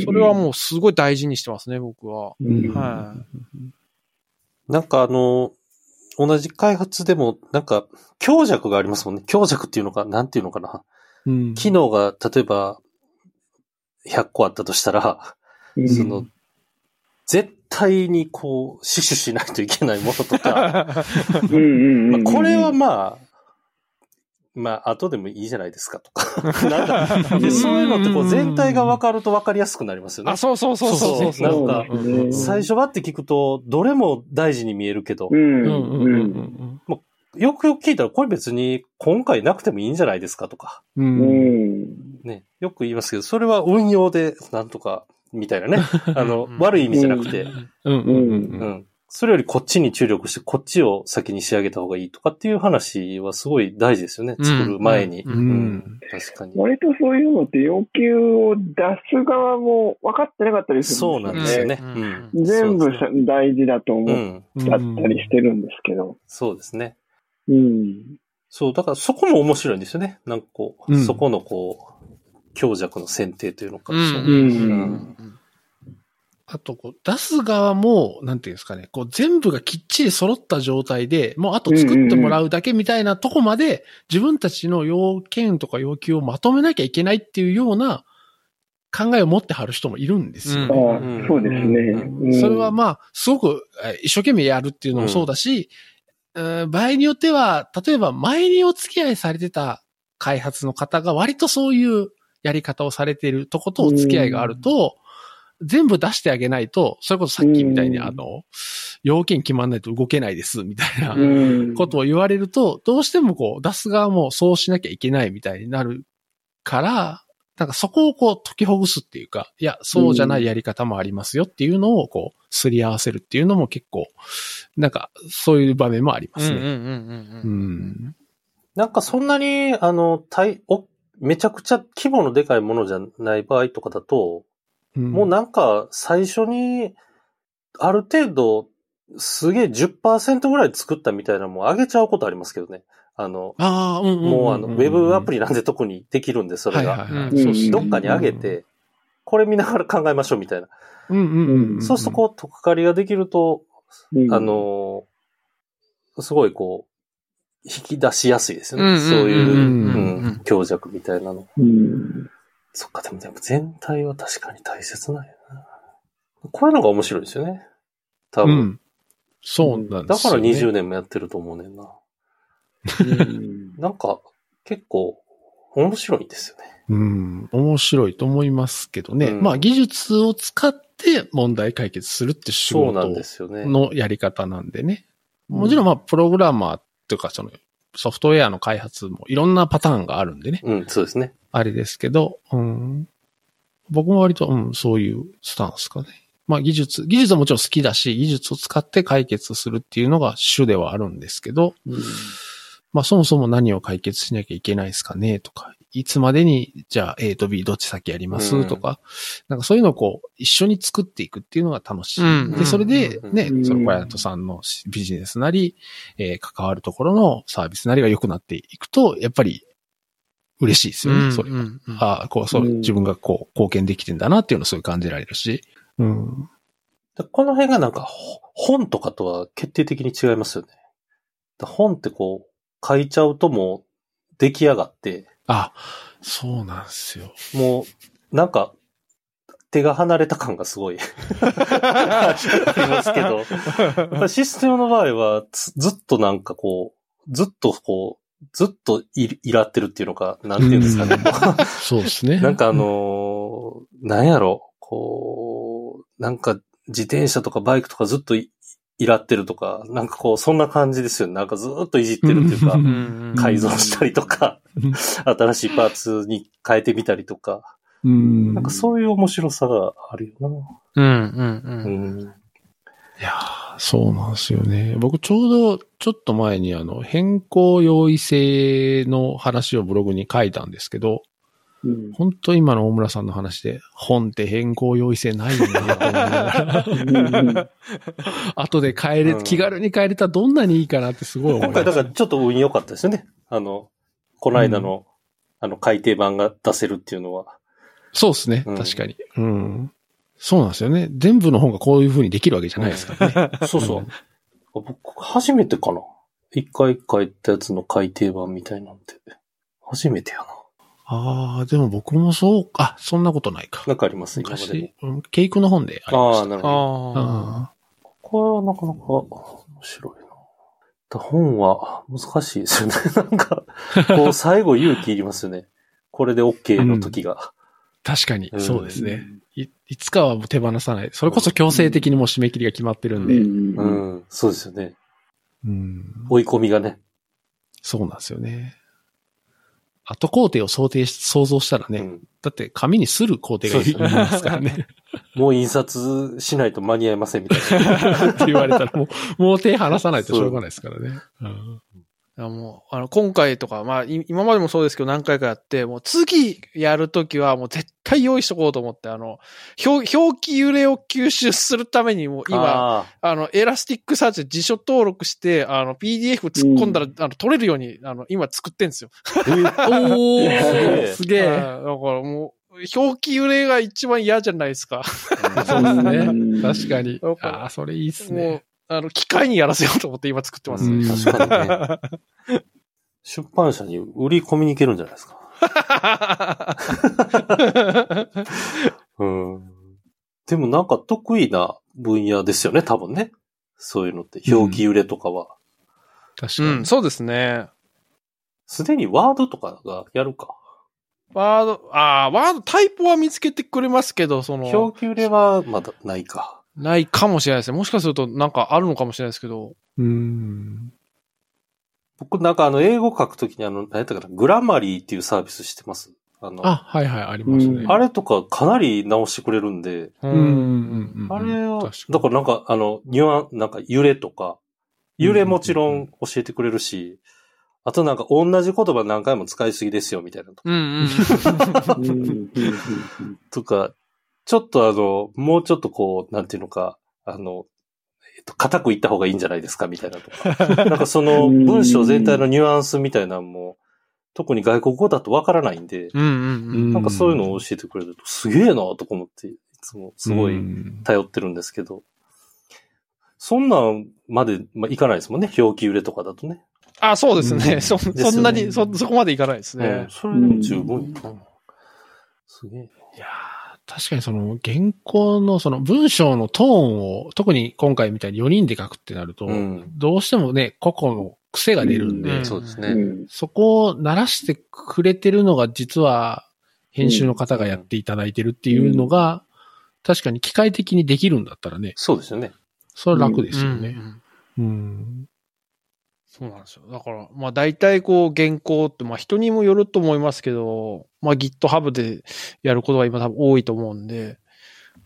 それはもうすごい大事にしてますね、僕は。うん、はなんかあの、同じ開発でも、なんか、強弱がありますもんね。強弱っていうのか、なんていうのかな。うん機能が、例えば、100個あったとしたら、うんその、絶対にこう、死守しないといけないものとか、これはまあ、まあ、後でもいいじゃないですかとか。なんかでそういうのってこう、全体が分かると分かりやすくなりますよねあ、。そうそうそうそうそうなんか最初はって聞くと、どれも大事に見えるけどよくよく聞いたら、これ別に今回なくてもいいんじゃないですかとか、ううんんね、よく言いますけど、それは運用でなんとか、みたいなね。あの、悪い意味じゃなくて、うんうんうんううんん。それよりこっちに注力して、こっちを先に仕上げた方がいいとかっていう話はすごい大事ですよね。うん作る前に。うんうん確かに。割とそういうのって要求を出す側も分かってなかったりするそうなんですよね。ううんん。ですね大事だと思っうん。だったりしてるんですけど。そうですね。うん。そう、だからそこも面白いんですよね。なんかこう、うんそこのこう、強弱の選定というのか。うんあと、こう、出す側も、なんていうんですかね、こう、全部がきっちり揃った状態で、もうあと作ってもらうだけみたいなとこまで、自分たちの要件とか要求をまとめなきゃいけないっていうような考えを持ってはる人もいるんですよ。そうですね。うんそれはまあ、すごくえ一生懸命やるっていうのもそうだし、うん場合によっては、例えば前にお付き合いされてた開発の方が割とそういうやり方をされているとことお付き合いがあると、全部出してあげないと、それこそさっきみたいにうん。あの、要件決まんないと動けないです、みたいなうん。ことを言われると、どうしてもこう、出す側もそうしなきゃいけないみたいになるから、なんかそこをこう解きほぐすっていうか、いや、そうじゃないやり方もありますよっていうのをこう、すり合わせるっていうのも結構、なんか、そういう場面もありますね。なんかそんなに、あの、大、お、めちゃくちゃ規模のでかいものじゃない場合とかだと、もうなんか最初に、ある程度、すげえ10%ぐらい作ったみたいなのも上げちゃうことありますけどね。あの、ああ、うんうんんんもうあの、ウェブアプリなんで特にできるんで、それが。どっかに上げて、これ見ながら考えましょうみたいな。うんうんうんうん。そうするとこう、とっかかりができると、うんあのーすごいこう、引き出しやすいですよね。うんそういう、うんうんうん強弱みたいなの。うんそっか、でもでも全体は確かに大切なんやな。こういうのが面白いですよね。多分。うん。そうなんだからですよ、ね。20年もやってると思うねんな。うん なんか、結構、面白いんですよね。うん。面白いと思いますけどね。うんまあ、技術を使って問題解決するって仕そうなん事ですよね。のやり方なんでね。もちろん、まあ、プログラマーというか、その、ソフトウェアの開発もいろんなパターンがあるんでね。うん、そうですね。あれですけど、うん。僕も割と、うん、そういうスタンスかね。まあ技術、技術はもちろん好きだし、技術を使って解決するっていうのが主ではあるんですけど、うんまあそもそも何を解決しなきゃいけないですかねとか、いつまでに、じゃあ A と B どっち先やります、うんとか、なんかそういうのをこう、一緒に作っていくっていうのが楽しい。うんで、それでね、うんそのバヤトさんのビジネスなり、えー関わるところのサービスなりが良くなっていくと、やっぱり嬉しいですよね、それが。うんうんああ、こう、そう、うん自分がこう、貢献できてんだなっていうのをすごい感じられるし。うん。でこの辺がなんかほ本とかとは決定的に違いますよね。だ本ってこう書いちゃうともう出来上がって、あ、そうなんですよ。もうなんか手が離れた感がすごいありますけど、システムの場合はつずっとなんかこう、ずっとこう、ずっといいらってるっていうのか、なんていうんですかね。そうですね。なんかあのーなんやろ、こう、なんか自転車とかバイクとかずっといいらってるとか、なんかこう、そんな感じですよね。なんかずっといじってるっていうか改造したりとかうん、新しいパーツに変えてみたりとか、うん。なんかそういう面白さがあるようんうんな。う。うんん。いやーそうなんですよね。僕ちょうどちょっと前にあの変更容易性の話をブログに書いたんですけど、うん本当今の大村さんの話で、本って変更容易性ないよね、と思いながら。後で変えれ、うん気軽に変えれたらどんなにいいかなってすごい思い今回ました。だからちょっと運良かったですよね。あの、この間の、あの改訂版が出せるっていうのは。そうですね、うん確かに。うん。そうなんですよね。全部の本がこういう風にできるわけじゃないですからね。そうそう。僕、初めてかな。一回書いたやつの改訂版みたいなんて。初めてやな。ああ、でも僕もそう、あ、そんなことないか。なんかあります？昔、うんケイクの本でありまああ、した。なるほど。ああ。これはなかなか面白いな。だ本は難しいですよね。なんか、こう最後勇気いりますよね。これで OK の時が。確かにう、んそうですね。いいつかはもう手放さない。それこそ強制的にもう締め切りが決まってるんで。うんううんん、そうですよね。うん追い込みがね。そうなんですよね。後工程を想定し、想像したらね、うんだって紙にする工程がいりますからね。もう印刷しないと間に合いませんみたいな。って言われたらもう、もう手離さないとしょうがないですからね。うんいやもう、あの、今回とか、まあ、い今までもそうですけど何回かやって、もう次やるときはもう絶対用意しとこうと思って、あの、表、表記揺れを吸収するためにもう今、ああの、 Elasticsearch で辞書登録して、あの、PDF 突っ込んだら、あの、取れるように、あの、今作ってんですよ。おー すげえ。はいだからもう、表記揺れが一番嫌じゃないですか。あ。そうですねうん確かにああ、それいいっすね。、あの、機械にやらせようと思って今作ってます。うん確かにね。出版社に売り込みに行けるんじゃないですか。うん。でもなんか得意な分野ですよね、多分ね。そういうのって。表記揺れとかは。確かに。うん、そうですね。すでにワードとかがやるか。ワード、ああ、ワード、タイプは見つけてくれますけど、その、表記揺れはまだないか。ないかもしれないですね。もしかするとなんかあるのかもしれないですけど。うん。僕なんかあの英語書くときにあの、何やったかな、グラマリーっていうサービス知ってます。あの、あ、はいはい、ありますね。あれとかかなり直してくれるんで、ううん。うん。うん。うん。あれは、だからなんか、あの、ニュアン、なんか揺れとか、揺れもちろん教えてくれるし、あとなんか同じ言葉何回も使いすぎですよみたいなととか、ちょっとあの、もうちょっとこう、なんていうのか、あの、えっと、硬く言った方がいいんじゃないですかみたいなとか。なんかその文章全体のニュアンスみたいなのも、特に外国語だとわからないんで、うんうんうん。なんかそういうのを教えてくれると、すげえなとか思って、いつもすごいうん頼ってるんですけど、そんなんまで、まあ、いかないですもんね。表記揺れとかだとね。あ、そうですね。うんそ、そんなに、そ、そこまでいかないですうんね。。それでも十分やな。すげえ。いやー確かにその原稿のその文章のトーンを、特に今回みたいに4人で書くってなると、うん。どうしてもね、個々の癖が出るんで、うんそうですね。うんそこを鳴らしてくれてるのが実は編集の方がやっていただいてるっていうのが、確かに機械的にできるんだったらね、そうですよね。それは楽ですようんね。うん。そうなんですよ。だから、まあ大体こう原稿って、まあ人にもよると思いますけど、まあ GitHub でやることが今多分多いと思うんで、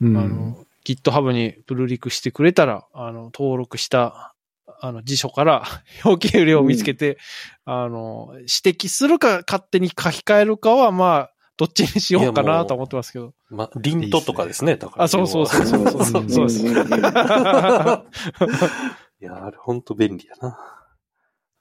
うんあの、GitHub にプルリクしてくれたら、あの、登録した、あの、辞書から 表記量を見つけて、あの、指摘するか勝手に書き換えるかは、まあ、どっちにしようかなと思ってますけど。ま、リントとかですね、だから。あ、そうそうそうそうそうそう。いや、あれほんと便利やな。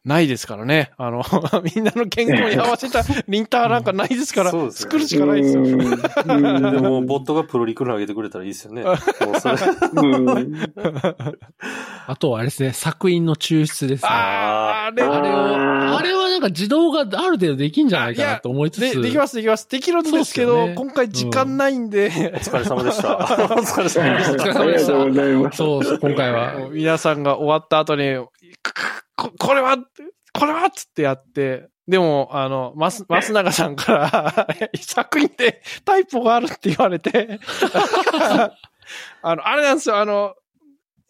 ないですからね。あの、みんなの健康に合わせたリンターなんかないですから、作るしかないですよ。うんでも、ボットがプロリクル投げてくれたらいいですよね。もうそれ。うんあとはあれですね、作品の抽出ですね。ああー、あれ、れを、あれはなんか自動がある程度できんじゃないかなと思いつつ。で、できます、できます。できるんですけど、ね今回時間ないんで、お疲れ様でした。お疲れ様でしお疲れた。様でした。そう今回は。皆さんが終わった後に、ここれは、これはっつってやって、でも、あの、マス、マスナガさんから、作品でタイプがあるって言われて、あの、あれなんですよ、あの、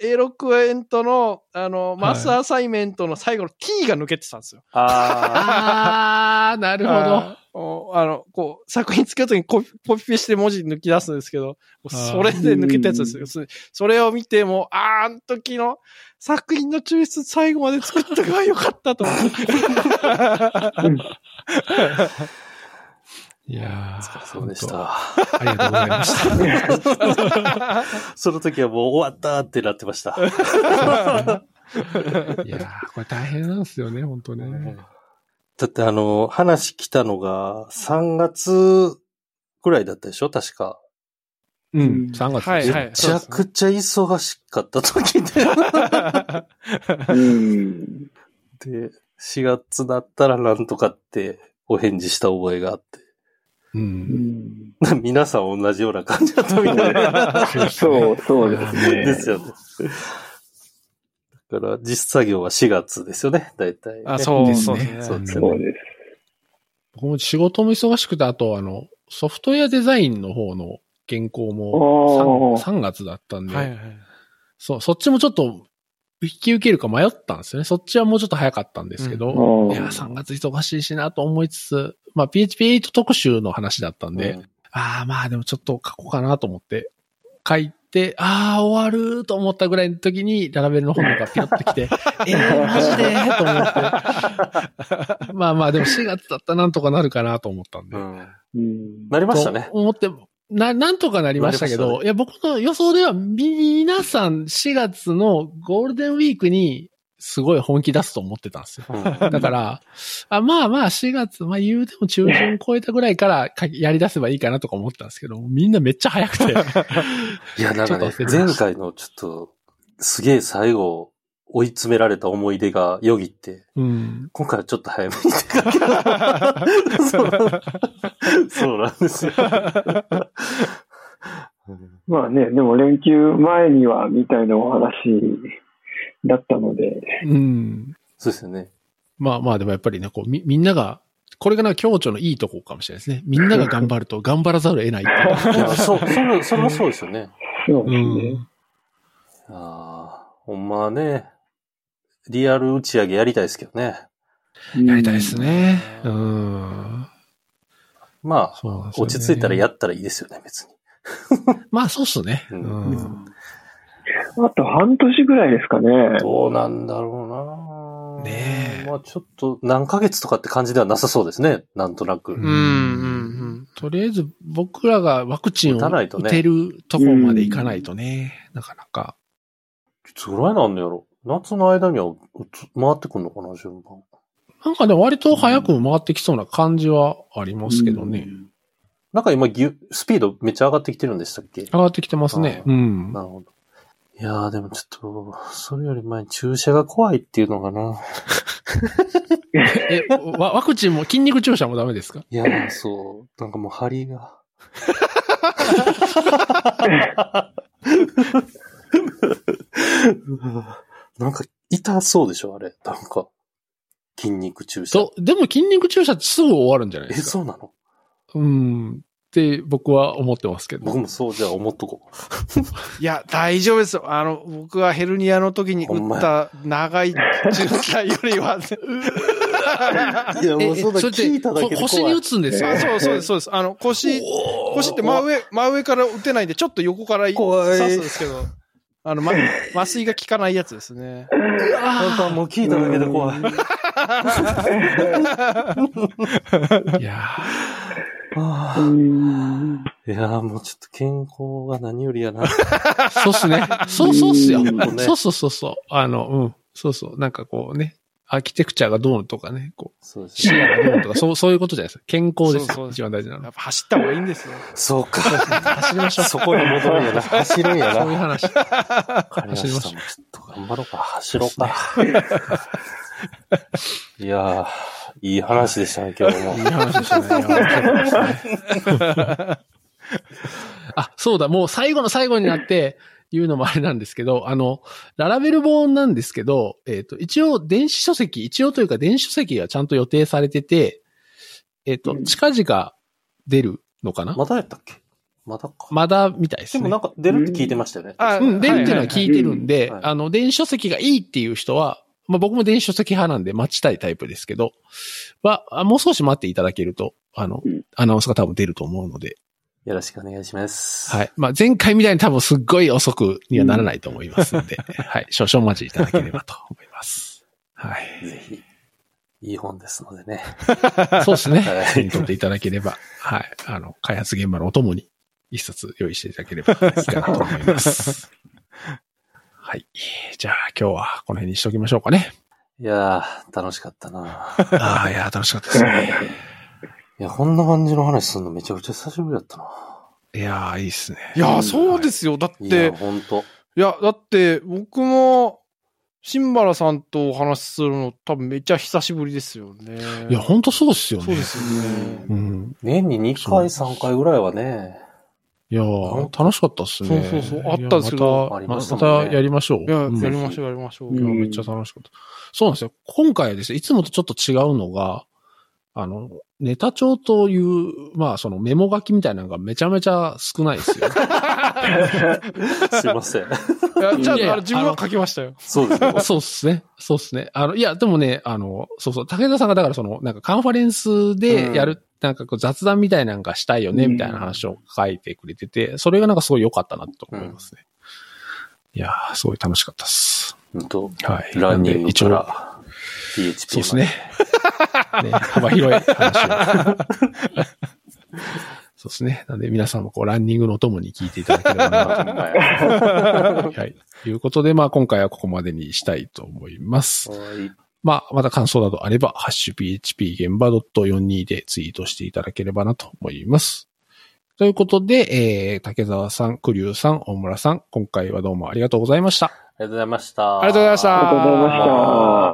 A6 エントの、あの、マスアサイメントの最後の T が抜けてたんですよ。ああー、なるほど。あーあの、こう、作品つけるときにコピコピペして文字抜き出すんですけど、それで抜けたやつですよ。そそれを見ても、あー、あの時の作品の抽出最後まで作ったがよかったと思って。いやあ、お疲れ様でし本た。当ありがとうございました。その時はもう終わったってなってました。いやーこれ大変なんですよね、本当ね。だってあの、話来たのが3月くらいだったでしょ？確か。うん、3月はいめちゃくちゃ忙しかった時で。うん。で、4月だったらなんとかってお返事した覚えがあって。う。うんん皆さん同じような感じだったみたいな。そう、そうですね。ですよね。だから、実作業は4月ですよね、大体、ね。あ、そうですねそうですね。僕も仕事も忙しくて、あと、あの、ソフトウェアデザインの方の原稿もあ 3, 3月だったんで、はいはい。そう、そっちもちょっと引き受けるか迷ったんですよね。そっちはもうちょっと早かったんですけど、うんいや、3月忙しいしなと思いつつ、まあ PHP8 特集の話だったんで、うんああ、まあでもちょっと書こうかなと思って、書いて、ああ、終わると思ったぐらいの時に、ララベルの本がピロッと来て、えー、マジで？と思って。まあまあ、でも4月だったらなんとかなるかなと思ったんで。うんうんなりましたねと。思って、な、なんとかなりましたけど、ねいや、僕の予想では、皆さん4月のゴールデンウィークに、すごい本気出すと思ってたんですよ。うんだから、あまあまあ4月、まあ言うても中旬超えたぐらいからかやり出せばいいかなとか思ったんですけど、みんなめっちゃ早くて。いや、なんかね前回のちょっと、すげえ最後、追い詰められた思い出がよぎって、うん。今回はちょっと早めに出かけたそうそうなんですよ。まあね、でも連休前にはみたいなお話だったので、うん。そうですよね。まあまあでもやっぱりね、こう、み、みんなが、これがな共著のいいとこかもしれないですね。みんなが頑張ると頑張らざるを得ないっていや、そう、それ、それはそうですよね。そうですね。うん。ああ、ほんまはね、リアル打ち上げやりたいですけどね。やりたいですね。うん。まあ、ね落ち着いたらやったらいいですよね、別に。まあそうっすね。ううんん。あと半年ぐらいですかね。どうなんだろうなねえまあちょっと何ヶ月とかって感じではなさそうですね、なんとなく。うんうん、うん、とりあえず僕らがワクチンを打たないとね打てるとこまでいかないとね、なかなか。いつぐらいなんのやろ夏の間には回ってくんのかな、順番。なんかね、割と早く回ってきそうな感じはありますけどね。なんか今ぎゅ、スピードめっちゃ上がってきてるんでしたっけ？上がってきてますね。あうん。なるほど。いやーでもちょっと、それより前に注射が怖いっていうのかな。え、ワワクチンも筋肉注射もダメですか？いやーそう。なんかもう針が。なんか痛そうでしょあれ。なんか。筋肉注射。と、でも筋肉注射ってすぐ終わるんじゃないえ、ですか。そうなの？うん。って僕は思ってますけど。僕もそうじゃあ思っとこ いや、大丈夫ですよ。あの、僕はヘルニアの時に打った長い渋滞よりは、う。いや、もうそうだ、聞いただけで怖い。腰に打つんですよ。あそうそうです、そうです。あの、腰、腰って真上、真上から打てないんで、ちょっと横から刺すんですけど、あの、ま、麻酔が効かないやつですね。なんかもう聞いただけで怖い。いやあうん。ーいやーもうちょっと健康が何よりやな。ー そうっすね。そうそうっすよ。そうそうそうそう。あの、うん。そうそう。なんかこうね、アーキテクチャがどうのとかね、こう、そうですね。視野がどうのとか、そう、そういうことじゃないですか。健康ですそうそう一番大事なのや。っぱ走った方がいいんですよ。そうか。走りましょう。そこに戻るんやな。走るんやな。そういう話。走りましょうちょっと頑張ろうか。走ろうか。いやー、いい話でしたね、今日もいい。話でしたね。たねあ、そうだ、もう最後の最後になって言うのもあれなんですけど、あの、ララベル本なんですけど、えっ、と、一応電子書籍、一応というか電子書籍がちゃんと予定されてて、えっ、と、うん近々出るのかな？まだやったっけ？まだか。まだみたいですね。でもなんか出るって聞いてましたよね。あうん、出るっていうのは聞いてるんで、あの、電子書籍がいいっていう人は、まあ僕も電子書籍派なんで待ちたいタイプですけど、は、あもう少し待っていただけると、あのうん、アナウンスが多分出ると思うので、よろしくお願いします。はい。まあ前回みたいに多分すっごい遅くにはならないと思いますんで、はい。少々お待ちいただければと思います。はい。ぜひ、いい本ですのでね。そうですね。はい手に取っていただければ、はい。あの、開発現場のお供に一冊用意していただければいいかなと思います。はい。じゃあ今日はこの辺にしておきましょうかね。いやー、楽しかったなああ、いや、楽しかったですね。いや、こんな感じの話すんのめちゃくちゃ久しぶりだったな。いやー、いいっすね。いや、そうですよ。だっいや、て、ほんと。いや、だって、僕も、新原さんとお話しするの多分めっちゃ久しぶりですよね。いや、ほんとそうっすよね。そうですよね。うん。年に2回、3回ぐらいはね、いやー、楽しかったっすね。そうそうそうあったんですけどまた、まましたやりましょう。いや、うんやりましょう、やりましょう。うんいやめっちゃ楽しかった。そうなんですよ。今回はですね、いつもとちょっと違うのが、あの、ネタ帳という、まあ、そのメモ書きみたいなのがめちゃめちゃ少ないですよ。すいません。いや、じゃあ、あの自分は書きましたよ。そうですね。そうっすね。そうっすね。あの、いや、でもね、あの、そうそう、武田さんがだからその、なんかカンファレンスでやる、なんかこう雑談みたいなのがしたいよね、うんみたいな話を書いてくれてて、それがなんかすごい良かったなと思いますね。いやー、すごい楽しかったっす。ほんと、はい。ランニング一応、から、PHP そうですね。ね、幅広い話を。そうですね。なんで皆さんもこうランニングのともに聞いていただければなと。はい。ということで、まあ今回はここまでにしたいと思います。はい。まあ、また感想などあれば、ハッシュ php 現場 .42 でツイートしていただければなと思います。ということで、えー、竹澤さん、栗生さん、大村さん、今回はどうもありがとうございました。ありがとうございました。ありがとうございましたありがとうございました。